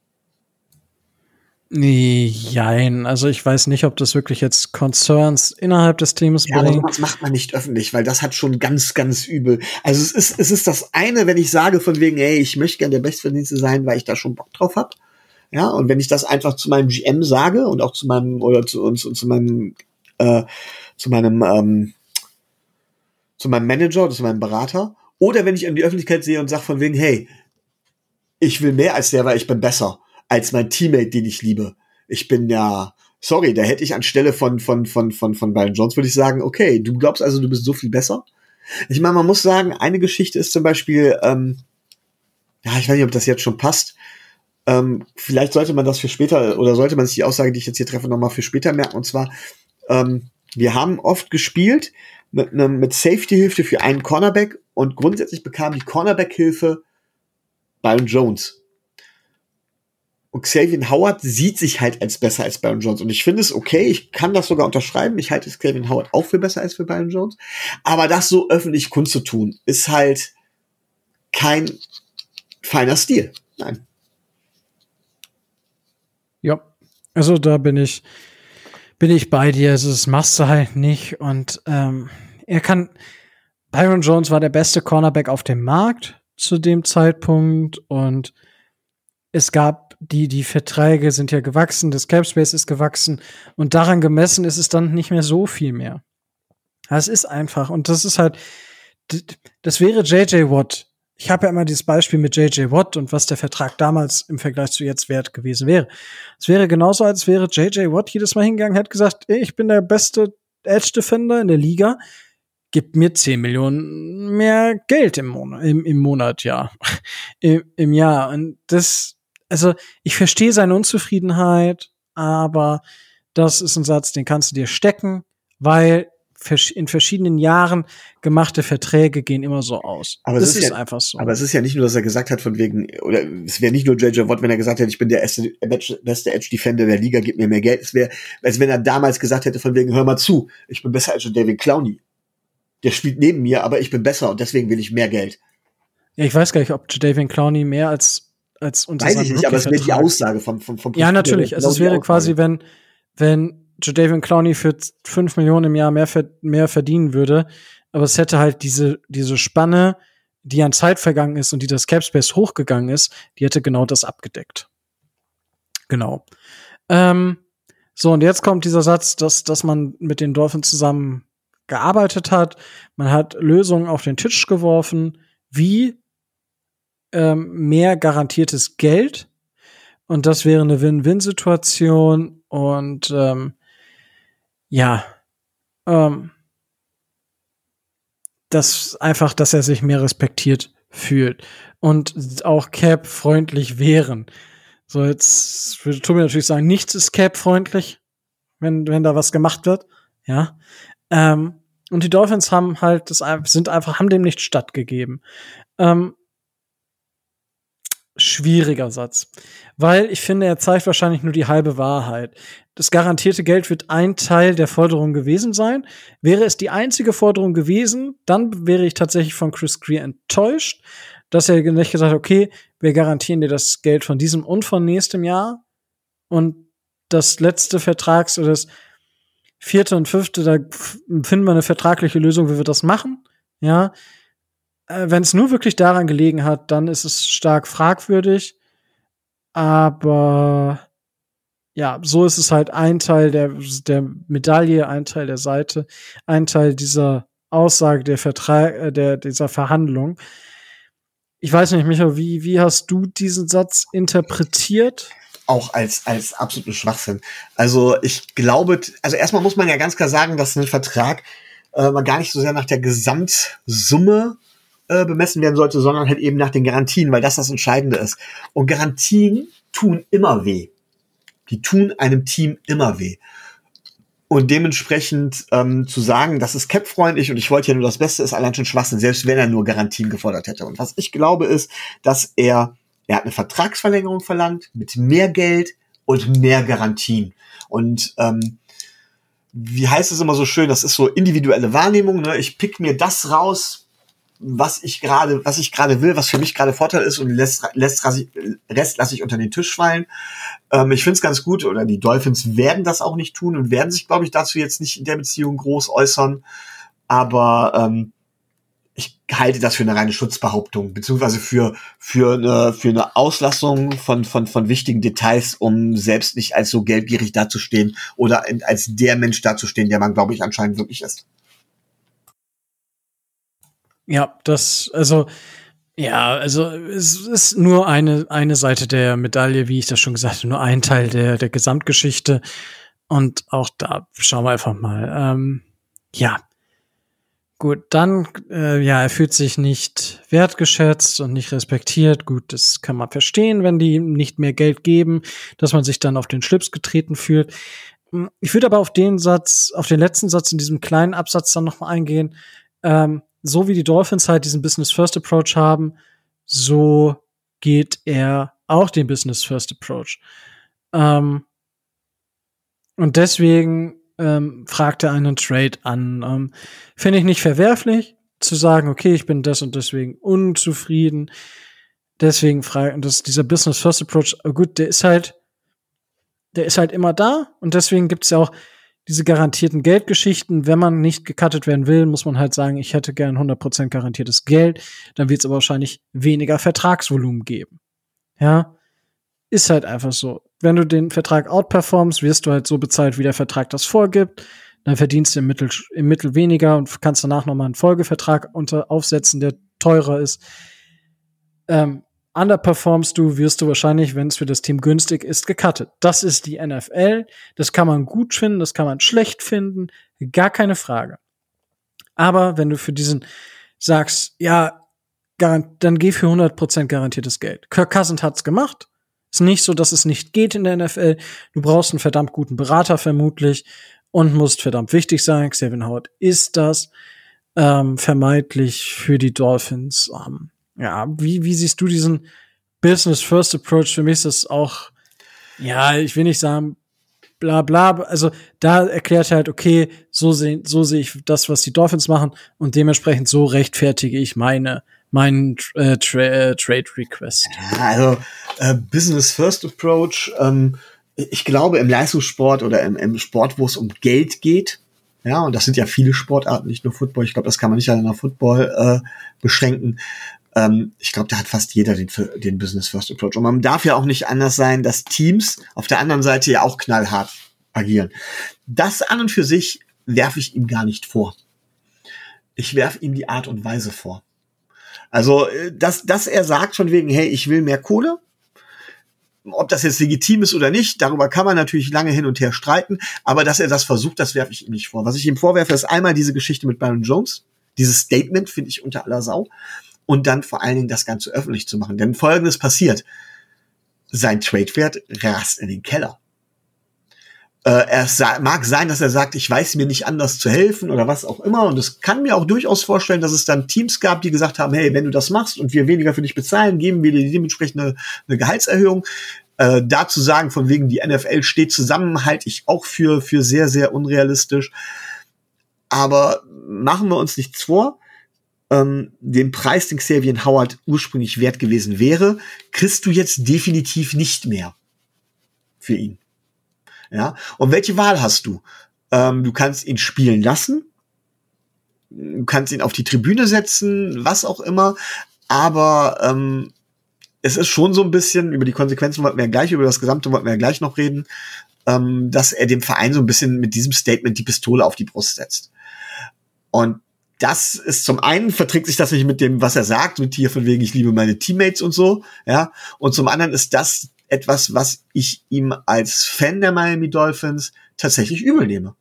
Jein, also ich weiß nicht, ob das wirklich jetzt Concerns innerhalb des Teams Ja, bringt. sowas macht man nicht öffentlich, weil das hat schon ganz, ganz übel. Also es ist, es ist das eine, wenn ich sage von wegen, ey, ich möchte gern der Bestverdienste sein, weil ich da schon Bock drauf hab. Ja, und wenn ich das einfach zu meinem GM sage und auch zu meinem, oder zu, zu, zu meinem, äh, zu meinem, ähm, zu meinem Manager oder zu meinem Berater, oder wenn ich in die Öffentlichkeit sehe und sage von wegen, hey, ich will mehr als der, weil ich bin besser als mein Teammate, den ich liebe. Ich bin ja, sorry, da hätte ich anstelle von, von, von, von, von Byron Jones würde ich sagen, okay, du glaubst also, du bist so viel besser? Ich meine, man muss sagen, eine Geschichte ist zum Beispiel, ähm, ja, ich weiß nicht, ob das jetzt schon passt. Ähm, vielleicht sollte man das für später, oder sollte man sich die Aussage, die ich jetzt hier treffe, nochmal für später merken. Und zwar, ähm, wir haben oft gespielt mit, einem mit Safety-Hilfe für einen Cornerback und grundsätzlich bekam die Cornerback-Hilfe Byron Jones. Und Xavier Howard sieht sich halt als besser als Byron Jones. Und ich finde es okay, ich kann das sogar unterschreiben. Ich halte Xavier Howard auch für besser als für Byron Jones. Aber das so öffentlich kundzutun, ist halt kein feiner Stil. Nein. Ja, also da bin ich, bin ich bei dir. Also das machst du halt nicht. Und ähm, er kann. Byron Jones war der beste Cornerback auf dem Markt zu dem Zeitpunkt und es gab die, die Verträge sind ja gewachsen, das Cap Space ist gewachsen und daran gemessen ist es dann nicht mehr so viel mehr. Das ist einfach und das ist halt, das wäre JJ Watt. Ich habe ja immer dieses Beispiel mit JJ Watt und was der Vertrag damals im Vergleich zu jetzt wert gewesen wäre. Es wäre genauso, als wäre JJ Watt jedes Mal hingegangen, hätte gesagt, ich bin der beste Edge Defender in der Liga, gib mir 10 Millionen mehr Geld im Monat, im, im Monat, ja. [LAUGHS] Im, Im Jahr. Und das, also ich verstehe seine Unzufriedenheit, aber das ist ein Satz, den kannst du dir stecken, weil in verschiedenen Jahren gemachte Verträge gehen immer so aus. Aber es das ist ist, ja- einfach so. Aber es ist ja nicht nur, dass er gesagt hat, von wegen, oder es wäre nicht nur JJ Watt, wenn er gesagt hätte, ich bin der beste Edge Defender der Liga, gib mir mehr Geld. Es wäre, als wenn er damals gesagt hätte, von wegen, hör mal zu, ich bin besser als David Clowney. Der spielt neben mir, aber ich bin besser und deswegen will ich mehr Geld. ja, ich weiß gar nicht, ob Jadavian Clowney mehr als als unter Weiß ich nicht, aber es wäre die Aussage vom, vom, vom Ja, natürlich. Also es wäre quasi, wenn, wenn Jadavian Clowney für 5 Millionen im Jahr mehr, mehr verdienen würde, aber es hätte halt diese, diese Spanne die an Zeit vergangen ist und die das Capspace hochgegangen ist, die hätte genau das abgedeckt. Genau. Ähm, so, und jetzt kommt dieser Satz, dass, dass man mit den Dolphins zusammen gearbeitet hat. Man hat Lösungen auf den Tisch geworfen, wie ähm, mehr garantiertes Geld. Und das wäre eine Win-Win-Situation. Und ähm, ja, ähm, das einfach, dass er sich mehr respektiert fühlt und auch Cap freundlich wären. So, jetzt würde Tobi natürlich sagen, nichts ist Cap freundlich, wenn, wenn da was gemacht wird. Ja. Ähm, und die Dolphins haben halt, das sind einfach, haben dem nicht stattgegeben. Ähm, schwieriger Satz. Weil ich finde, er zeigt wahrscheinlich nur die halbe Wahrheit. Das garantierte Geld wird ein Teil der Forderung gewesen sein. Wäre es die einzige Forderung gewesen, dann wäre ich tatsächlich von Chris Greer enttäuscht, dass er nicht gesagt hat, okay, wir garantieren dir das Geld von diesem und von nächstem Jahr. Und das letzte Vertrags- oder das vierte und fünfte, da finden wir eine vertragliche Lösung, wie wir das machen. Ja. Äh, Wenn es nur wirklich daran gelegen hat, dann ist es stark fragwürdig. Aber ja, so ist es halt ein Teil der, der Medaille, ein Teil der Seite, ein Teil dieser Aussage der Vertrag, äh, der, dieser Verhandlung. Ich weiß nicht, Michael, wie, wie hast du diesen Satz interpretiert? Auch als, als absoluten Schwachsinn. Also ich glaube, also erstmal muss man ja ganz klar sagen, dass ein Vertrag äh, man gar nicht so sehr nach der Gesamtsumme äh, bemessen werden sollte, sondern halt eben nach den Garantien, weil das das Entscheidende ist. Und Garantien tun immer weh die tun einem Team immer weh. Und dementsprechend ähm, zu sagen, das ist cap-freundlich und ich wollte ja nur das Beste, ist allein schon Schwachsinn, selbst wenn er nur Garantien gefordert hätte. Und was ich glaube ist, dass er, er hat eine Vertragsverlängerung verlangt mit mehr Geld und mehr Garantien. Und ähm, wie heißt es immer so schön, das ist so individuelle Wahrnehmung. Ne? Ich pick mir das raus, was ich gerade, was ich gerade will, was für mich gerade Vorteil ist und lässt, lässt Rest lasse ich unter den Tisch fallen. Ähm, ich finde es ganz gut, oder die Dolphins werden das auch nicht tun und werden sich, glaube ich, dazu jetzt nicht in der Beziehung groß äußern. Aber ähm, ich halte das für eine reine Schutzbehauptung, beziehungsweise für, für, eine, für eine Auslassung von, von, von wichtigen Details, um selbst nicht als so geldgierig dazustehen oder als der Mensch dazustehen, der man, glaube ich, anscheinend wirklich ist. Ja, das, also, ja, also es ist nur eine, eine Seite der Medaille, wie ich das schon gesagt habe, nur ein Teil der, der Gesamtgeschichte. Und auch da schauen wir einfach mal. Ähm, ja. Gut, dann, äh, ja, er fühlt sich nicht wertgeschätzt und nicht respektiert. Gut, das kann man verstehen, wenn die nicht mehr Geld geben, dass man sich dann auf den Schlips getreten fühlt. Hm, ich würde aber auf den Satz, auf den letzten Satz in diesem kleinen Absatz dann noch mal eingehen. Ähm, so wie die Dolphins halt diesen Business First Approach haben, so geht er auch den Business First Approach. Ähm, und deswegen ähm, fragt er einen Trade an. Ähm, Finde ich nicht verwerflich, zu sagen, okay, ich bin das und deswegen unzufrieden. Deswegen fragen, dass dieser Business First Approach, oh gut, der ist halt, der ist halt immer da und deswegen gibt es ja auch diese garantierten Geldgeschichten, wenn man nicht gecuttet werden will, muss man halt sagen, ich hätte gern 100% garantiertes Geld, dann wird es aber wahrscheinlich weniger Vertragsvolumen geben. Ja, ist halt einfach so. Wenn du den Vertrag outperformst, wirst du halt so bezahlt, wie der Vertrag das vorgibt. Dann verdienst du im Mittel, im Mittel weniger und kannst danach nochmal einen Folgevertrag unter aufsetzen, der teurer ist. Ähm, underperformst du, wirst du wahrscheinlich, wenn es für das Team günstig ist, gecuttet. Das ist die NFL. Das kann man gut finden, das kann man schlecht finden, gar keine Frage. Aber wenn du für diesen sagst, ja, dann geh für 100% garantiertes Geld. Kirk Cousins hat's gemacht. Ist nicht so, dass es nicht geht in der NFL. Du brauchst einen verdammt guten Berater vermutlich und musst verdammt wichtig sein. Xavier Howard ist das ähm, vermeintlich für die Dolphins. Ähm, ja, wie, wie siehst du diesen Business First Approach? Für mich ist das auch, ja, ich will nicht sagen, bla bla. Also da erklärt er halt, okay, so sehe so seh ich das, was die Dolphins machen und dementsprechend so rechtfertige ich meine meinen äh, tra äh, Trade Request. Ja, also äh, Business First Approach. Ähm, ich glaube im Leistungssport oder im, im Sport, wo es um Geld geht, Ja, und das sind ja viele Sportarten, nicht nur Football. Ich glaube, das kann man nicht allein auf Football äh, beschränken. Ähm, ich glaube, da hat fast jeder den, den Business First Approach. Und man darf ja auch nicht anders sein, dass Teams auf der anderen Seite ja auch knallhart agieren. Das an und für sich werfe ich ihm gar nicht vor. Ich werfe ihm die Art und Weise vor. Also, äh, dass, dass er sagt von wegen, hey, ich will mehr Kohle, ob das jetzt legitim ist oder nicht, darüber kann man natürlich lange hin und her streiten, aber dass er das versucht, das werfe ich ihm nicht vor. Was ich ihm vorwerfe, ist einmal diese Geschichte mit Byron Jones. Dieses Statement finde ich unter aller Sau. Und dann vor allen Dingen das Ganze öffentlich zu machen. Denn folgendes passiert. Sein Tradewert rast in den Keller. Äh, es mag sein, dass er sagt, ich weiß mir nicht anders zu helfen oder was auch immer. Und es kann mir auch durchaus vorstellen, dass es dann Teams gab, die gesagt haben, hey, wenn du das machst und wir weniger für dich bezahlen, geben wir dir dementsprechend eine, eine Gehaltserhöhung. Äh, dazu sagen, von wegen die NFL steht zusammen, halte ich auch für, für sehr, sehr unrealistisch. Aber machen wir uns nichts vor. Ähm, den Preis, den Xavier Howard ursprünglich wert gewesen wäre, kriegst du jetzt definitiv nicht mehr für ihn. Ja, und welche Wahl hast du? Ähm, du kannst ihn spielen lassen, du kannst ihn auf die Tribüne setzen, was auch immer, aber ähm, es ist schon so ein bisschen, über die Konsequenzen wollten wir ja gleich, über das Gesamte wollten wir ja gleich noch reden, ähm, dass er dem Verein so ein bisschen mit diesem Statement die Pistole auf die Brust setzt. Und das ist zum einen verträgt sich das nicht mit dem, was er sagt, mit hier von wegen, ich liebe meine Teammates und so, ja. Und zum anderen ist das etwas, was ich ihm als Fan der Miami Dolphins tatsächlich übel nehme.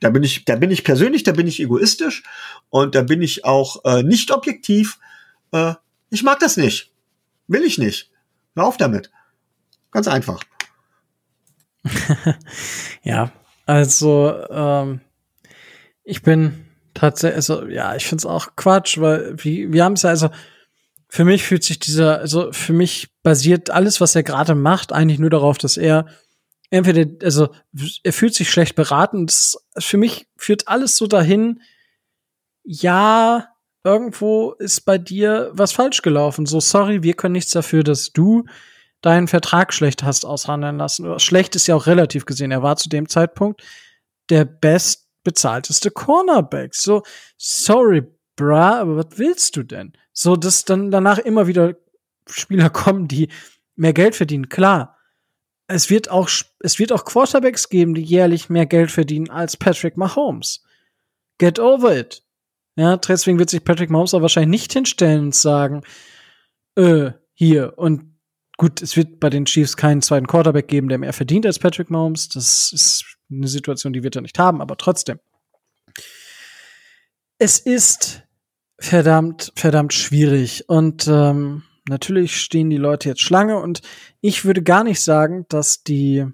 Da bin ich, da bin ich persönlich, da bin ich egoistisch und da bin ich auch äh, nicht objektiv. Äh, ich mag das nicht. Will ich nicht. Hör auf damit. Ganz einfach. [LAUGHS] ja, also ähm, ich bin tatsächlich, also ja, ich finde es auch Quatsch, weil wir, wir haben es ja also für mich fühlt sich dieser, also für mich basiert alles, was er gerade macht, eigentlich nur darauf, dass er entweder, also er fühlt sich schlecht beraten. Das, für mich führt alles so dahin, ja, irgendwo ist bei dir was falsch gelaufen. So, sorry, wir können nichts dafür, dass du deinen Vertrag schlecht hast aushandeln lassen. Schlecht ist ja auch relativ gesehen. Er war zu dem Zeitpunkt der bestbezahlteste Cornerback. So, sorry, bra, aber was willst du denn? So, dass dann danach immer wieder Spieler [LAUGHS] kommen, die mehr Geld verdienen. Klar, es wird auch, es wird auch Quarterbacks geben, die jährlich mehr Geld verdienen als Patrick Mahomes. Get over it. Ja, deswegen wird sich Patrick Mahomes auch wahrscheinlich nicht hinstellen und sagen, äh, hier. Und gut, es wird bei den Chiefs keinen zweiten Quarterback geben, der mehr verdient als Patrick Mahomes. Das ist eine Situation, die wird er nicht haben, aber trotzdem. Es ist verdammt, verdammt schwierig. Und ähm, natürlich stehen die Leute jetzt Schlange und ich würde gar nicht sagen, dass die,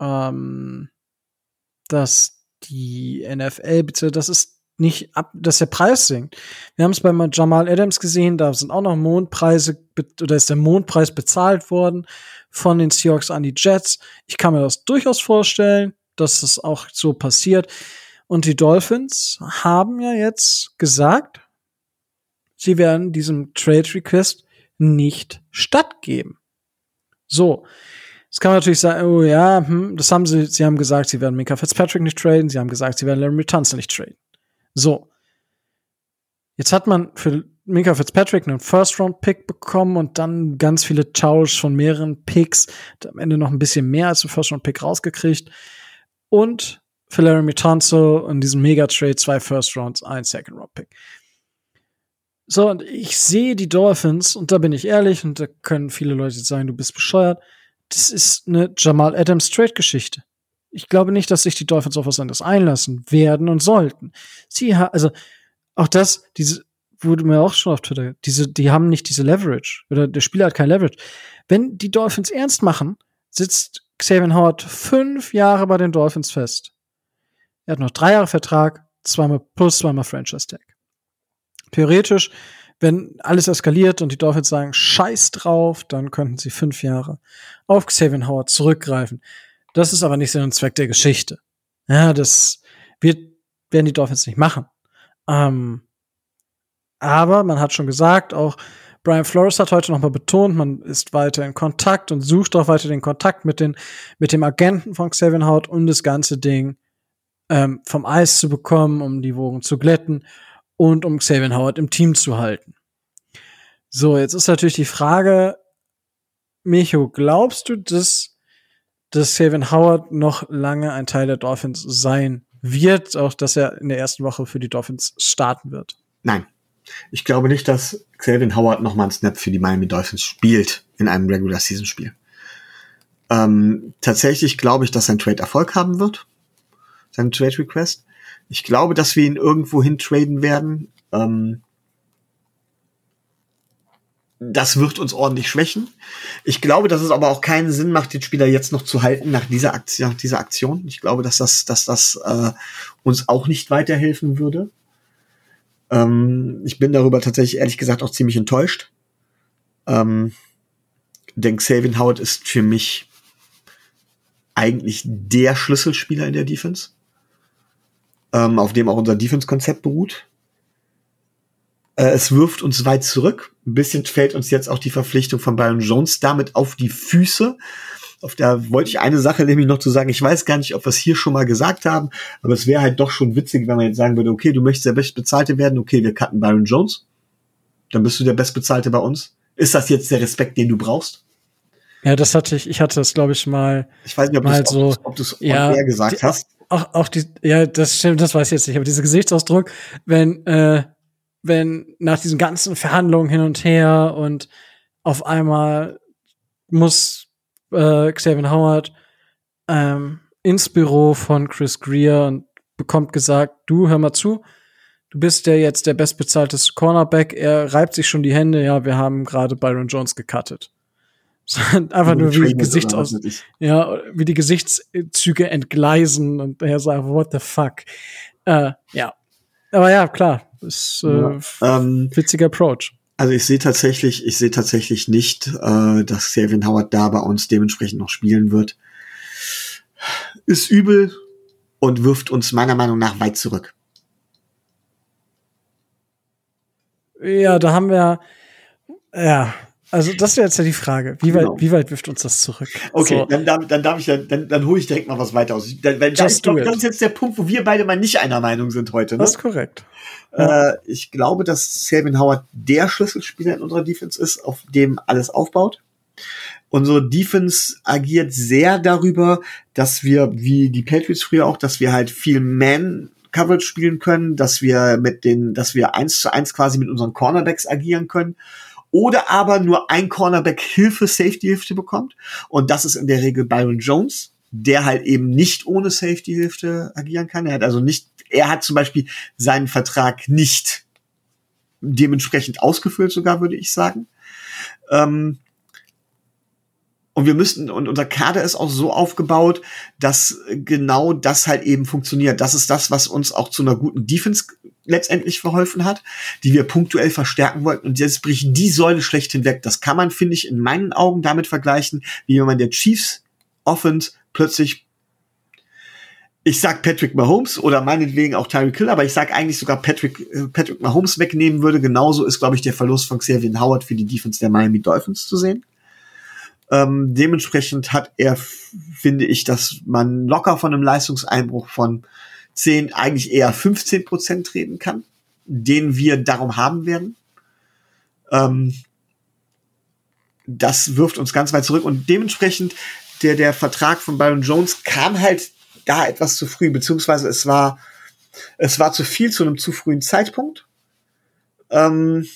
ähm, dass die NFL, bitte, das ist nicht ab, dass der Preis sinkt. Wir haben es bei Jamal Adams gesehen, da sind auch noch Mondpreise oder ist der Mondpreis bezahlt worden von den Seahawks an die Jets. Ich kann mir das durchaus vorstellen, dass das auch so passiert. Und die Dolphins haben ja jetzt gesagt, sie werden diesem Trade Request nicht stattgeben. So. Das kann man natürlich sagen, oh ja, hm, das haben sie, sie haben gesagt, sie werden Mika Fitzpatrick nicht traden, sie haben gesagt, sie werden Larry Tunsil nicht traden. So. Jetzt hat man für Mika Fitzpatrick einen First-Round-Pick bekommen und dann ganz viele Tausch von mehreren Picks, am Ende noch ein bisschen mehr als ein First-Round-Pick rausgekriegt. Und für Larry Tunsil in diesem Mega-Trade zwei First-Rounds, ein Second-Round-Pick. So, und ich sehe die Dolphins, und da bin ich ehrlich, und da können viele Leute sagen, du bist bescheuert. Das ist eine Jamal Adams Trade-Geschichte. Ich glaube nicht, dass sich die Dolphins auf was anderes einlassen werden und sollten. Sie haben, also, auch das, diese, wurde mir auch schon auf Twitter, diese, die haben nicht diese Leverage. Oder der Spieler hat kein Leverage. Wenn die Dolphins ernst machen, sitzt Xavier Howard fünf Jahre bei den Dolphins fest. Er hat noch drei Jahre Vertrag, zweimal plus zweimal Franchise Tag theoretisch, wenn alles eskaliert und die Dolphins sagen, scheiß drauf, dann könnten sie fünf Jahre auf Xavier Howard zurückgreifen. Das ist aber nicht Sinn und Zweck der Geschichte. Ja, das wird, werden die Dolphins nicht machen. Ähm, aber man hat schon gesagt, auch Brian Flores hat heute nochmal betont, man ist weiter in Kontakt und sucht auch weiter den Kontakt mit den, mit dem Agenten von Xavier Howard, um das ganze Ding ähm, vom Eis zu bekommen, um die Wogen zu glätten und um Xavier Howard im Team zu halten. So, jetzt ist natürlich die Frage, Micho, glaubst du, dass, dass Xavier Howard noch lange ein Teil der Dolphins sein wird, auch dass er in der ersten Woche für die Dolphins starten wird? Nein. Ich glaube nicht, dass Xavier Howard nochmal einen Snap für die Miami Dolphins spielt in einem Regular Season Spiel. Ähm, tatsächlich glaube ich, dass sein Trade Erfolg haben wird. Sein Trade Request. Ich glaube, dass wir ihn irgendwo hin traden werden. Ähm, das wird uns ordentlich schwächen. Ich glaube, dass es aber auch keinen Sinn macht, den Spieler jetzt noch zu halten nach dieser Aktion. Nach dieser Aktion. Ich glaube, dass das, dass das äh, uns auch nicht weiterhelfen würde. Ähm, ich bin darüber tatsächlich ehrlich gesagt auch ziemlich enttäuscht. Ähm, denn Xavier Howard ist für mich eigentlich der Schlüsselspieler in der Defense, ähm, auf dem auch unser Defense-Konzept beruht. Äh, es wirft uns weit zurück. Ein bisschen fällt uns jetzt auch die Verpflichtung von Byron Jones damit auf die Füße. Auf der wollte ich eine Sache nämlich noch zu sagen. Ich weiß gar nicht, ob wir es hier schon mal gesagt haben, aber es wäre halt doch schon witzig, wenn man jetzt sagen würde, okay, du möchtest der Bestbezahlte werden, okay, wir cutten Byron Jones. Dann bist du der Bestbezahlte bei uns. Ist das jetzt der Respekt, den du brauchst? Ja, das hatte ich, ich hatte das, glaube ich, mal. Ich weiß nicht, ob du es so, ob du's ja, gesagt die- hast. Auch, auch die, ja, das stimmt, das weiß ich jetzt nicht, aber dieser Gesichtsausdruck, wenn, äh, wenn nach diesen ganzen Verhandlungen hin und her und auf einmal muss äh, Xavier Howard ähm, ins Büro von Chris Greer und bekommt gesagt, du hör mal zu, du bist ja jetzt der bestbezahlteste Cornerback, er reibt sich schon die Hände, ja, wir haben gerade Byron Jones gecuttet. [LAUGHS] Einfach nur wie ich. ja, wie die Gesichtszüge entgleisen und er sagt, what the fuck. Äh, ja. Aber ja, klar. Ist äh, Ja. Ähm, witziger Approach. Also ich sehe tatsächlich, ich sehe tatsächlich nicht, äh, dass Xavier Howard da bei uns dementsprechend noch spielen wird. Ist übel und wirft uns meiner Meinung nach weit zurück. Ja, da haben wir, ja, also das wäre jetzt ja die Frage. Wie weit, Genau. wie weit wirft uns das zurück? Okay, So, dann, darf, dann darf ich ja, dann, dann hole ich direkt mal was weiter aus. Dann, weil, ich glaub, das ist jetzt der Punkt, wo wir beide mal nicht einer Meinung sind heute. Ne? das ist korrekt. Äh, ich glaube, dass Xavier Howard der Schlüsselspieler in unserer Defense ist, auf dem alles aufbaut. Unsere Defense agiert sehr darüber, dass wir, wie die Patriots früher auch, dass wir halt viel Man Coverage spielen können, dass wir mit den, dass wir eins zu eins quasi mit unseren Cornerbacks agieren können. Oder aber nur ein Cornerback Hilfe, Safety-Hilfe bekommt. Und das ist in der Regel Byron Jones, der halt eben nicht ohne Safety-Hilfe agieren kann. Er hat also nicht, er hat zum Beispiel seinen Vertrag nicht dementsprechend ausgefüllt, sogar würde ich sagen. Ähm, und wir müssten, und unser Kader ist auch so aufgebaut, dass genau das halt eben funktioniert. Das ist das, was uns auch zu einer guten Defense letztendlich verholfen hat, die wir punktuell verstärken wollten. Und jetzt bricht die Säule schlecht hinweg. Das kann man, finde ich, in meinen Augen damit vergleichen, wie wenn man der Chiefs Offense plötzlich ich sag Patrick Mahomes oder meinetwegen auch Tyreek Hill, aber ich sag eigentlich sogar Patrick, äh, Patrick Mahomes wegnehmen würde. Genauso ist, glaube ich, der Verlust von Xavier Howard für die Defense der Miami Dolphins zu sehen. Ähm, dementsprechend hat er, finde ich, dass man locker von einem Leistungseinbruch von 10, eigentlich eher 15 Prozent reden kann, den wir darum haben werden. Ähm, das wirft uns ganz weit zurück und dementsprechend der, der Vertrag von Byron Jones kam halt da etwas zu früh, beziehungsweise es war, es war zu viel zu einem zu frühen Zeitpunkt. Ähm,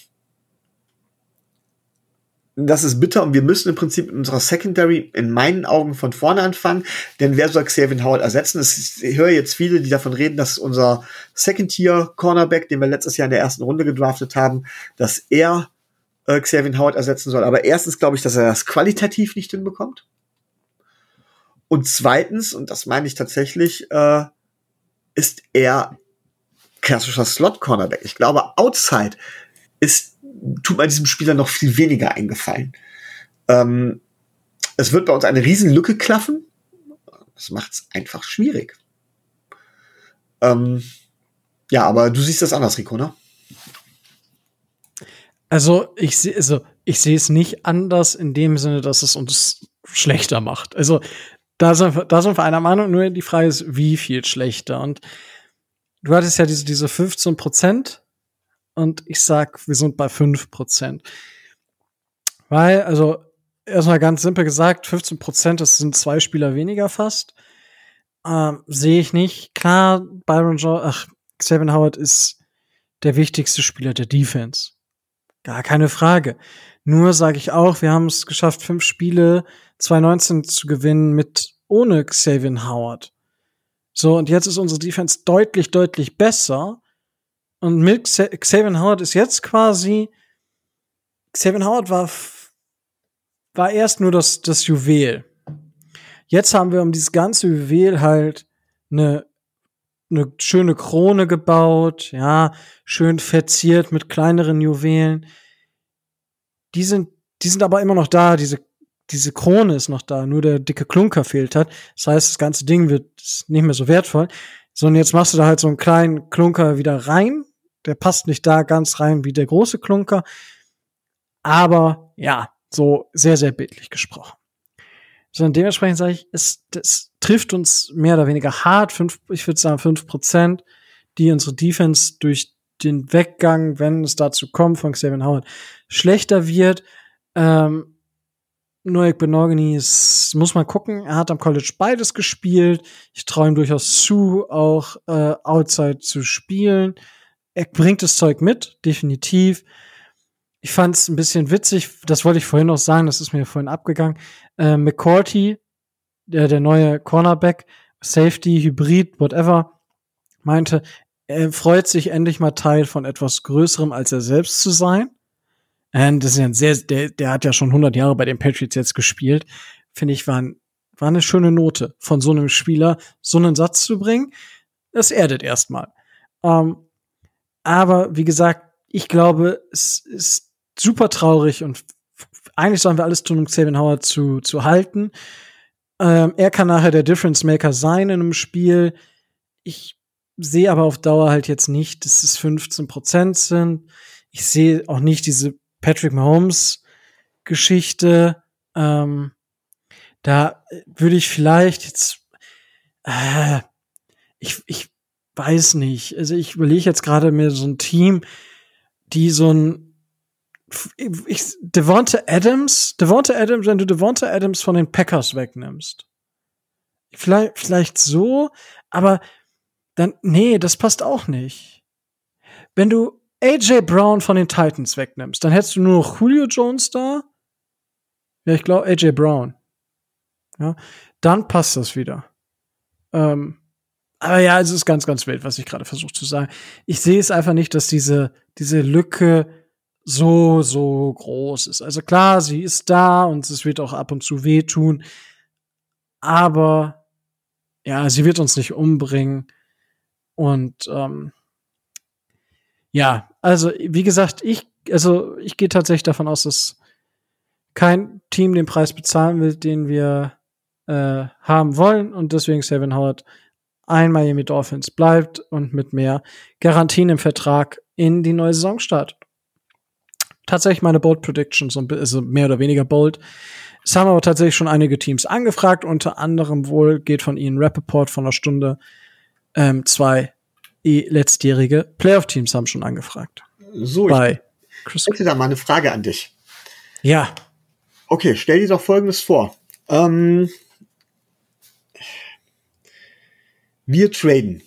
das ist bitter und wir müssen im Prinzip in unserer Secondary in meinen Augen von vorne anfangen, denn wer soll Xavier Howard ersetzen? Es- Ich höre jetzt viele, die davon reden, dass unser Second-Tier-Cornerback, den wir letztes Jahr in der ersten Runde gedraftet haben, dass er äh, Xavier Howard ersetzen soll. Aber erstens glaube ich, dass er das qualitativ nicht hinbekommt. Und zweitens, und das meine ich tatsächlich, äh, ist er klassischer Slot-Cornerback. Ich glaube, Outside ist, tut man diesem Spieler noch viel weniger eingefallen. Ähm, es wird bei uns eine riesen Lücke klaffen. Das macht es einfach schwierig. Ähm, ja, aber du siehst das anders, Rico, ne? Also ich sehe also es nicht anders in dem Sinne, dass es uns schlechter macht. Also da sind, wir, da sind wir einer Meinung, nur die Frage ist, wie viel schlechter. Und du hattest ja diese, diese 15 Prozent und ich sag, wir sind bei 5 Prozent. Weil, also, erstmal ganz simpel gesagt, 15 Prozent, das sind zwei Spieler weniger fast. Ähm, Sehe ich nicht. Klar, Byron Joe, ach, Xavier Howard ist der wichtigste Spieler der Defense. Gar keine Frage. Nur sage ich auch, wir haben es geschafft, fünf Spiele 2019 zu gewinnen mit ohne Xavier Howard. So, und jetzt ist unsere Defense deutlich, deutlich besser. Und mit Xavier Howard ist jetzt quasi, Xavier Howard war, war erst nur das, das Juwel. Jetzt haben wir um dieses ganze Juwel halt eine, eine schöne Krone gebaut, ja, schön verziert mit kleineren Juwelen. Die sind, die sind aber immer noch da, diese diese Krone ist noch da, nur der dicke Klunker fehlt hat. Das heißt, das ganze Ding wird nicht mehr so wertvoll. Sondern jetzt machst du da halt so einen kleinen Klunker wieder rein. Der passt nicht da ganz rein wie der große Klunker. Aber ja, so sehr, sehr bildlich gesprochen. Sondern dementsprechend sage ich, es, es trifft uns mehr oder weniger hart. Fünf, ich würde sagen fünf Prozent, die unsere Defense durch den Weggang, wenn es dazu kommt, von Xavier Howard schlechter wird. Ähm, Noek Benogany ist, muss man gucken. Er hat am College beides gespielt. Ich traue ihm durchaus zu, auch äh, Outside zu spielen. Er bringt das Zeug mit, definitiv. Ich fand es ein bisschen witzig, das wollte ich vorhin noch sagen, das ist mir vorhin abgegangen. Äh, McCourty, der, der neue Cornerback, Safety, Hybrid, whatever, meinte, er freut sich endlich mal Teil von etwas Größerem als er selbst zu sein. Und das ist ja ein sehr, der, der hat ja schon 100 Jahre bei den Patriots jetzt gespielt. Finde ich, war, ein, war eine schöne Note von so einem Spieler, so einen Satz zu bringen. Das erdet erstmal. Ähm, aber wie gesagt, ich glaube, es ist super traurig und eigentlich sollen wir alles tun, um Xavier Howard zu, zu halten. Ähm, er kann nachher der Difference Maker sein in einem Spiel. Ich sehe aber auf Dauer halt jetzt nicht, dass es 15 Prozent sind. Ich sehe auch nicht diese Patrick Mahomes Geschichte. Ähm, da würde ich vielleicht jetzt, äh, ich, ich weiß nicht. Also ich überlege jetzt gerade mir so ein Team, die so ein ich, Devonta Adams, Devonta Adams, wenn du Devonta Adams von den Packers wegnimmst. Vielleicht, vielleicht so, aber dann, nee, das passt auch nicht. Wenn du AJ Brown von den Titans wegnimmst, dann hättest du nur noch Julio Jones da. Ja, ich glaube AJ Brown. Ja, dann passt das wieder. Ähm, aber ja, es ist ganz, ganz wild, was ich gerade versuche zu sagen. Ich sehe es einfach nicht, dass diese, diese Lücke so, so groß ist. Also klar, sie ist da und es wird auch ab und zu wehtun. Aber ja, sie wird uns nicht umbringen. Und ähm, ja, also wie gesagt, ich, also ich gehe tatsächlich davon aus, dass kein Team den Preis bezahlen will, den wir äh, haben wollen und deswegen Seven Howard ein Miami Dolphins bleibt und mit mehr Garantien im Vertrag in die neue Saison startet. Tatsächlich meine Bold Prediction, so also mehr oder weniger bold. Es haben aber tatsächlich schon einige Teams angefragt, unter anderem wohl geht von ihnen Rappaport von einer Stunde ähm, zwei letztjährige Playoff-Teams haben schon angefragt. So, bei ich hätte da mal eine Frage an dich. Ja. Okay, stell dir doch Folgendes vor. Ähm, wir traden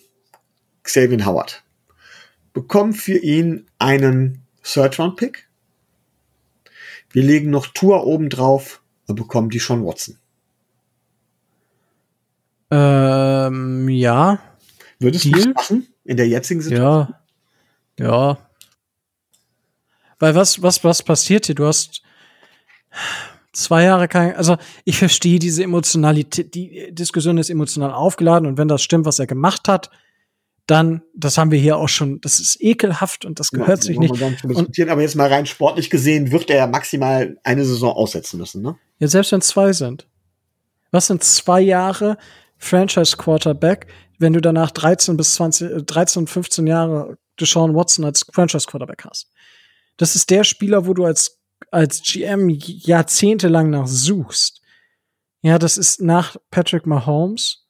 Xavier Howard, bekommen für ihn einen Third-Round-Pick. Wir legen noch Tour oben drauf und bekommen die schon Watson. Ähm, ja. Würdest du das machen? In der jetzigen Situation? Ja. Ja. Weil was, was, was passiert hier? Du hast zwei Jahre kein, also ich verstehe diese Emotionalität, die Diskussion ist emotional aufgeladen und wenn das stimmt, was er gemacht hat, dann, das haben wir hier auch schon, das ist ekelhaft und das gehört ja, sich nicht. Und, aber jetzt mal rein sportlich gesehen, wird er maximal eine Saison aussetzen müssen, ne? Ja, selbst wenn zwei sind. Was sind zwei Jahre Franchise Quarterback, wenn du danach 13 bis 20, 13, 15 Jahre Deshaun Watson als Franchise Quarterback hast. Das ist der Spieler, wo du als, als GM jahrzehntelang nach suchst. Ja, das ist nach Patrick Mahomes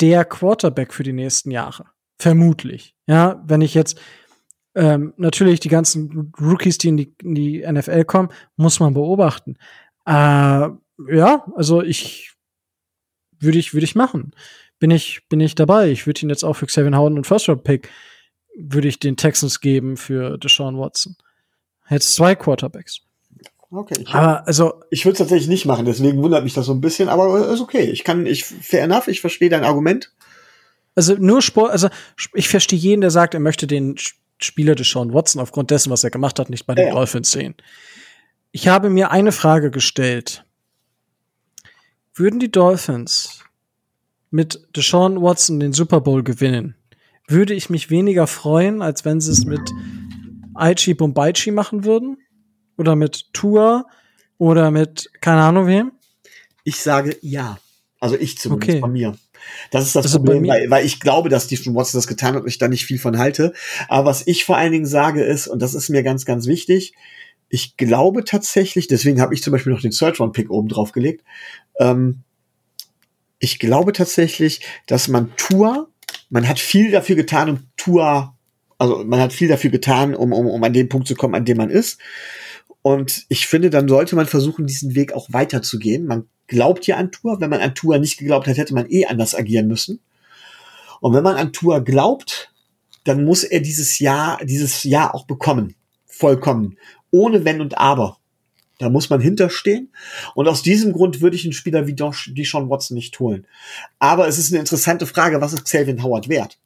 der Quarterback für die nächsten Jahre. Vermutlich. Ja, wenn ich jetzt ähm, natürlich die ganzen Rookies, die in die, in die NFL kommen, muss man beobachten. Äh, ja, also ich würde ich würde ich machen. Bin ich bin ich dabei. Ich würde ihn jetzt auch für Xavier Howden und First Round Pick würde ich den Texans geben für Deshaun Watson. Jetzt zwei Quarterbacks. Okay. Ich, Aber also ich würde es tatsächlich nicht machen, deswegen wundert mich das so ein bisschen, aber ist okay. Ich kann, ich, fair enough, ich verstehe dein Argument. Also nur Sport, also ich verstehe jeden, der sagt, er möchte den Spieler des Sean Watson aufgrund dessen, was er gemacht hat, nicht bei den Ja, ja. Dolphins sehen. Ich habe mir eine Frage gestellt. Würden die Dolphins mit Deshaun Watson den Super Bowl gewinnen, würde ich mich weniger freuen, als wenn sie es mit Aichi Bombaichi machen würden? Oder mit Tua? Oder mit keine Ahnung wem? Ich sage ja. Also ich zumindest Okay. von mir. Das ist das Also bei Problem, weil, weil ich glaube, dass Stephen Watson das getan hat und ich da nicht viel von halte. Aber was ich vor allen Dingen sage ist, und das ist mir ganz, ganz wichtig, ich glaube tatsächlich, deswegen habe ich zum Beispiel noch den Third Round Pick oben drauf gelegt, ähm, ich glaube tatsächlich, dass man Tua, man hat viel dafür getan, um Tua, also man hat viel dafür getan, um, um, um an den Punkt zu kommen, an dem man ist. Und ich finde, dann sollte man versuchen, diesen Weg auch weiterzugehen. Man glaubt ja an Tour. Wenn man an Tour nicht geglaubt hat, hätte man eh anders agieren müssen. Und wenn man an Tour glaubt, dann muss er dieses Jahr, dieses Jahr auch bekommen. Vollkommen. Ohne Wenn und Aber. Da muss man hinterstehen. Und aus diesem Grund würde ich einen Spieler wie Deshaun Watson nicht holen. Aber es ist eine interessante Frage, was ist Xavier Howard wert?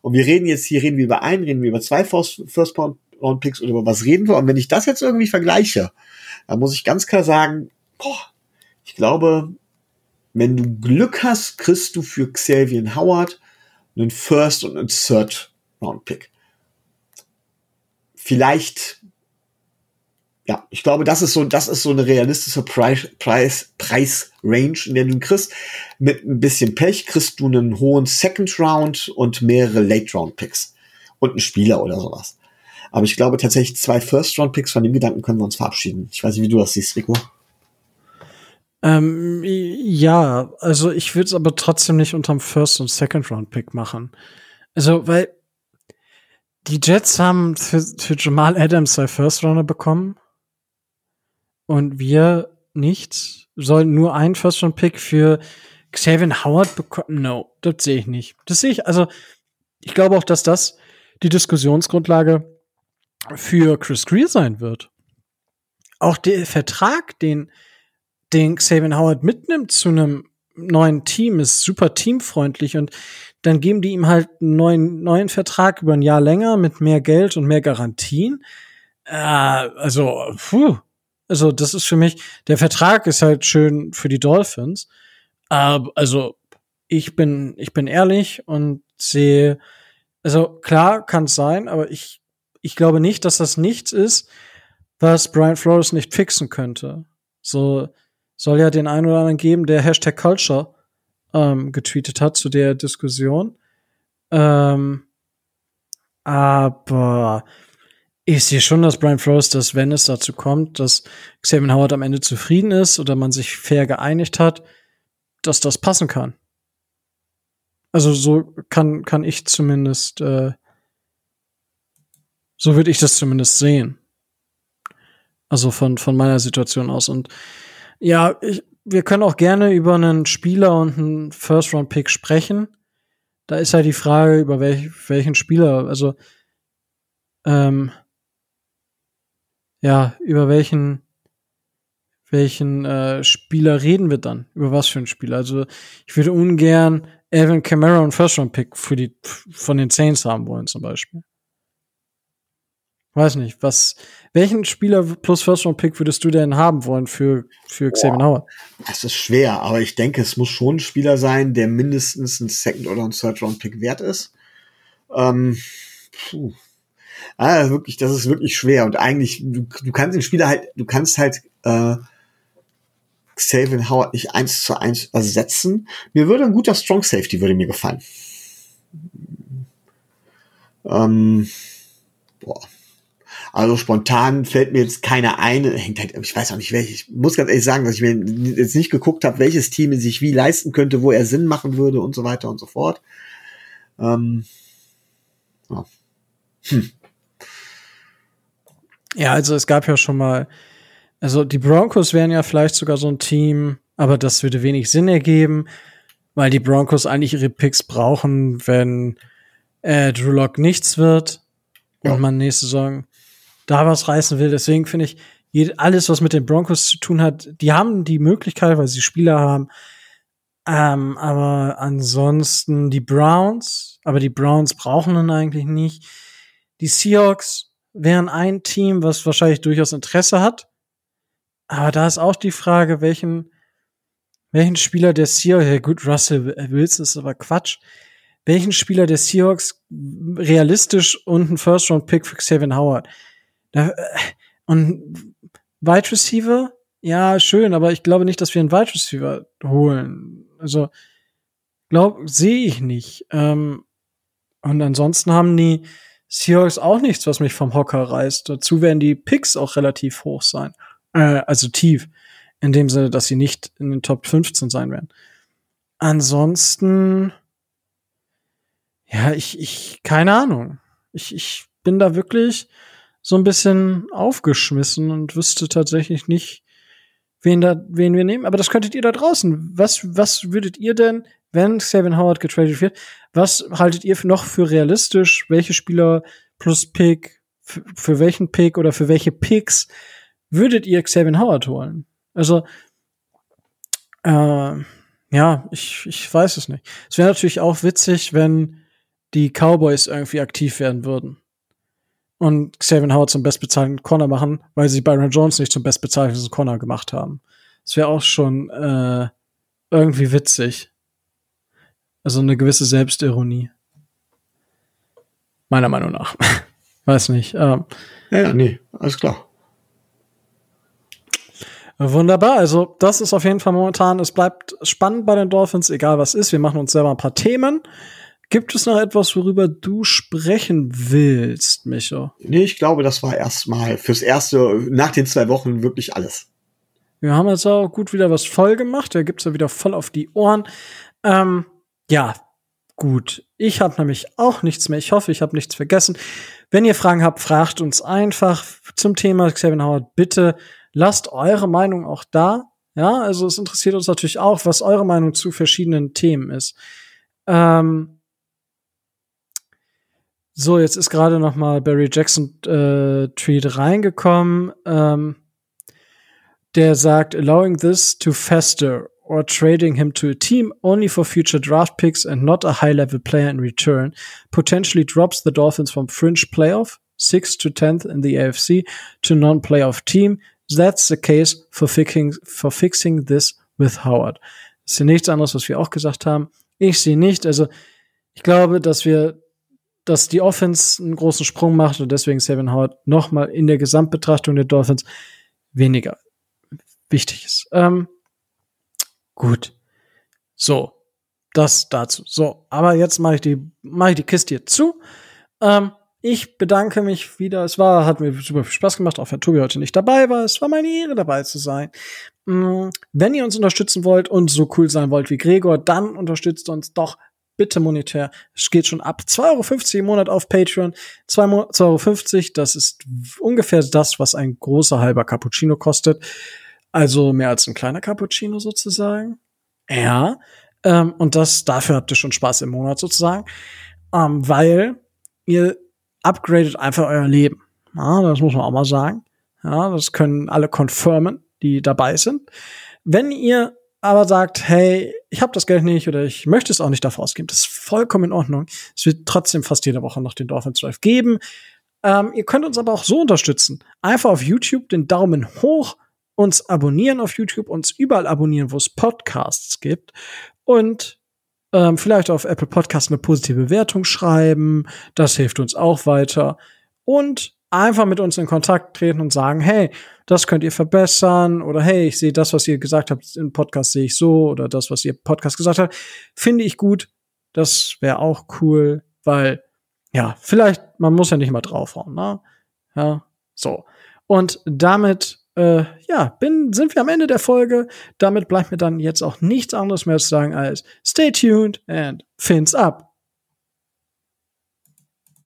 Und wir reden jetzt hier, reden wir über einen, reden wir über zwei First, First Round Picks oder über was reden wir? Und wenn ich das jetzt irgendwie vergleiche, dann muss ich ganz klar sagen, boah, ich glaube, wenn du Glück hast, kriegst du für Xavier Howard einen First und einen Third Round Pick. Vielleicht, ja, ich glaube, das ist so, das ist so eine realistische Preis, Preis, Preisrange, in der du ihn kriegst. Mit ein bisschen Pech kriegst du einen hohen Second Round und mehrere Late Round Picks. Und einen Spieler oder sowas. Aber ich glaube tatsächlich zwei First Round Picks von dem Gedanken können wir uns verabschieden. Ich weiß nicht, wie du das siehst, Rico. Ähm, ja, also ich würde es aber trotzdem nicht unterm First und Second Round Pick machen. Also, weil die Jets haben für, für Jamal Adams zwei First Runner bekommen und wir nicht. Sollen nur einen First Round Pick für Xavier Howard bekommen? No, das sehe ich nicht. Das sehe ich, also ich glaube auch, dass das die Diskussionsgrundlage für Chris Greer sein wird. Auch der Vertrag, den den Xavier Howard mitnimmt zu einem neuen Team, ist super teamfreundlich und dann geben die ihm halt einen neuen, neuen Vertrag über ein Jahr länger mit mehr Geld und mehr Garantien. Äh, also, puh. Also, das ist für mich, der Vertrag ist halt schön für die Dolphins. Aber, also, ich bin, ich bin ehrlich und sehe, also klar kann es sein, aber ich, ich glaube nicht, dass das nichts ist, was Brian Flores nicht fixen könnte. So, soll ja den einen oder anderen geben, der Hashtag Culture ähm, getweetet hat zu der Diskussion. Ähm, aber ich sehe schon, dass Brian Flores, dass wenn es dazu kommt, dass Xavier Howard am Ende zufrieden ist oder man sich fair geeinigt hat, dass das passen kann. Also so kann, kann ich zumindest, äh, so würde ich das zumindest sehen. Also von, von meiner Situation aus. Und ja, ich, wir können auch gerne über einen Spieler und einen First-Round-Pick sprechen. Da ist halt die Frage, über welch, welchen Spieler, also ähm, ja, über welchen welchen äh, Spieler reden wir dann? Über was für einen Spieler? Also ich würde ungern Evan Kamara und First-Round-Pick für die von den Saints haben wollen zum Beispiel. Weiß nicht, was, welchen Spieler plus First-Round-Pick würdest du denn haben wollen für, für Xavier Howard? Das ist schwer, aber ich denke, es muss schon ein Spieler sein, der mindestens ein Second oder ein Third Round Pick wert ist. Ähm, puh. Ah, wirklich, das ist wirklich schwer. Und eigentlich, du, du kannst den Spieler halt, du kannst halt äh, Xavier Howard nicht eins zu eins ersetzen. Mir würde ein guter Strong Safety würde mir gefallen. Ähm, boah. Also spontan fällt mir jetzt keiner ein. Hängt halt, ich weiß auch nicht, welche. Ich muss ganz ehrlich sagen, dass ich mir jetzt nicht geguckt habe, welches Team sich wie leisten könnte, wo er Sinn machen würde und so weiter und so fort. Ähm, ja. Hm. Ja, also es gab ja schon mal, also die Broncos wären ja vielleicht sogar so ein Team, aber das würde wenig Sinn ergeben, weil die Broncos eigentlich ihre Picks brauchen, wenn äh, Drew Lock nichts wird Ja. und man nächste Saison da was reißen will. Deswegen finde ich, alles, was mit den Broncos zu tun hat, die haben die Möglichkeit, weil sie Spieler haben. Ähm, aber ansonsten die Browns, aber die Browns brauchen ihn eigentlich nicht. Die Seahawks wären ein Team, was wahrscheinlich durchaus Interesse hat. Aber da ist auch die Frage, welchen, welchen Spieler der Seahawks, ja gut, Russell Wilson ist aber Quatsch, welchen Spieler der Seahawks realistisch und ein First-Round-Pick für Xavier Howard. Äh, und Wide Receiver, ja, schön, aber ich glaube nicht, dass wir einen Wide Receiver holen. Also, glaub, sehe ich nicht. Ähm, und ansonsten haben die Seahawks auch nichts, was mich vom Hocker reißt. Dazu werden die Picks auch relativ hoch sein. Äh, also tief. In dem Sinne, dass sie nicht in den Top 15 sein werden. Ansonsten, ja, ich, ich, keine Ahnung. Ich, ich bin da wirklich so ein bisschen aufgeschmissen und wüsste tatsächlich nicht, wen da, wen wir nehmen. Aber das könntet ihr da draußen. Was, was würdet ihr denn, wenn Xavier Howard getradet wird, was haltet ihr noch für realistisch? Welche Spieler plus Pick, für, für welchen Pick oder für welche Picks würdet ihr Xavier Howard holen? Also, äh, ja, ich, ich weiß es nicht. Es wäre natürlich auch witzig, wenn die Cowboys irgendwie aktiv werden würden und Xavier Howard zum bestbezahlten Corner machen, weil sie Byron Jones nicht zum bestbezahlten Corner gemacht haben. Das wäre auch schon äh, irgendwie witzig. Also eine gewisse Selbstironie. Meiner Meinung nach. [LAUGHS] Weiß nicht. Ähm, Ja, ja, nee, alles klar. Wunderbar, also das ist auf jeden Fall momentan, es bleibt spannend bei den Dolphins, egal was ist. Wir machen uns selber ein paar Themen. Gibt es noch etwas, worüber du sprechen willst, Micho? Nee, ich glaube, das war erstmal fürs erste, nach den zwei Wochen wirklich alles. Wir haben jetzt auch gut wieder was voll gemacht. Da gibt's ja wieder voll auf die Ohren. Ähm, ja, gut. Ich habe nämlich auch nichts mehr. Ich hoffe, ich habe nichts vergessen. Wenn ihr Fragen habt, fragt uns einfach zum Thema Xavier Howard. Bitte lasst eure Meinung auch da. Ja, also es interessiert uns natürlich auch, was eure Meinung zu verschiedenen Themen ist. Ähm, so, jetzt ist gerade noch mal Barry Jackson äh, Tweet reingekommen. Ähm, der sagt, allowing this to fester or trading him to a team only for future draft picks and not a high level player in return potentially drops the Dolphins from fringe playoff, 6th to 10th in the AFC, to non playoff team. That's the case for fixing, for fixing this with Howard. Das ist ja nichts anderes, was wir auch gesagt haben. Ich sehe nicht. Also, ich glaube, dass wir, dass die Offense einen großen Sprung macht und deswegen Seven Howard nochmal in der Gesamtbetrachtung der Dolphins weniger wichtig ist. Ähm, gut. So. Das dazu. So. Aber jetzt mache ich die, mache ich die Kiste hier zu. Ähm, ich bedanke mich wieder. Es war, hat mir super viel Spaß gemacht, auch wenn Tobi heute nicht dabei war. Es war meine Ehre, dabei zu sein. Mm, Wenn ihr uns unterstützen wollt und so cool sein wollt wie Gregor, dann unterstützt uns doch bitte monetär. Es geht schon ab 2,50 Euro im Monat auf Patreon. 2,50 Mo- 2,50 Euro, das ist ungefähr das, was ein großer halber Cappuccino kostet. Also mehr als ein kleiner Cappuccino sozusagen. Ja. Ähm, und das, dafür habt ihr schon Spaß im Monat sozusagen. Ähm, weil ihr upgradet einfach euer Leben. Ja, das muss man auch mal sagen. Ja, das können alle confirmen, die dabei sind. Wenn ihr aber sagt, hey, ich habe das Geld nicht oder ich möchte es auch nicht dafür ausgeben, das ist vollkommen in Ordnung. Es wird trotzdem fast jede Woche noch den Dolphins Drive geben. Ähm, ihr könnt uns aber auch so unterstützen. Einfach auf YouTube den Daumen hoch, uns abonnieren auf YouTube, uns überall abonnieren, wo es Podcasts gibt und ähm, vielleicht auf Apple Podcasts eine positive Bewertung schreiben. Das hilft uns auch weiter. Und einfach mit uns in Kontakt treten und sagen, hey, das könnt ihr verbessern oder hey, ich sehe das, was ihr gesagt habt im Podcast, sehe ich so oder das, was ihr Podcast gesagt habt, finde ich gut. Das wäre auch cool, weil ja, vielleicht, man muss ja nicht mal draufhauen, ne? Ja, So. Und damit, äh, ja, bin, sind wir am Ende der Folge. Damit bleibt mir dann jetzt auch nichts anderes mehr zu sagen als stay tuned and fins up.